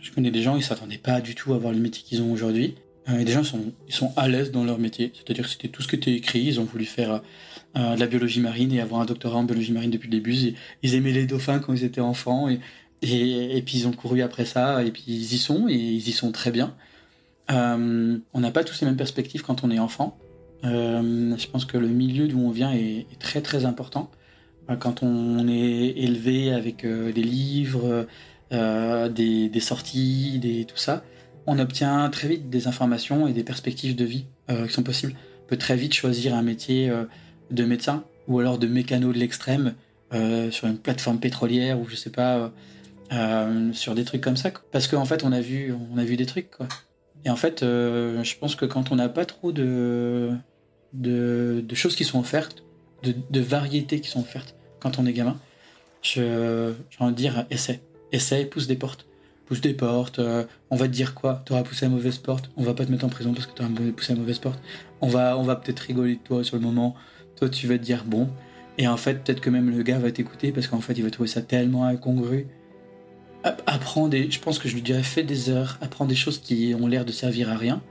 [SPEAKER 6] je connais des gens, ils s'attendaient pas du tout à avoir le métier qu'ils ont aujourd'hui. Euh, et des gens, sont, ils sont à l'aise dans leur métier. C'est-à-dire que c'était tout ce qui était écrit. Ils ont voulu faire euh, de la biologie marine et avoir un doctorat en biologie marine depuis le début. Ils, aimaient les dauphins quand ils étaient enfants. Et, puis ils ont couru après ça. Et puis ils y sont. Et ils y sont très bien. Euh, on n'a pas tous les mêmes perspectives quand on est enfant. je pense que le milieu d'où on vient est, très très important. Quand on est élevé avec des livres, euh, des, des, sorties, des, tout ça, on obtient très vite des informations et des perspectives de vie euh, qui sont possibles. On peut très vite choisir un métier euh, de médecin ou alors de mécano de l'extrême sur une plateforme pétrolière ou je sais pas, sur des trucs comme ça. Parce qu'en fait, on a vu, on a vu des trucs. Quoi. Et en fait, je pense que quand on n'a pas trop de, de, choses qui sont offertes, de, de variétés qui sont offertes quand on est gamin, je, j'ai envie de dire essaie essaye, pousse des portes. Pousse des portes, euh, on va te dire quoi? T'auras poussé la mauvaise porte, on va pas te mettre en prison parce que t'auras poussé la mauvaise porte. On va, on va peut-être rigoler de toi sur le moment. Toi, tu vas te dire bon. Et en fait, peut-être que même le gars va t'écouter parce qu'en fait, il va trouver ça tellement incongru. Apprends des. Je pense que je lui dirais fais des heures, apprends des choses qui ont l'air de servir à rien.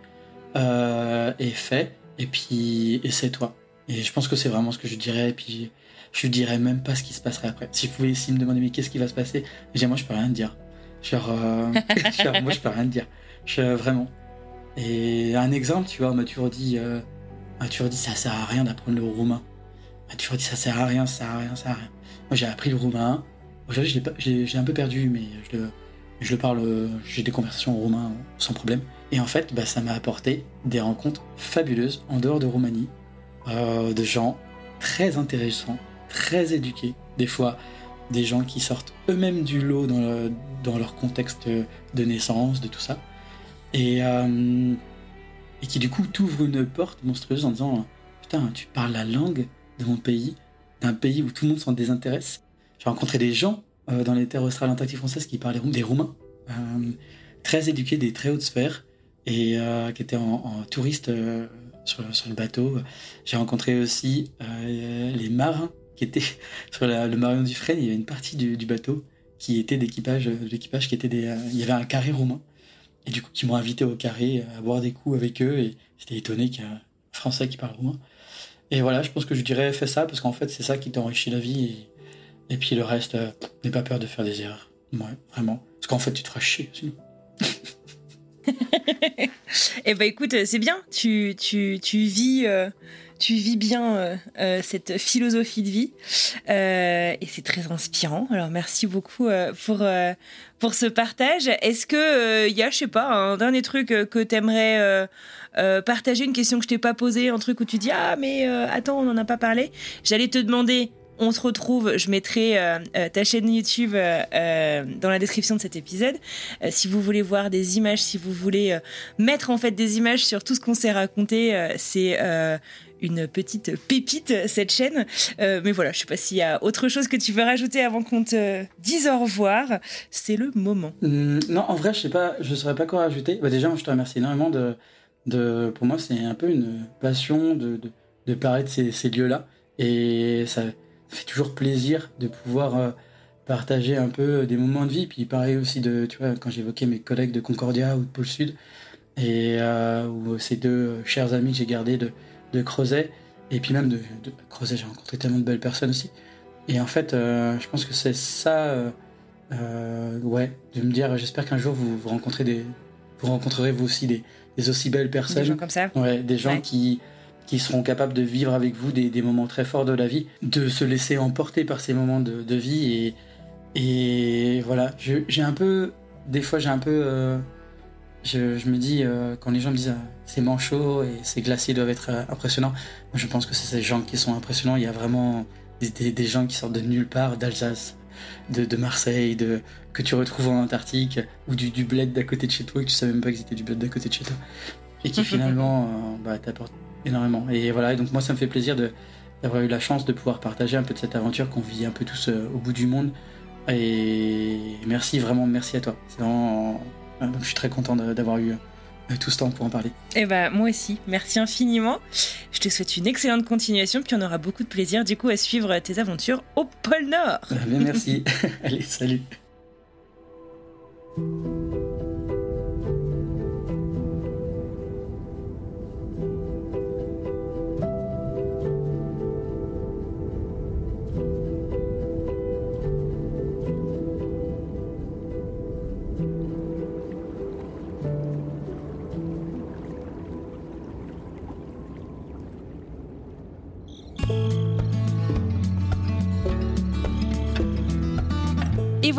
[SPEAKER 6] Euh, et fais. Et puis, essaie-toi. Et je pense que c'est vraiment ce que je dirais. Et puis, je lui dirais même pas ce qui se passerait après. Si vous pouvez me demander mais qu'est-ce qui va se passer, je moi je peux rien te dire. Genre, euh, moi je peux rien te dire. Je, vraiment. Et un exemple, tu vois, on m'a toujours dit, euh, toujours dit ça sert à rien d'apprendre le roumain. On m'a toujours dit ça sert à rien, ça sert à rien, ça sert à rien. Moi j'ai appris le roumain. Aujourd'hui j'ai un peu perdu, mais je le, je le parle, j'ai des conversations en roumain sans problème. Et en fait, bah, ça m'a apporté des rencontres fabuleuses en dehors de Roumanie, euh, de gens très intéressants, très éduqués, des fois des gens qui sortent eux-mêmes du lot dans, dans, leur contexte de naissance, de tout ça, et, euh, et qui du coup t'ouvrent une porte monstrueuse en disant Putain, tu parles la langue de mon pays, d'un pays où tout le monde s'en désintéresse. J'ai rencontré des gens euh, dans les terres australes antarctiques françaises qui parlaient des Roumains, euh, très éduqués, des très hautes sphères, et qui étaient en, en touristes sur, sur, le bateau. J'ai rencontré aussi les marins qui était sur le Marion Dufresne, il y avait une partie du, bateau qui était d'équipage, de l'équipage qui était des, euh, il y avait un carré roumain et du coup qui m'ont invité au carré à boire des coups avec eux et j'étais étonné qu'il y a un Français qui parle roumain. Et voilà, je pense que je dirais fais ça parce qu'en fait, c'est ça qui t'enrichit la vie. Et, puis le reste, euh, n'aie pas peur de faire des erreurs. Ouais, vraiment. Parce qu'en fait, tu te feras chier sinon.
[SPEAKER 7] eh ben écoute, c'est bien. Tu, tu, tu vis. Euh, tu vis bien euh, euh, cette philosophie de vie euh, et c'est très inspirant. Alors merci beaucoup pour pour ce partage. Est-ce que il y a, je sais pas, un dernier truc que t'aimerais partager, une question que je t'ai pas posée, un truc où tu dis ah mais attends on n'en a pas parlé. J'allais te demander on se retrouve. Je mettrai ta chaîne YouTube dans la description de cet épisode. si vous voulez voir des images, si vous voulez mettre en fait des images sur tout ce qu'on s'est raconté, c'est une petite pépite cette chaîne. Euh, mais voilà, je sais pas s'il y a autre chose que tu veux rajouter avant qu'on te dise au revoir. C'est le moment.
[SPEAKER 6] Hum, non, en vrai, je sais pas, je saurais pas quoi rajouter. Bah, déjà, je te remercie énormément de, de pour moi, c'est un peu une passion de, de, parler de ces, lieux-là. Et ça, fait toujours plaisir de pouvoir euh, partager un peu des moments de vie. Puis pareil aussi de, tu vois, quand j'évoquais mes collègues de Concordia ou de Pôle Sud, et euh, ou ces deux chers amis que j'ai gardés de, de Creuset, et puis même de, Creuset, j'ai rencontré tellement de belles personnes aussi. Et en fait, euh, je pense que c'est ça, euh, euh, ouais, de me dire, j'espère qu'un jour vous, vous rencontrez des, vous rencontrerez vous aussi des, aussi belles personnes,
[SPEAKER 7] des gens comme ça,
[SPEAKER 6] ouais, des gens qui qui seront capables de vivre avec vous des, des, moments très forts de la vie, de se laisser emporter par ces moments de, de vie et et voilà, j'ai un peu, des fois j'ai un peu je, me dis, euh, quand les gens me disent euh, c'est manchot et c'est glacé doivent être euh, impressionnants, moi je pense que c'est ces gens qui sont impressionnants. Il y a vraiment des, gens qui sortent de nulle part, d'Alsace, de, Marseille, de, que tu retrouves en Antarctique, ou du, du bled d'à côté de chez toi, que tu savais même pas que c'était du bled d'à côté de chez toi, et qui finalement bah, t'apportent énormément. Et voilà, et donc moi ça me fait plaisir d'avoir eu la chance de pouvoir partager un peu de cette aventure qu'on vit un peu tous au bout du monde. Et merci, vraiment merci à toi. C'est vraiment donc je suis très content d'avoir eu euh, tout ce temps pour en parler.
[SPEAKER 7] Eh ben moi aussi, merci infiniment. Je te souhaite une excellente continuation, puis on aura beaucoup de plaisir du coup à suivre tes aventures au pôle Nord.
[SPEAKER 6] Ah, bien, merci. Allez, salut.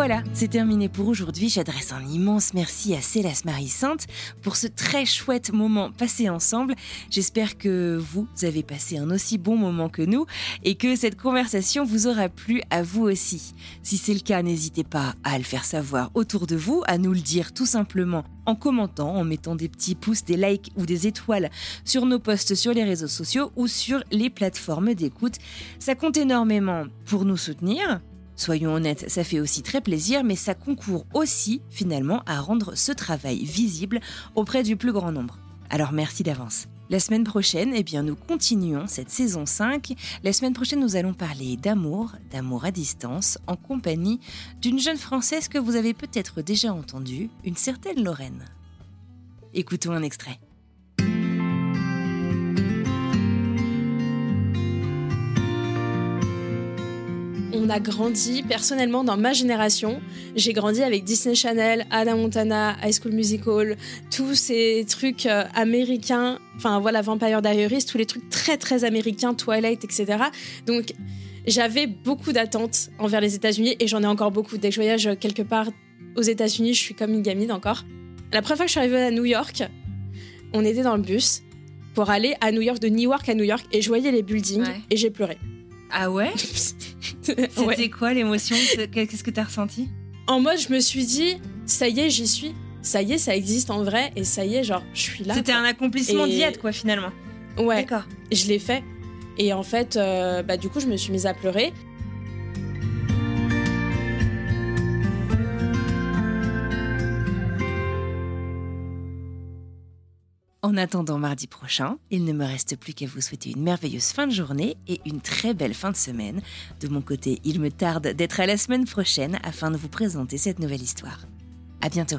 [SPEAKER 7] Voilà, c'est terminé pour aujourd'hui. J'adresse un immense merci à Célas Marie Sainte pour ce très chouette moment passé ensemble. J'espère que vous avez passé un aussi bon moment que nous et que cette conversation vous aura plu à vous aussi. Si c'est le cas, n'hésitez pas à le faire savoir autour de vous, à nous le dire tout simplement en commentant, en mettant des petits pouces, des likes ou des étoiles sur nos posts sur les réseaux sociaux ou sur les plateformes d'écoute. Ça compte énormément pour nous soutenir Soyons honnêtes, ça fait aussi très plaisir, mais ça concourt aussi finalement à rendre ce travail visible auprès du plus grand nombre. Alors merci d'avance. La semaine prochaine, eh bien, nous continuons cette saison 5. La semaine prochaine, nous allons parler d'amour, d'amour à distance, en compagnie d'une jeune Française que vous avez peut-être déjà entendue, une certaine Lorraine. Écoutons un extrait.
[SPEAKER 2] On a grandi, personnellement, dans ma génération, j'ai grandi avec Disney Channel, Adam Montana, High School Musical, tous ces trucs euh, américains, enfin voilà, Vampire Diaries, tous les trucs très très américains, Twilight, etc. Donc j'avais beaucoup d'attentes envers les États-Unis et j'en ai encore beaucoup. Dès que je voyage quelque part aux États-Unis, je suis comme une gamine encore. La première fois que je suis arrivée à New York, on était dans le bus pour aller à New York, de Newark à New York, et je voyais les buildings et j'ai pleuré.
[SPEAKER 7] Ah ouais C'était quoi l'émotion Qu'est-ce que t'as ressenti?
[SPEAKER 2] En mode, je me suis dit, ça y est, j'y suis. Ça y est, ça existe en vrai, et ça y est, genre, je suis là.
[SPEAKER 7] C'était un accomplissement et... quoi, finalement.
[SPEAKER 2] Ouais. D'accord. Je l'ai fait. Et en fait, euh, bah, du coup, je me suis mise à pleurer.
[SPEAKER 7] En attendant mardi prochain, il ne me reste plus qu'à vous souhaiter une merveilleuse fin de journée et une très belle fin de semaine. De mon côté, il me tarde d'être à la semaine prochaine afin de vous présenter cette nouvelle histoire. À bientôt!